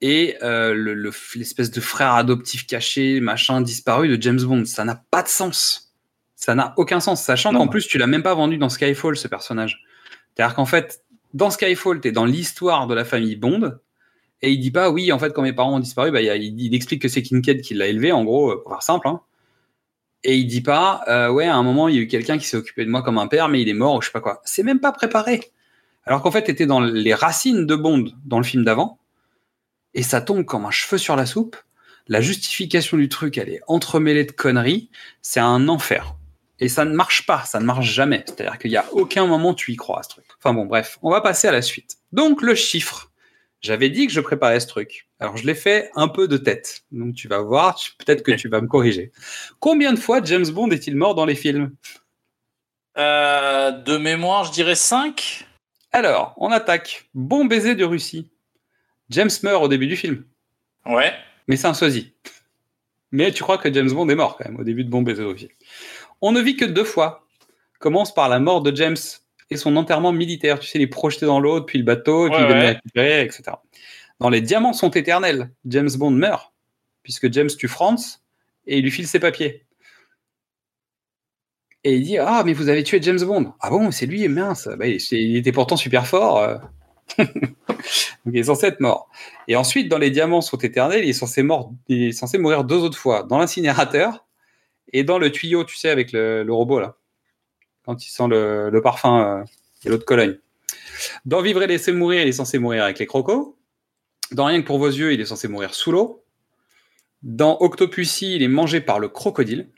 et euh, le- le- l'espèce de frère adoptif caché, machin, disparu de James Bond. Ça n'a pas de sens. Ça n'a aucun sens, sachant qu'en plus, tu l'as même pas vendu dans Skyfall, ce personnage. C'est-à-dire qu'en fait, dans Skyfall, tu es dans l'histoire de la famille Bond, et il dit pas, oui, en fait, quand mes parents ont disparu, bah, il, il- explique que c'est Kincaid qui l'a élevé, en gros, pour faire simple. hein. Et il dit pas, euh, ouais, à un moment, il y a eu quelqu'un qui s'est occupé de moi comme un père, mais il est mort ou je sais pas quoi. C'est même pas préparé. Alors qu'en fait, t'étais dans les racines de Bond dans le film d'avant, et ça tombe comme un cheveu sur la soupe. La justification du truc, elle est entremêlée de conneries. C'est un enfer. Et ça ne marche pas, ça ne marche jamais. C'est-à-dire qu'il n'y a aucun moment tu y crois à ce truc. Enfin bon, bref, on va passer à la suite. Donc le chiffre. J'avais dit que je préparais ce truc. Alors je l'ai fait un peu de tête. Donc tu vas voir, peut-être que tu vas me corriger. Combien de fois James Bond est-il mort dans les films? Euh, de mémoire, je dirais 5. Alors, on attaque. Bon baiser de Russie. James meurt au début du film, Ouais. mais c'est un sosie. Mais tu crois que James Bond est mort quand même au début de Bon baiser de Russie. On ne vit que deux fois. Commence par la mort de James et son enterrement militaire. Tu sais, il est projeté dans l'eau depuis le bateau, et puis Ouais, il ouais. le récupérer, etc. Dans Les Diamants sont éternels, James Bond meurt, puisque James tue Franz et il lui file ses papiers. Et il dit Ah, mais vous avez tué James Bond. Ah bon, c'est lui, mince. Bah, il, était pourtant super fort. euh. Donc il est censé être mort. Et ensuite, dans Les Diamants sont éternels, il est censé, mourir deux autres fois. Dans l'incinérateur et dans le tuyau, tu sais, avec le, robot, là. Quand il sent le, parfum euh, et l'eau de Cologne. Dans Vivre et laisser mourir, il est censé mourir avec les crocos. Dans Rien que pour vos yeux, il est censé mourir sous l'eau. Dans Octopussy, il est mangé par le crocodile.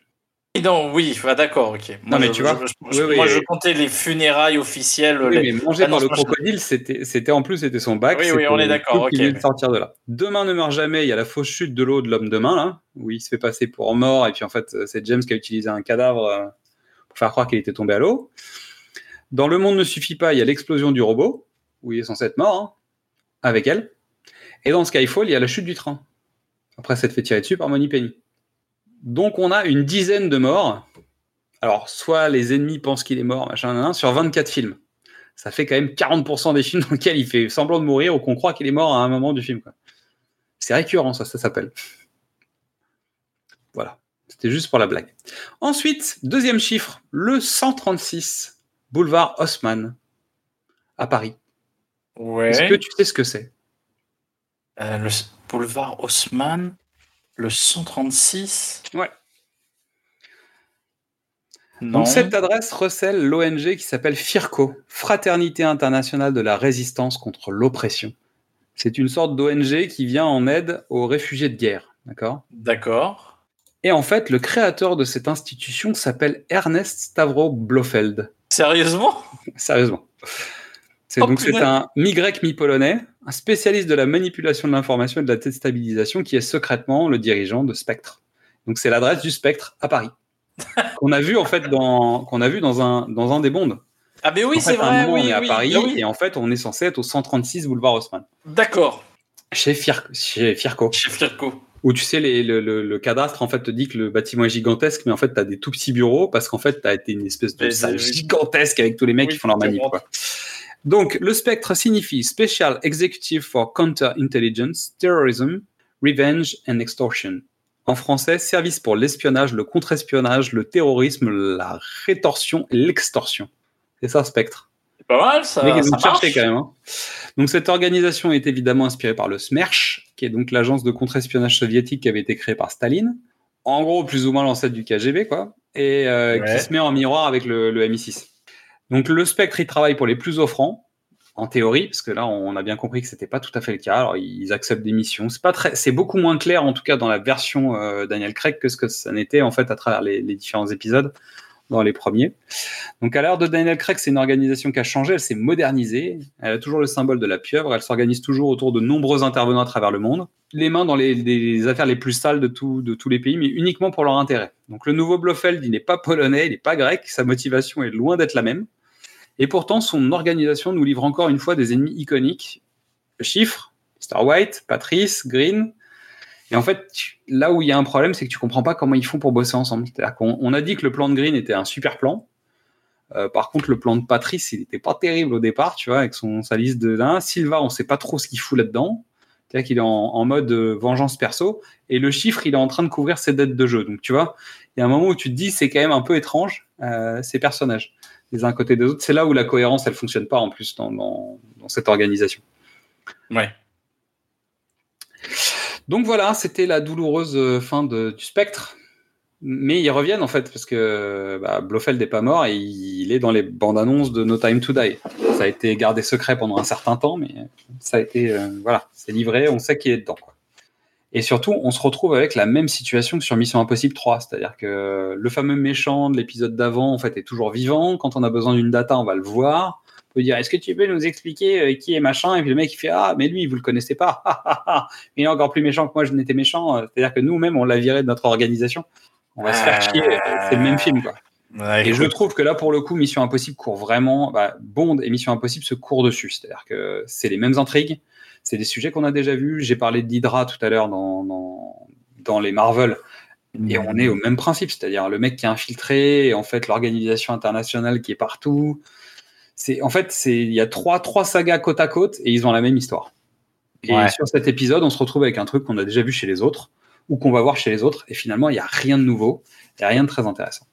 Et Non, oui, bah, d'accord, ok. Moi, mais je, tu vois, je- je- oui, oui. moi, je comptais les funérailles officielles. Oui, les- mais mangé Ah non, par le crocodile, c'était c'était en plus c'était son bac. Oui, oui, on est d'accord, ok. venait de sortir de là. Demain ne meurt jamais. Il y a la fausse chute de l'eau de l'homme demain là, où il se fait passer pour mort et puis en fait c'est James qui a utilisé un cadavre euh, pour faire croire qu'il était tombé à l'eau. Dans Le Monde ne suffit pas, il y a l'explosion du robot où il est censé être mort hein, avec elle. Et dans Skyfall, il y a la chute du train. Après, s'être fait tirer dessus par Money Penny. Donc on a une dizaine de morts. Alors, soit les ennemis pensent qu'il est mort, machin, nan, nan, sur 24 films. Ça fait quand même 40% des films dans lesquels il fait semblant de mourir ou qu'on croit qu'il est mort à un moment du film. C'est récurrent, ça, ça s'appelle. Voilà. C'était juste pour la blague. Ensuite, deuxième chiffre, le 136, boulevard Haussmann, à Paris. Ouais. Est-ce que tu sais ce que c'est? Euh, le boulevard Haussmann, le 136. Ouais. Non. Donc cette adresse recèle l'ONG qui s'appelle FIRCO, Fraternité internationale de la résistance contre l'oppression. C'est une sorte d'ONG qui vient en aide aux réfugiés de guerre, d'accord? D'accord. Et en fait, le créateur de cette institution s'appelle Ernest Stavro Blofeld. Sérieusement? Sérieusement. C'est Oh, donc c'est un mi-grec mi-polonais, un spécialiste de la manipulation de l'information et de la déstabilisation qui est secrètement le dirigeant de Spectre. Donc c'est l'adresse du Spectre à Paris. qu'on a vu en fait dans qu'on a vu dans un dans un des bondes. Ah, mais oui, En fait, c'est vrai. moment, oui, on est à oui, Paris ah oui. et en fait on est censé être au 136 boulevard Haussmann. D'accord. Chez, Fir chez Firco. Chez Firco. où tu sais, les, le, le, le cadastre en fait te dit que le bâtiment est gigantesque, mais en fait, tu as des tout petits bureaux parce qu'en fait, tu as été une espèce de salle gigantesque avec tous les mecs qui font leur manip. Quoi. Donc, le spectre signifie Special Executive for Counter-Intelligence, Terrorism, Revenge and Extortion. En français, service pour l'espionnage, le contre-espionnage, le terrorisme, la rétorsion et l'extorsion. C'est ça, Spectre. C'est pas mal, ça. Ils ça cherché quand même. hein. Donc cette organisation est évidemment inspirée par le SMERSH, qui est donc l'agence de contre-espionnage soviétique qui avait été créée par Staline. En gros, plus ou moins l'ancêtre du KGB, quoi. Et euh, Ouais. qui se met en miroir avec le, le MI6. Donc le Spectre, il travaille pour les plus offrants, en théorie, parce que là, on a bien compris que c'était pas tout à fait le cas. Alors, ils acceptent des missions. C'est pas très, c'est beaucoup moins clair, en tout cas, dans la version euh, Daniel Craig que ce que ça n'était, en fait, à travers les, différents épisodes dans les premiers. Donc, à l'heure de Daniel Craig, c'est une organisation qui a changé, elle s'est modernisée. Elle a toujours le symbole de la pieuvre. Elle s'organise toujours autour de nombreux intervenants à travers le monde. Les mains dans les, affaires les plus sales de, de tous les pays, mais uniquement pour leur intérêt. Donc, le nouveau Blofeld, il n'est pas polonais, il n'est pas grec. Sa motivation est loin d'être la même. Et pourtant, son organisation nous livre encore une fois des ennemis iconiques. Le chiffre, Star White, Patrice, Green. Et en fait, là où il y a un problème, c'est que tu comprends pas comment ils font pour bosser ensemble. On a dit que le plan de Green était un super plan. Euh, par contre, le plan de Patrice, il n'était pas terrible au départ, tu vois, avec son, sa liste de là. Silva, on sait pas trop ce qu'il fout là-dedans. C'est-à-dire qu'il est en, en mode euh, vengeance perso. Et le chiffre, il est en train de couvrir ses dettes de jeu. Donc, tu vois, il y a un moment où tu te dis, c'est quand même un peu étrange, euh, ces personnages, les uns à côté des autres. C'est là où la cohérence, elle fonctionne pas, en plus, dans, dans, dans cette organisation. Ouais. Donc voilà, c'était la douloureuse euh, fin de- du spectre. Mais ils reviennent en fait, parce que bah, Blofeld n'est pas mort et il est dans les bandes annonces de No Time to Die. Ça a été gardé secret pendant un certain temps, mais ça a été. euh, voilà, c'est livré, on sait qu'il est dedans. Quoi. Et surtout, on se retrouve avec la même situation que sur Mission Impossible 3, c'est-à-dire que le fameux méchant de l'épisode d'avant en fait est toujours vivant. Quand on a besoin d'une data, on va le voir. On peut dire, est-ce que tu peux nous expliquer euh, qui est machin? Et puis le mec il fait, ah, mais lui, vous le connaissez pas. il est encore plus méchant que moi, je n'étais méchant. C'est-à-dire que nous-mêmes, on l'a viré de notre organisation. On va se faire chier. C'est le même film, quoi. Ouais, Et je trouve que là, pour le coup, Mission Impossible court vraiment. Bah, Bond et Mission Impossible se courent dessus. C'est-à-dire que c'est les mêmes intrigues, c'est des sujets qu'on a déjà vus. J'ai parlé d'Hydra tout à l'heure dans, dans, dans les Marvel. Et on est au même principe, c'est-à-dire le mec qui est infiltré, et en fait l'organisation internationale qui est partout. C'est en fait c'est il y a trois trois sagas côte à côte et ils ont la même histoire. Et Ouais. sur cet épisode, on se retrouve avec un truc qu'on a déjà vu chez les autres ou qu'on va voir chez les autres et finalement il y a rien de nouveau, il y a rien de très intéressant.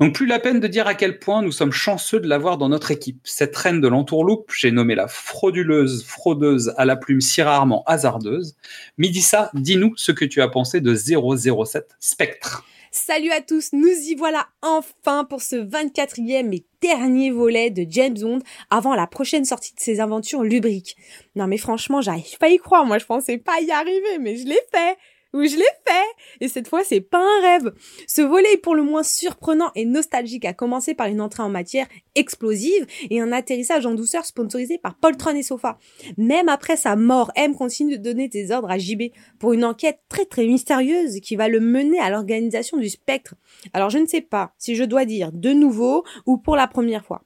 Donc plus la peine de dire à quel point nous sommes chanceux de l'avoir dans notre équipe. Cette reine de l'entourloupe, j'ai nommé la frauduleuse, fraudeuse à la plume si rarement hasardeuse. Midissa, dis-nous ce que tu as pensé de 007 Spectre. Salut à tous, nous y voilà enfin pour ce 24e et dernier volet de James Bond avant la prochaine sortie de ses aventures lubriques. Non mais franchement, j'arrive pas à y croire, moi je pensais pas y arriver, mais je l'ai fait oui, je l'ai fait Et cette fois, c'est pas un rêve Ce volet est pour le moins surprenant et nostalgique, à commencer par une entrée en matière explosive et un atterrissage en douceur sponsorisé par Poltron et Sofa. Même après sa mort, M continue de donner des ordres à JB pour une enquête très très mystérieuse qui va le mener à l'organisation du spectre. Alors je ne sais pas si je dois dire de nouveau ou pour la première fois.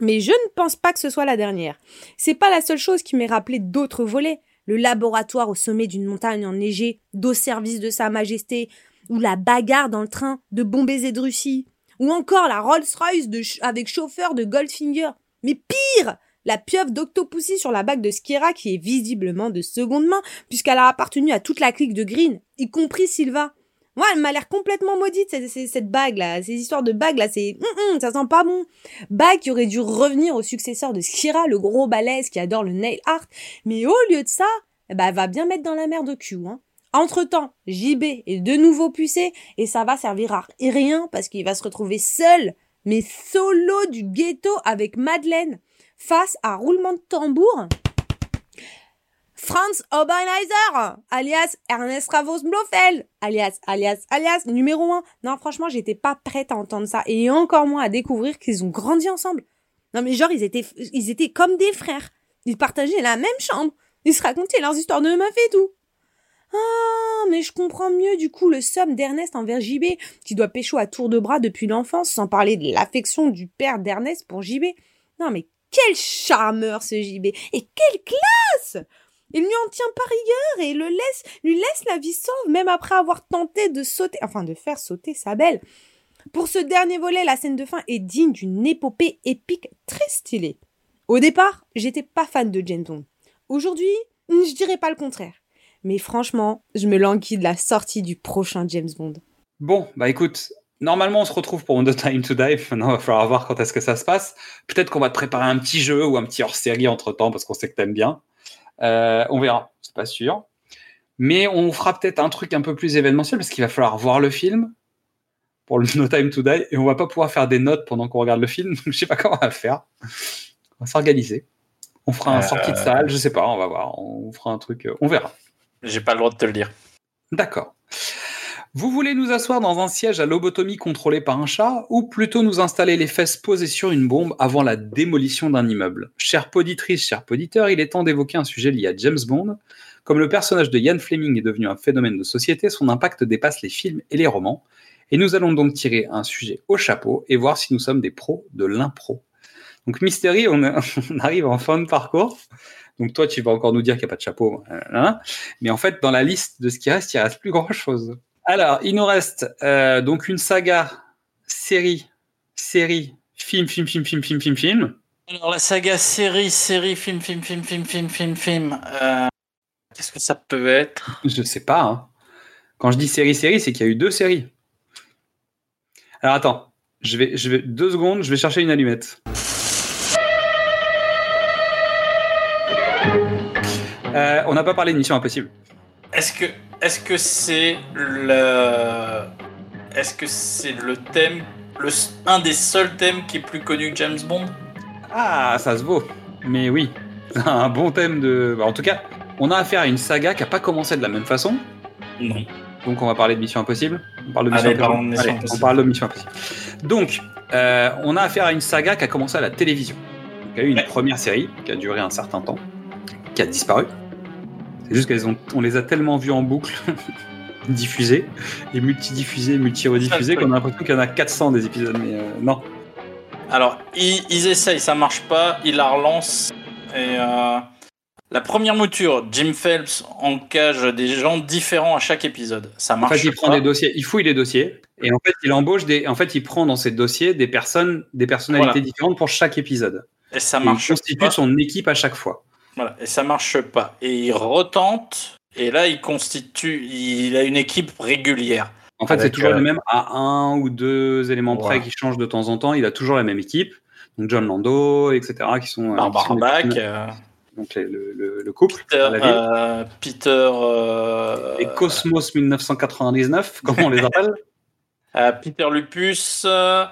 Mais je ne pense pas que ce soit la dernière. C'est pas la seule chose qui m'ait rappelé d'autres volets. Le laboratoire au sommet d'une montagne enneigée, d'au service de Sa Majesté, ou la bagarre dans le train de Bombay et de Russie, ou encore la Rolls-Royce avec chauffeur de Goldfinger. Mais pire La pieuvre d'Octopussy sur la bague de Skira qui est visiblement de seconde main, puisqu'elle a appartenu à toute la clique de Green, y compris Silva. Ouais, elle m'a l'air complètement maudite, cette, cette, bague-là. Ces histoires de bagues, là, c'est... Hum, ça sent pas bon. Bague qui aurait dû revenir au successeur de Skira, le gros balèze qui adore le nail art. Mais au lieu de ça, ben, elle va bien mettre dans la merde au cul, hein. Entre-temps, JB est de nouveau pucé et ça va servir à rien parce qu'il va se retrouver seul, mais solo du ghetto avec Madeleine, face à roulement de tambour. Franz Oberheiser, alias Ernest Ravos Blofeld, alias, alias, alias, numéro un. Non, franchement, j'étais pas prête à entendre ça et encore moins à découvrir qu'ils ont grandi ensemble. Non, mais genre, ils étaient, ils étaient comme des frères. Ils partageaient la même chambre. Ils se racontaient leurs histoires de meufs et tout. Ah, mais je comprends mieux du coup le somme d'Ernest envers JB, qui doit pécho à tour de bras depuis l'enfance, sans parler de l'affection du père d'Ernest pour JB. Non mais quel charmeur ce JB Et quelle classe Il lui en tient pas rigueur et le laisse, lui laisse la vie sauve, même après avoir tenté de sauter, enfin de faire sauter sa belle. Pour ce dernier volet, la scène de fin est digne d'une épopée épique très stylée. Au départ, j'étais pas fan de James Bond. Aujourd'hui, je dirais pas le contraire. Mais franchement, je me languis de la sortie du prochain James Bond. Bon, bah écoute, normalement on se retrouve pour The Time to Die. Maintenant, il va falloir voir quand est-ce que ça se passe. Peut-être qu'on va te préparer un petit jeu ou un petit hors-série entre temps parce qu'on sait que t'aimes bien. Euh, on verra, c'est pas sûr. Mais on fera peut-être un truc un peu plus événementiel parce qu'il va falloir voir le film pour le No Time to Die et on va pas pouvoir faire des notes pendant qu'on regarde le film. Donc je sais pas comment on va faire. On va s'organiser. On fera un Euh, sortie de salle, je sais pas, on va voir. On fera un truc, euh, on verra. J'ai pas le droit de te le dire. D'accord. Vous voulez nous asseoir dans un siège à lobotomie contrôlé par un chat ou plutôt nous installer les fesses posées sur une bombe avant la démolition d'un immeuble? Chère poditrice, cher poditeur, il est temps d'évoquer un sujet lié à James Bond. Comme le personnage de Ian Fleming est devenu un phénomène de société, son impact dépasse les films et les romans. Et nous allons donc tirer un sujet au chapeau et voir si nous sommes des pros de l'impro. Donc Mystery, on, arrive en fin de parcours. Donc toi, tu vas encore nous dire qu'il n'y a pas de chapeau. euh, hein. Mais en fait, dans la liste de ce qui reste, il reste plus grand-chose. Alors, il nous reste euh, donc une saga, série, série, film, film, film, film, film, film, film. Alors la saga série, série, film, film, film, film, film, film, film. euh, Qu'est-ce que ça peut être Je sais pas. hein. Quand je dis série, série, c'est qu'il y a eu deux séries. Alors attends, je vais, je vais deux secondes, je vais chercher une allumette. Euh, on n'a pas parlé de Mission Impossible. Est-ce que est-ce que c'est le est-ce que c'est le thème le un des seuls thèmes qui est plus connu que James Bond? Ah, ça se vaut. Mais oui, c'est un bon thème de. bah, en tout cas, on a affaire à une saga qui n'a pas commencé de la même façon. Non. Donc on va parler de Mission Impossible. On parle de Mission Allez, Impossible. Mission Allez, Impossible. on parle de Mission Impossible. Donc, euh, on a affaire à une saga qui a commencé à la télévision. Donc, il y a eu une Ouais. première série qui a duré un certain temps, qui a disparu. Juste qu'on on les a tellement vus en boucle, diffusés, et multidiffusés, multi-rediffusés, qu'on a l'impression qu'il y en a 400 des épisodes. Mais euh, non. Alors, ils, ils essayent, ça marche pas, ils la relancent. Et euh, la première mouture, Jim Phelps engage des gens différents à chaque épisode. Ça En marche fait, il prend pas. des dossiers, il fouille les dossiers, et en fait, il embauche des. En fait, il prend dans ces dossiers des personnes, des personnalités Voilà. différentes pour chaque épisode. Et ça Et il marche constitue pas. son équipe à chaque fois. Voilà, et ça marche pas. Et il retente, et là, il constitue, il a une équipe régulière. En fait, c'est toujours euh, le même à un ou deux éléments près qui changent de temps en temps. Il a toujours la même équipe. Donc John Lando, etc. qui sont, euh, qui Barbara sont des Bach, personnes- euh, donc les- le, le- le couple Peter, à la ville. euh, Peter, euh, Et Cosmos 1999, comme on les appelle. euh, Peter Lupus, euh,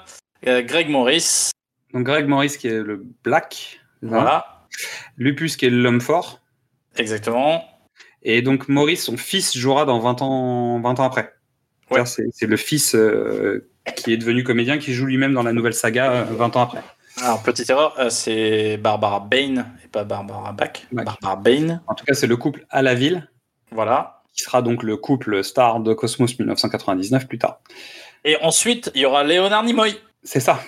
euh, Greg Morris, Donc Greg Morris qui est le Black. voilà, Lupus qui est l'homme fort. exactement. Et donc Morris, son fils, jouera dans 20 ans, 20 ans après. Ouais. C'est c'est le fils euh, qui est devenu comédien qui joue lui-même dans la nouvelle saga euh, 20 ans après. Alors, petite erreur, euh, c'est Barbara Bain et pas Barbara Bach. Bach. Barbara Bain, En tout cas, c'est le couple à la ville voilà. qui sera donc le couple star de Cosmos 1999 plus tard. Et ensuite, il y aura Léonard Nimoy. C'est ça.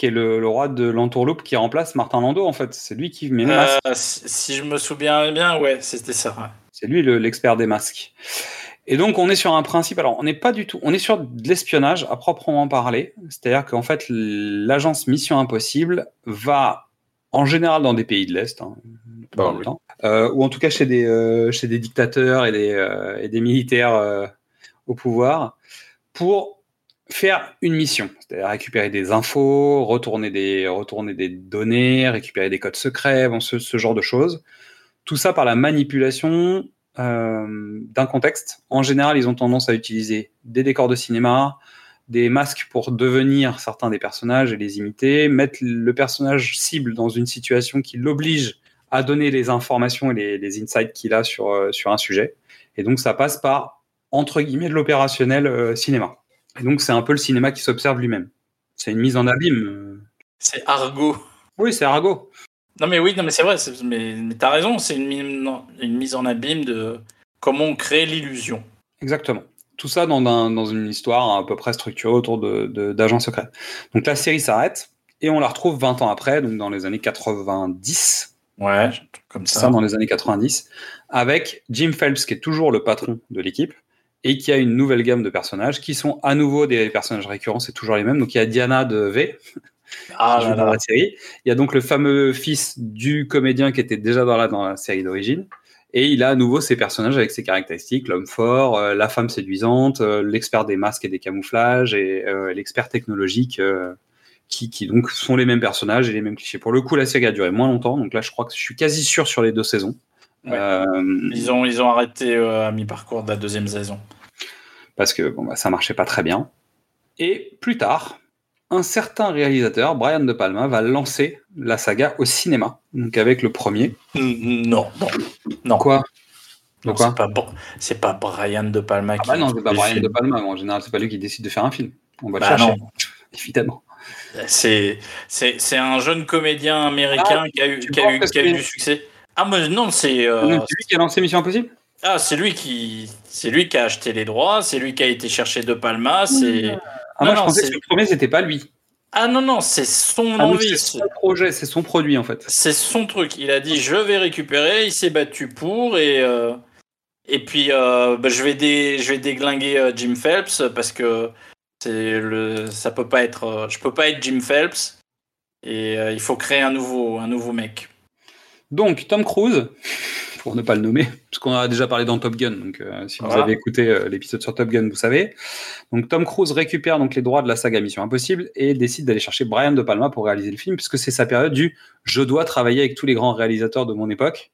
Qui est le, le roi de l'entourloupe qui remplace Martin Landau, en fait. C'est lui qui met les masques. Euh, si, si je me souviens bien, ouais, c'était ça. ouais. C'est lui le- l'expert des masques. Et donc, on est sur un principe. Alors, on n'est pas du tout. On est sur de l'espionnage à proprement parler. C'est-à-dire qu'en fait, l'agence Mission Impossible va, en général, dans des pays de l'Est, hein, plupart Bah oui. temps, euh, ou en tout cas chez des, euh, chez des dictateurs et des, euh, et des militaires euh, au pouvoir, pour faire une mission. C'est-à-dire récupérer des infos, retourner des, retourner des données, récupérer des codes secrets, bon, ce, ce genre de choses. Tout ça par la manipulation euh, d'un contexte. En général, ils ont tendance à utiliser des décors de cinéma, des masques pour devenir certains des personnages et les imiter, mettre le personnage cible dans une situation qui l'oblige à donner les informations et les, insights qu'il a sur, euh, sur un sujet. Et donc, ça passe par, entre guillemets, de l'opérationnel euh, cinéma. Et donc, c'est un peu le cinéma qui s'observe lui-même. C'est une mise en abîme. euh. C'est Argo. Oui, c'est Argo. Non mais oui, non mais c'est vrai, mais, mais t'as raison, c'est une, mise en abîme de comment on crée l'illusion. Exactement. Tout ça dans, un- dans une histoire à peu près structurée autour de- de- d'agents secrets. Donc la série s'arrête et on la retrouve 20 ans après, donc dans les années 90. Ouais, comme ça, ça. dans les années 90, avec Jim Phelps qui est toujours le patron de l'équipe et qui a une nouvelle gamme de personnages qui sont à nouveau des personnages récurrents, c'est toujours les mêmes. Donc il y a Diana de V, Ah qui joue là dans la série. Il y a donc le fameux fils du comédien qui était déjà dans la, dans la série d'origine. Et il a à nouveau ses personnages avec ses caractéristiques, l'homme fort, euh, la femme séduisante, euh, l'expert des masques et des camouflages et euh, l'expert technologique qui, qui donc sont les mêmes personnages et les mêmes clichés. Pour le coup, la série a duré moins longtemps, donc là je crois que je suis quasi sûr sur les deux saisons. Ouais. Euh, Ils ont, ils ont arrêté euh, à mi-parcours de la deuxième saison. parce que bon, bah, ça marchait pas très bien. Et plus tard, un certain réalisateur, Brian De Palma, va lancer la saga au cinéma, donc avec le premier. Non, non, non. Quoi? Non, c'est pas, c'est pas Brian De Palma Ah qui. bah non, c'est pas Brian De Palma. En général, c'est pas lui qui décide de faire un film. On va le Bah chercher, non. évidemment. C'est, c'est, c'est un jeune comédien américain qui a eu, qui a eu, qui a eu du succès. Ah, mais non, c'est. euh, c'est lui qui a lancé Mission Impossible ah, c'est lui qui, c'est lui qui a acheté les droits, c'est lui qui a été chercher De Palma, c'est. Ah, Non, moi, je non, pensais c'est- que le premier, c'était pas lui. Ah non, non, c'est son Ah, donc, envie. c'est son projet, c'est son produit, en fait. C'est son truc. Il a dit je vais récupérer. Il s'est battu pour et euh, et puis euh, bah, je vais dé- je vais déglinguer euh, Jim Phelps parce que c'est le ça peut pas être je peux pas être Jim Phelps et euh, il faut créer un nouveau un nouveau mec. Donc, Tom Cruise, pour ne pas le nommer, parce qu'on en a déjà parlé dans Top Gun, donc euh, si vous avez écouté euh, l'épisode sur Top Gun, vous savez. Donc, Tom Cruise récupère donc les droits de la saga Mission Impossible et décide d'aller chercher Brian De Palma pour réaliser le film, puisque c'est sa période du je dois travailler avec tous les grands réalisateurs de mon époque.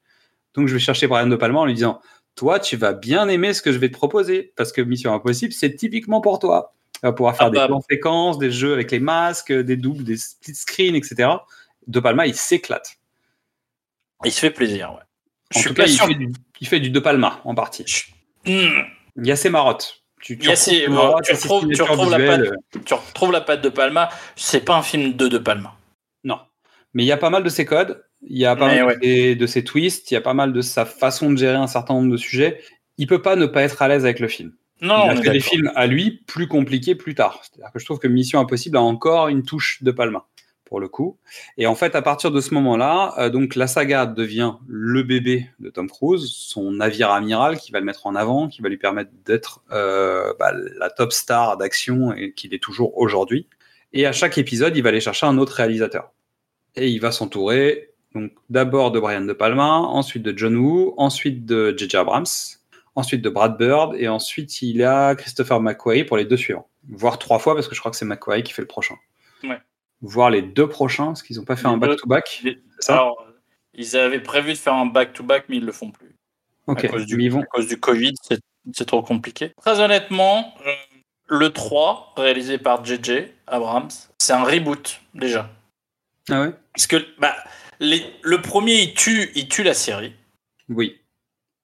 Donc, je vais chercher Brian De Palma en lui disant Toi, tu vas bien aimer ce que je vais te proposer, parce que Mission Impossible, c'est typiquement pour toi. Tu vas pouvoir faire Ah des bah. plans séquences, des jeux avec les masques, des doubles, des split screens, etc. De Palma, il s'éclate. Il se fait plaisir. Ouais. Je En suis tout pas cas, il fait, du, il fait du De Palma en partie. Il y a ses marottes. Tu, tu retrouves marottes, tu retrouves- tu signatures retrouves la visuelles. Tu retrouves la patte de Palma. C'est pas un film de De Palma. Non. Mais il y a pas mal de ses codes, il y a pas Mais mal ouais. de, ses, de ses twists, il y a pas mal de sa façon de gérer un certain nombre de sujets. Il peut pas ne pas être à l'aise avec le film. Non, il a fait des films à lui plus compliqués plus tard. C'est-à-dire que je trouve que Mission Impossible a encore une touche de Palma pour le coup. Et en fait, à partir de ce moment-là, euh, donc la saga devient le bébé de Tom Cruise, son navire amiral qui va le mettre en avant, qui va lui permettre d'être euh, bah, la top star d'action qu'il est toujours aujourd'hui. Et à chaque épisode, il va aller chercher un autre réalisateur. Et il va s'entourer donc d'abord de Brian De Palma, ensuite de John Woo, ensuite de J.J. Abrams, ensuite de Brad Bird, et ensuite il a Christopher McQuarrie pour les deux suivants. Voire trois fois, parce que je crois que c'est McQuarrie qui fait le prochain. Ouais. Voire les deux prochains, parce qu'ils n'ont pas fait Les un back-to-back. Alors, ils avaient prévu de faire un back-to-back, mais ils le font plus. Ok, à, cause du, mais ils vont... à cause du Covid, c'est- trop compliqué. Très honnêtement, euh, le 3, réalisé par JJ Abrams, c'est un reboot déjà. Ah ouais? Parce que bah, les- le premier, il tue, il tue la série. Oui.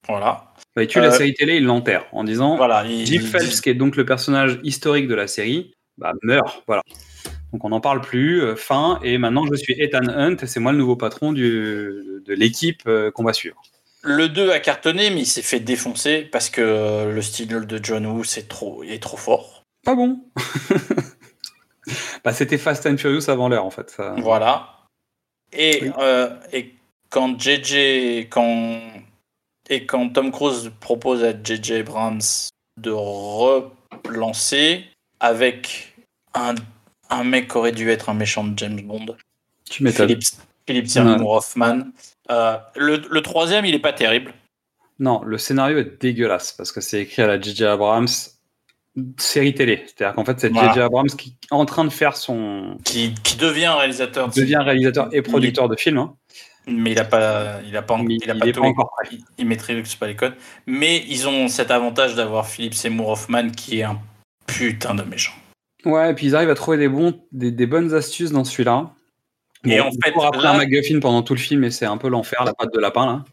Voilà. Bah, il tue Euh, la série télé, il l'enterre, en disant voilà il- Jim Phelps, qui est donc le personnage historique de la série, bah, meurt. Voilà. Donc on n'en parle plus, euh, fin, et maintenant je suis Ethan Hunt, et c'est moi le nouveau patron du, de l'équipe euh, qu'on va suivre. Le 2 a cartonné, mais il s'est fait défoncer parce que euh, le style de John Woo c'est trop, il est trop fort. Pas bon. bah, c'était Fast and Furious avant l'heure, en fait. ça. Voilà. Et, Oui. et quand JJ, quand, et quand Tom Cruise propose à JJ Abrams de relancer avec un, un mec qui aurait dû être un méchant de James Bond, Tu m'étonnes. Philippe, Philippe Seymour Hoffman. Euh, le, le troisième, il est pas terrible. Non, le scénario est dégueulasse parce que c'est écrit à la J.J. Abrams série télé. C'est-à-dire qu'en fait, c'est Voilà. J.J. Abrams qui est en train de faire son. Qui, qui devient réalisateur, de- devient réalisateur et producteur de films. hein. mais il a pas, il a pas, Mais il a il pas est tout pas encore prêt. il, il maîtrise pas les codes. Mais ils ont cet avantage d'avoir Philippe Seymour Hoffman qui est un putain de méchant. Ouais, et puis ils arrivent à trouver des, bons, des, des bonnes astuces dans celui-là. Et en fait, après là- un MacGuffin pendant tout le film et c'est un peu l'enfer, la patte de lapin là.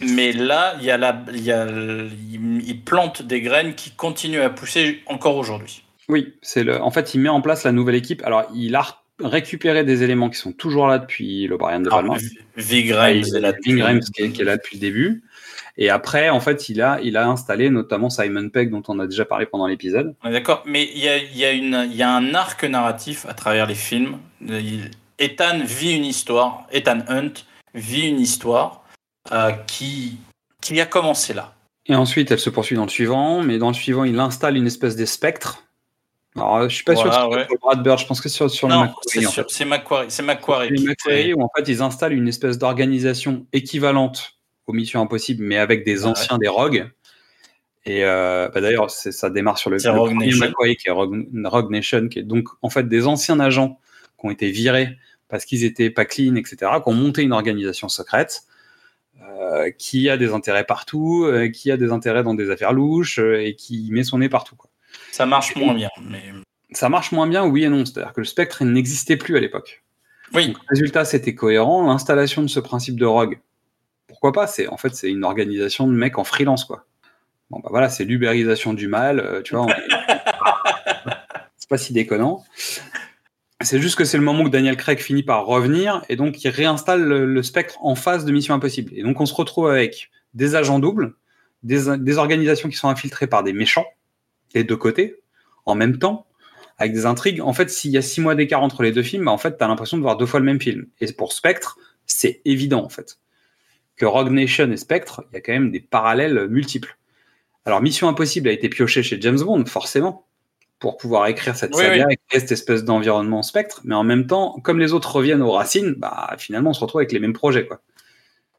Mais là, il y a la, il y a, il, plante des graines qui continuent à pousser encore aujourd'hui. Oui, c'est le. En fait, il met en place la nouvelle équipe. Alors, il a récupéré des éléments qui sont toujours là depuis le Brian de Palma. Alors, Vig Grimes Il- est là qui est là depuis le début. Et après, en fait, il a, il a installé notamment Simon Pegg, dont on a déjà parlé pendant l'épisode. D'accord, mais il y a, y, a y a un arc narratif à travers les films. Il- Ethan vit une histoire, Ethan Hunt vit une histoire euh, qui, qui a commencé là. Et ensuite, elle se poursuit dans le suivant, mais dans le suivant, il installe une espèce de spectre. Alors, je suis pas Voilà, sûr que ouais. sur Brad Bird, je pense que c'est sur, sur le Macquarie, c'est Macquarie. C'est Macquarie. Macquarie, où en fait ils installent une espèce d'organisation équivalente aux Missions Impossibles, mais avec des Ah ouais. anciens des Rogues. Et euh, bah, d'ailleurs, ça démarre sur le, le Rogue premier qui est Rogue, Rogue Nation, qui est donc en fait des anciens agents qui ont été virés parce qu'ils étaient pas clean, etc., qui ont monté une organisation secrète. euh, qui a des intérêts partout, euh, qui a des intérêts dans des affaires louches et qui met son nez partout. Quoi. Ça marche moins bien. Mais... Ça marche moins bien, oui et non. C'est-à-dire que le spectre n'existait plus à l'époque. Oui. Donc, résultat, c'était cohérent. L'installation de ce principe de rogue, pourquoi pas C'est en fait c'est une organisation de mecs en freelance quoi. Bon bah voilà, c'est l'ubérisation du mal, euh, tu vois. on- c'est pas si déconnant. C'est juste que c'est le moment où Daniel Craig finit par revenir et donc il réinstalle le, le spectre en phase de Mission Impossible. Et donc on se retrouve avec des agents doubles, des, des organisations qui sont infiltrées par des méchants, des deux côtés, en même temps, avec des intrigues. En fait, s'il y a six mois d'écart entre les deux films, bah, en fait, t'as l'impression de voir deux fois le même film. Et pour Spectre, c'est évident, en fait. Que Rogue Nation et Spectre, il y a quand même des parallèles multiples. Alors, Mission Impossible a été pioché chez James Bond, forcément, pour pouvoir écrire cette Oui, saga, oui. et créer cette espèce d'environnement Spectre. Mais en même temps, comme les autres reviennent aux racines, bah, finalement, on se retrouve avec les mêmes projets, quoi.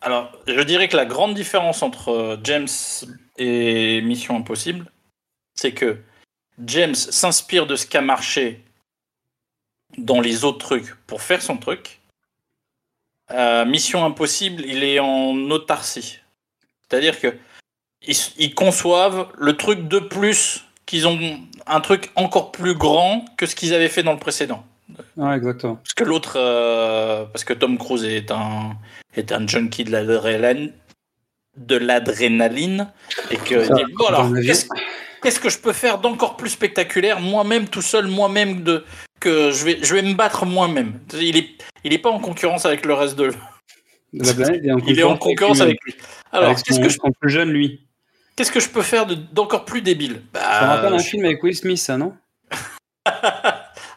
Alors, je dirais que la grande différence entre euh, James et Mission Impossible, c'est que James s'inspire de ce qui a marché dans les autres trucs pour faire son truc. Euh, Mission Impossible, il est en autarcie. C'est-à-dire que ils, ils conçoivent le truc de plus, qu'ils ont un truc encore plus grand que ce qu'ils avaient fait dans le précédent. Ouais, exactement. Parce que l'autre, euh, parce que Tom Cruise est un, est un junkie de l'adrénaline, de l'adrénaline, et que Ça, il dit, bon alors, qu'est-ce que je peux faire d'encore plus spectaculaire, moi-même tout seul, moi-même de que je vais, je vais me battre moi-même. Il est, il est pas en concurrence avec le reste de. La planète, il est en Il est en concurrence avec lui. Alors, qu'est-ce que je, son plus jeune, lui. qu'est-ce que je peux faire de- d'encore plus débile? Ça me rappelle Bah, un je- film avec Will Smith, ça, non?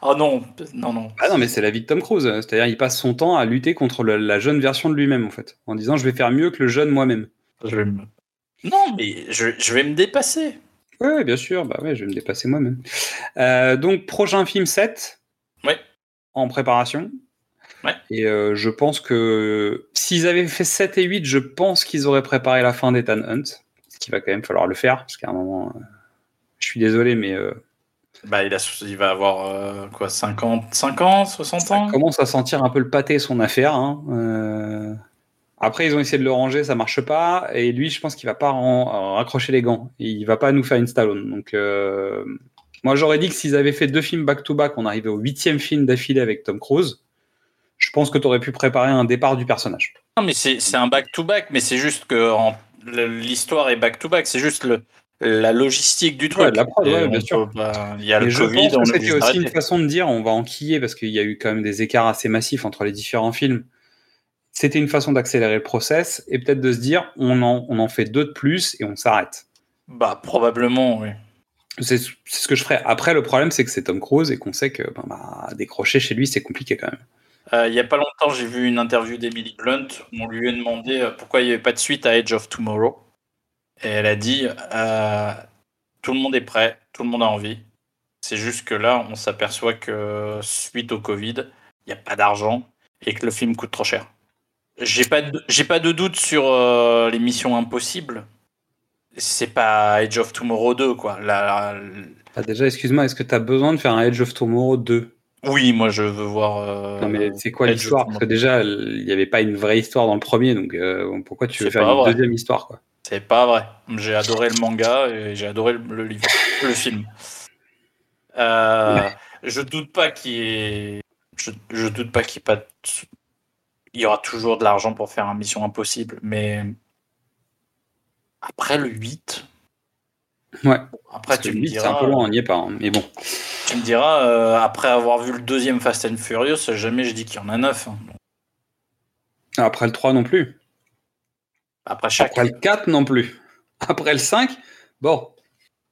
Oh non, non, non. Ah non, mais c'est la vie de Tom Cruise. C'est-à-dire, il passe son temps à lutter contre le- la jeune version de lui-même, en fait. En disant, je vais faire mieux que le jeune moi-même. Je vais me- Non, mais je, je vais me dépasser. Oui, bien sûr. Bah ouais, je vais me dépasser moi-même. Euh, donc, prochain film 7. Ouais. En préparation. Ouais. Et euh, je pense que s'ils avaient fait 7 et 8, je pense qu'ils auraient préparé la fin d'Ethan Hunt. Ce qu'il va quand même falloir le faire. Parce qu'à un moment, euh, je suis désolé, mais euh, Bah, il, a, il va avoir quoi, 50, 50, 60 ça ans? commence à sentir un peu le pâté son affaire. hein. Après, ils ont essayé de le ranger, ça marche pas. Et lui, je pense qu'il va pas raccrocher les gants. Il va pas nous faire une Stallone. Donc, euh, moi, j'aurais dit que s'ils avaient fait deux films back-to-back, on arrivait au huitième film d'affilée avec Tom Cruise. Je pense que tu aurais pu préparer un départ du personnage. Non, mais c'est un back-to-back, mais c'est juste que en- l'histoire est back-to-back, c'est juste le, la logistique du truc. Ouais, la prod, ouais, bien peut sûr. Il y a Et le je Covid, c'était aussi une façon de dire on va enquiller parce qu'il y a eu quand même des écarts assez massifs entre les différents films. C'était une façon d'accélérer le process et peut-être de se dire on en, on en fait deux de plus et on s'arrête. Bah, probablement, oui. C'est ce que je ferais. Après, le problème, c'est que c'est Tom Cruise et qu'on sait que bah, décrocher chez lui, c'est compliqué quand même. Euh, il y a pas longtemps, j'ai vu une interview d'Emily Blunt où on lui a demandé euh, pourquoi il n'y avait pas de suite à Edge of Tomorrow. Et elle a dit euh, Tout le monde est prêt, tout le monde a envie. C'est juste que là, on s'aperçoit que suite au Covid, il n'y a pas d'argent et que le film coûte trop cher. J'ai pas de, j'ai pas de doute sur euh, les missions impossibles. C'est pas Edge of Tomorrow 2, quoi. La- la- Ah, déjà, excuse-moi, est-ce que tu as besoin de faire un Edge of Tomorrow 2 Oui, moi je veux voir. euh, Non, mais c'est quoi Edge l'histoire? Parce que déjà, il n'y avait pas une vraie histoire dans le premier, donc euh, pourquoi tu veux C'est faire une vrai. deuxième histoire quoi? C'est pas vrai. J'ai adoré le manga et j'ai adoré le, livre, le film. Euh, Je doute pas qu'il y ait. Je, je doute pas qu'il ait pas. Il y aura toujours de l'argent pour faire un Mission Impossible, mais après le 8. Ouais. Après Parce que tu le me huit, c'est un peu loin, on n'y est pas. hein, Mais bon. Tu me diras euh, après avoir vu le deuxième Fast and Furious, jamais je dis qu'il y en a neuf. hein. Après le 3 non plus. Après chaque. Après le 4 non plus. Après le 5, bon.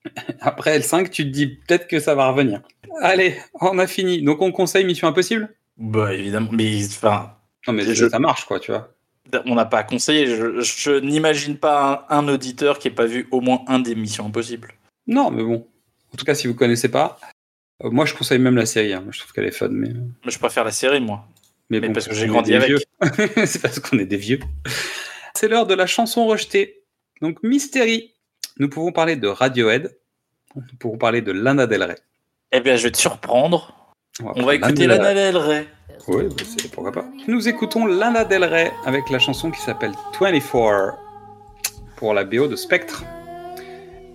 Après le 5, tu te dis peut-être que ça va revenir. Allez, on a fini. Donc on conseille Mission Impossible? Bah évidemment, mais enfin. Non mais Je- ça marche quoi, tu vois. on n'a pas à conseiller. Je, je n'imagine pas un, un auditeur qui n'ait pas vu au moins un des Missions Impossibles. Non, mais bon. En tout cas, si vous connaissez pas, euh, moi je conseille même la série. hein. Je trouve qu'elle est fun, mais. Mais je préfère la série, moi. Mais, Mais bon, parce que j'ai grandi avec. c'est parce qu'on est des vieux. C'est l'heure de la chanson rejetée. Donc, Mystery. Nous pouvons parler de Radiohead. Nous pouvons parler de Lana Del Rey. Eh bien, je vais te surprendre. On va écouter Lana Del Rey. Oui, bah, pourquoi pas. Nous écoutons Lana Del Rey avec la chanson qui s'appelle 24 pour la BO de Spectre.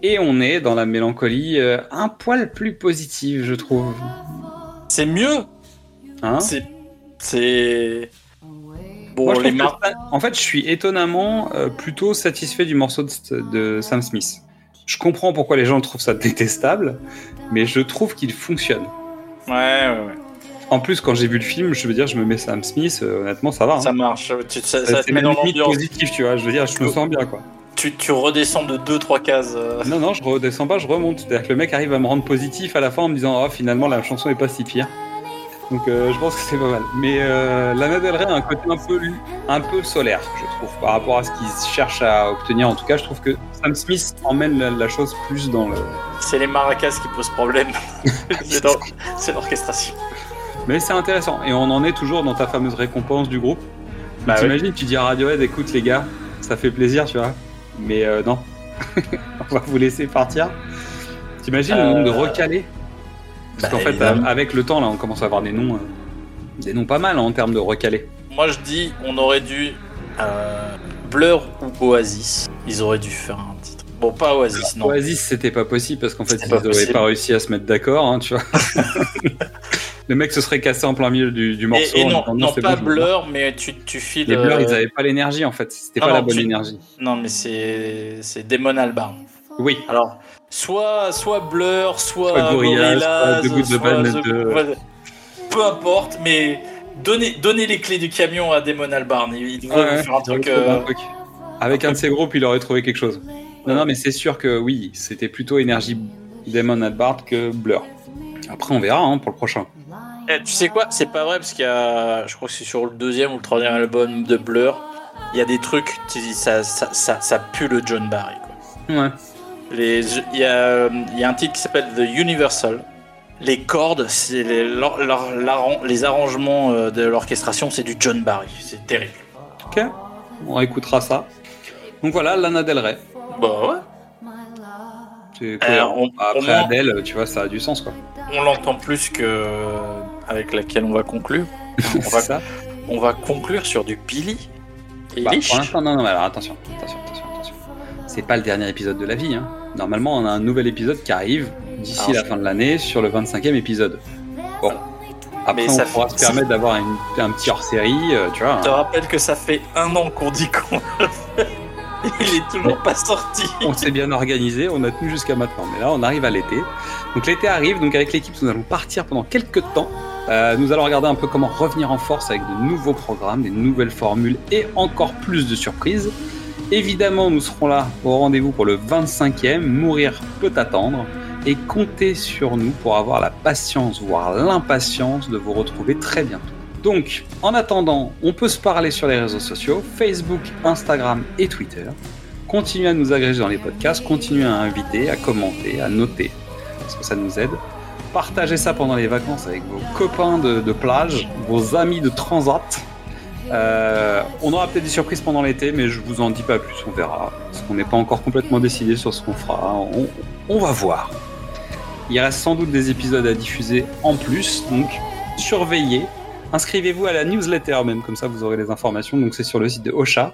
Et on est dans la mélancolie euh, un poil plus positive, je trouve. C'est mieux. Hein C'est. C'est. Bon, Moi, les trouve mar- que- en fait, je suis étonnamment euh, plutôt satisfait du morceau de, de Sam Smith. Je comprends pourquoi les gens trouvent ça détestable, mais je trouve qu'il fonctionne. Ouais, ouais, ouais. En plus, quand j'ai vu le film, je veux dire, je me mets Sam Smith, euh, honnêtement, ça va. hein. Ça marche. Tu- ça, ça te met dans l'ambiance. positif, tu vois. Je veux dire, je me sens bien, quoi. Tu, tu redescends de 2-3 cases. euh. Non, non, je redescends pas, je remonte. C'est-à-dire que le mec arrive à me rendre positif à la fin en me disant, oh, finalement, la chanson est pas si pire. Donc, euh, je pense que c'est pas mal. Mais euh, Lana Del Rey a un côté un peu, un peu solaire, je trouve, par rapport à ce qu'il cherche à obtenir. En tout cas, je trouve que Sam Smith emmène la, la chose plus dans le. C'est les maracas qui posent problème. c'est l'orchestration. Mais c'est intéressant. Et on en est toujours dans ta fameuse récompense du groupe. Bah oui. T'imagines, tu dis à Radiohead, écoute les gars, ça fait plaisir, tu vois. Mais euh, non, on va vous laisser partir. T'imagines le nombre de Euh, recalés Parce bah, qu'en fait, avec le temps, là, on commence à avoir des noms, euh, des noms pas mal hein, en termes de recalés. Moi, je dis, on aurait dû. euh, Blur ou Oasis. Ils auraient dû faire un titre. Bon, pas Oasis, non. Oasis, c'était pas possible parce qu'en fait, ils n'auraient pas réussi à se mettre d'accord, hein, tu vois. le mec se serait cassé en plein milieu du, du morceau. Et, et en non, disant, non pas bon. Blur, mais tu, tu files. Les Blur, euh, ils avaient pas l'énergie en fait. C'était non, pas la bonne tu- énergie. Non, mais c'est c'est Damon Albarn. Oui. Alors, soit, soit Blur, soit, Soit Gorillaz, soit. Peu importe, mais donnez, donnez les clés du camion à Damon Albarn. Il, il devrait Ouais, vous faire un truc. euh, un truc. Avec un de ses groupes, il aurait trouvé quelque chose. Non, non, mais c'est sûr que oui, c'était plutôt énergie Damon Albarn que Blur. Après, on verra hein, pour le prochain. Eh, tu sais quoi C'est pas vrai parce qu'il y a, je crois que c'est sur le deuxième ou le troisième album de Blur, il y a des trucs, ça, ça, ça, ça pue le John Barry. Quoi. Ouais. Les, il, y a, il y a un titre qui s'appelle The Universal. Les cordes, c'est les, arrangements euh, de l'orchestration, c'est du John Barry. C'est terrible. Ok, on écoutera ça. Donc voilà, Lana Del Rey. Bah ouais. Cohérent. on- Après au moins- Adele, tu vois, ça a du sens quoi. On l'entend plus que avec laquelle on va conclure. on, va, ça. on va conclure sur du Billy. Et Bah, pour l'instant, non, non, alors attention, attention. C'est pas le dernier épisode de la vie. Hein. Normalement, on a un nouvel épisode qui arrive d'ici la fin de l'année sur le 25e épisode. Bon. Après, Mais on ça pourra fait- se permettre d'avoir un petit hors-série, euh, tu vois. Je te rappelle que ça fait un an qu'on dit qu'on le fait. Il est toujours pas sorti. On s'est bien organisé, on a tenu jusqu'à maintenant. Mais là, on arrive à l'été. Donc l'été arrive, donc avec l'équipe, nous allons partir pendant quelques temps. Euh, nous allons regarder un peu comment revenir en force avec de nouveaux programmes, des nouvelles formules et encore plus de surprises. Évidemment, nous serons là au rendez-vous pour le 25e. Mourir peut attendre. Et comptez sur nous pour avoir la patience, voire l'impatience de vous retrouver très bientôt. Donc, en attendant, on peut se parler sur les réseaux sociaux, Facebook, Instagram et Twitter. Continuez à nous agréger dans les podcasts, continuez à inviter, à commenter, à noter, parce que ça nous aide. Partagez ça pendant les vacances avec vos copains de, de plage, vos amis de transat. Euh, on aura peut-être des surprises pendant l'été, mais je vous en dis pas plus, on verra. Parce qu'on n'est pas encore complètement décidé sur ce qu'on fera. On, on va voir. Il reste sans doute des épisodes à diffuser en plus, donc surveillez. Inscrivez-vous à la newsletter même, comme ça vous aurez les informations. Donc c'est sur le site de Ocha.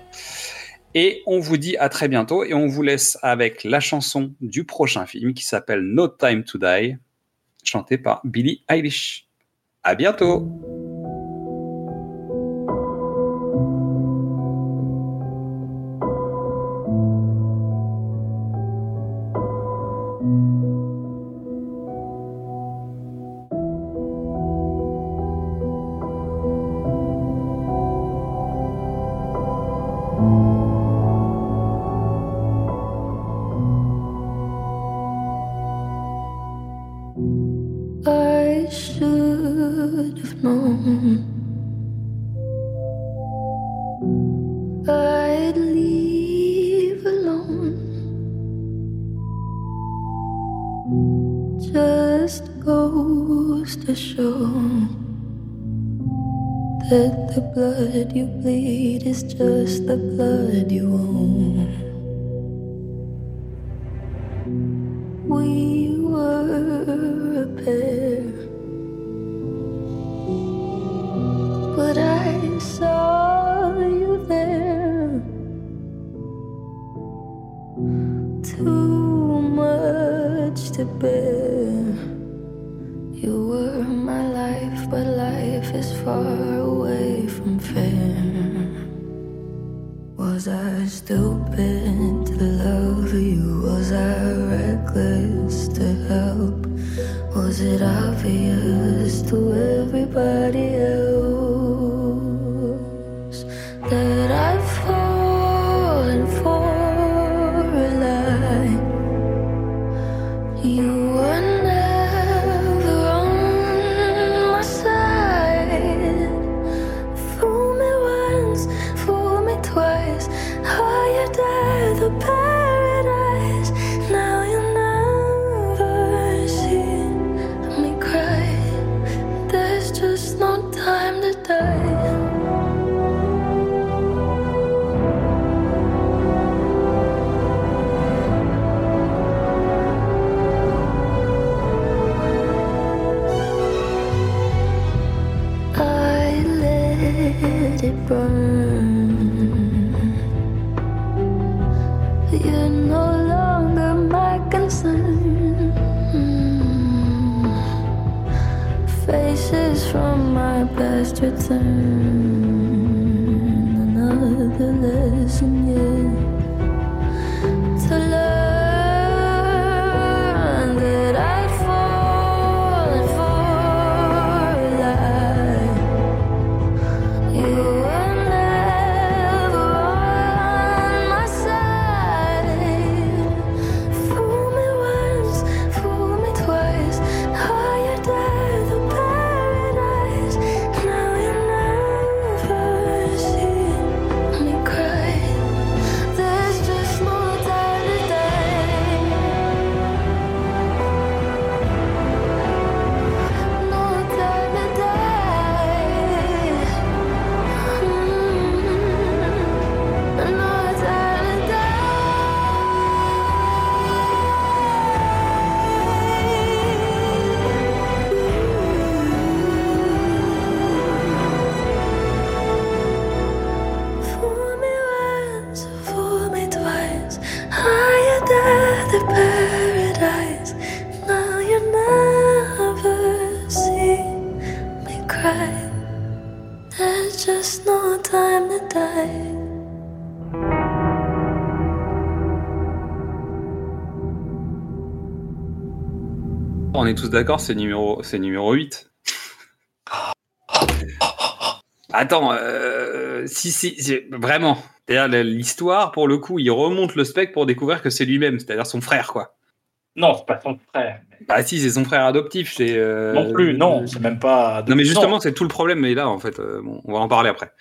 Et on vous dit à très bientôt et on vous laisse avec la chanson du prochain film qui s'appelle No Time to Die, chantée par Billie Eilish. À bientôt! To show that the blood you bleed is just the blood you own. D'accord, c'est numéro, c'est numéro 8. Attends, euh, si, si, si, vraiment. C'est-à-dire, l'histoire, pour le coup, il remonte le spectre pour découvrir que c'est lui-même, c'est-à-dire son frère, quoi. Non, c'est pas son frère. Bah si, c'est son frère adoptif. C'est, euh, Non plus, non, c'est même pas. Non, mais justement, c'est tout le problème, mais là, en fait, euh, bon, on va en parler après.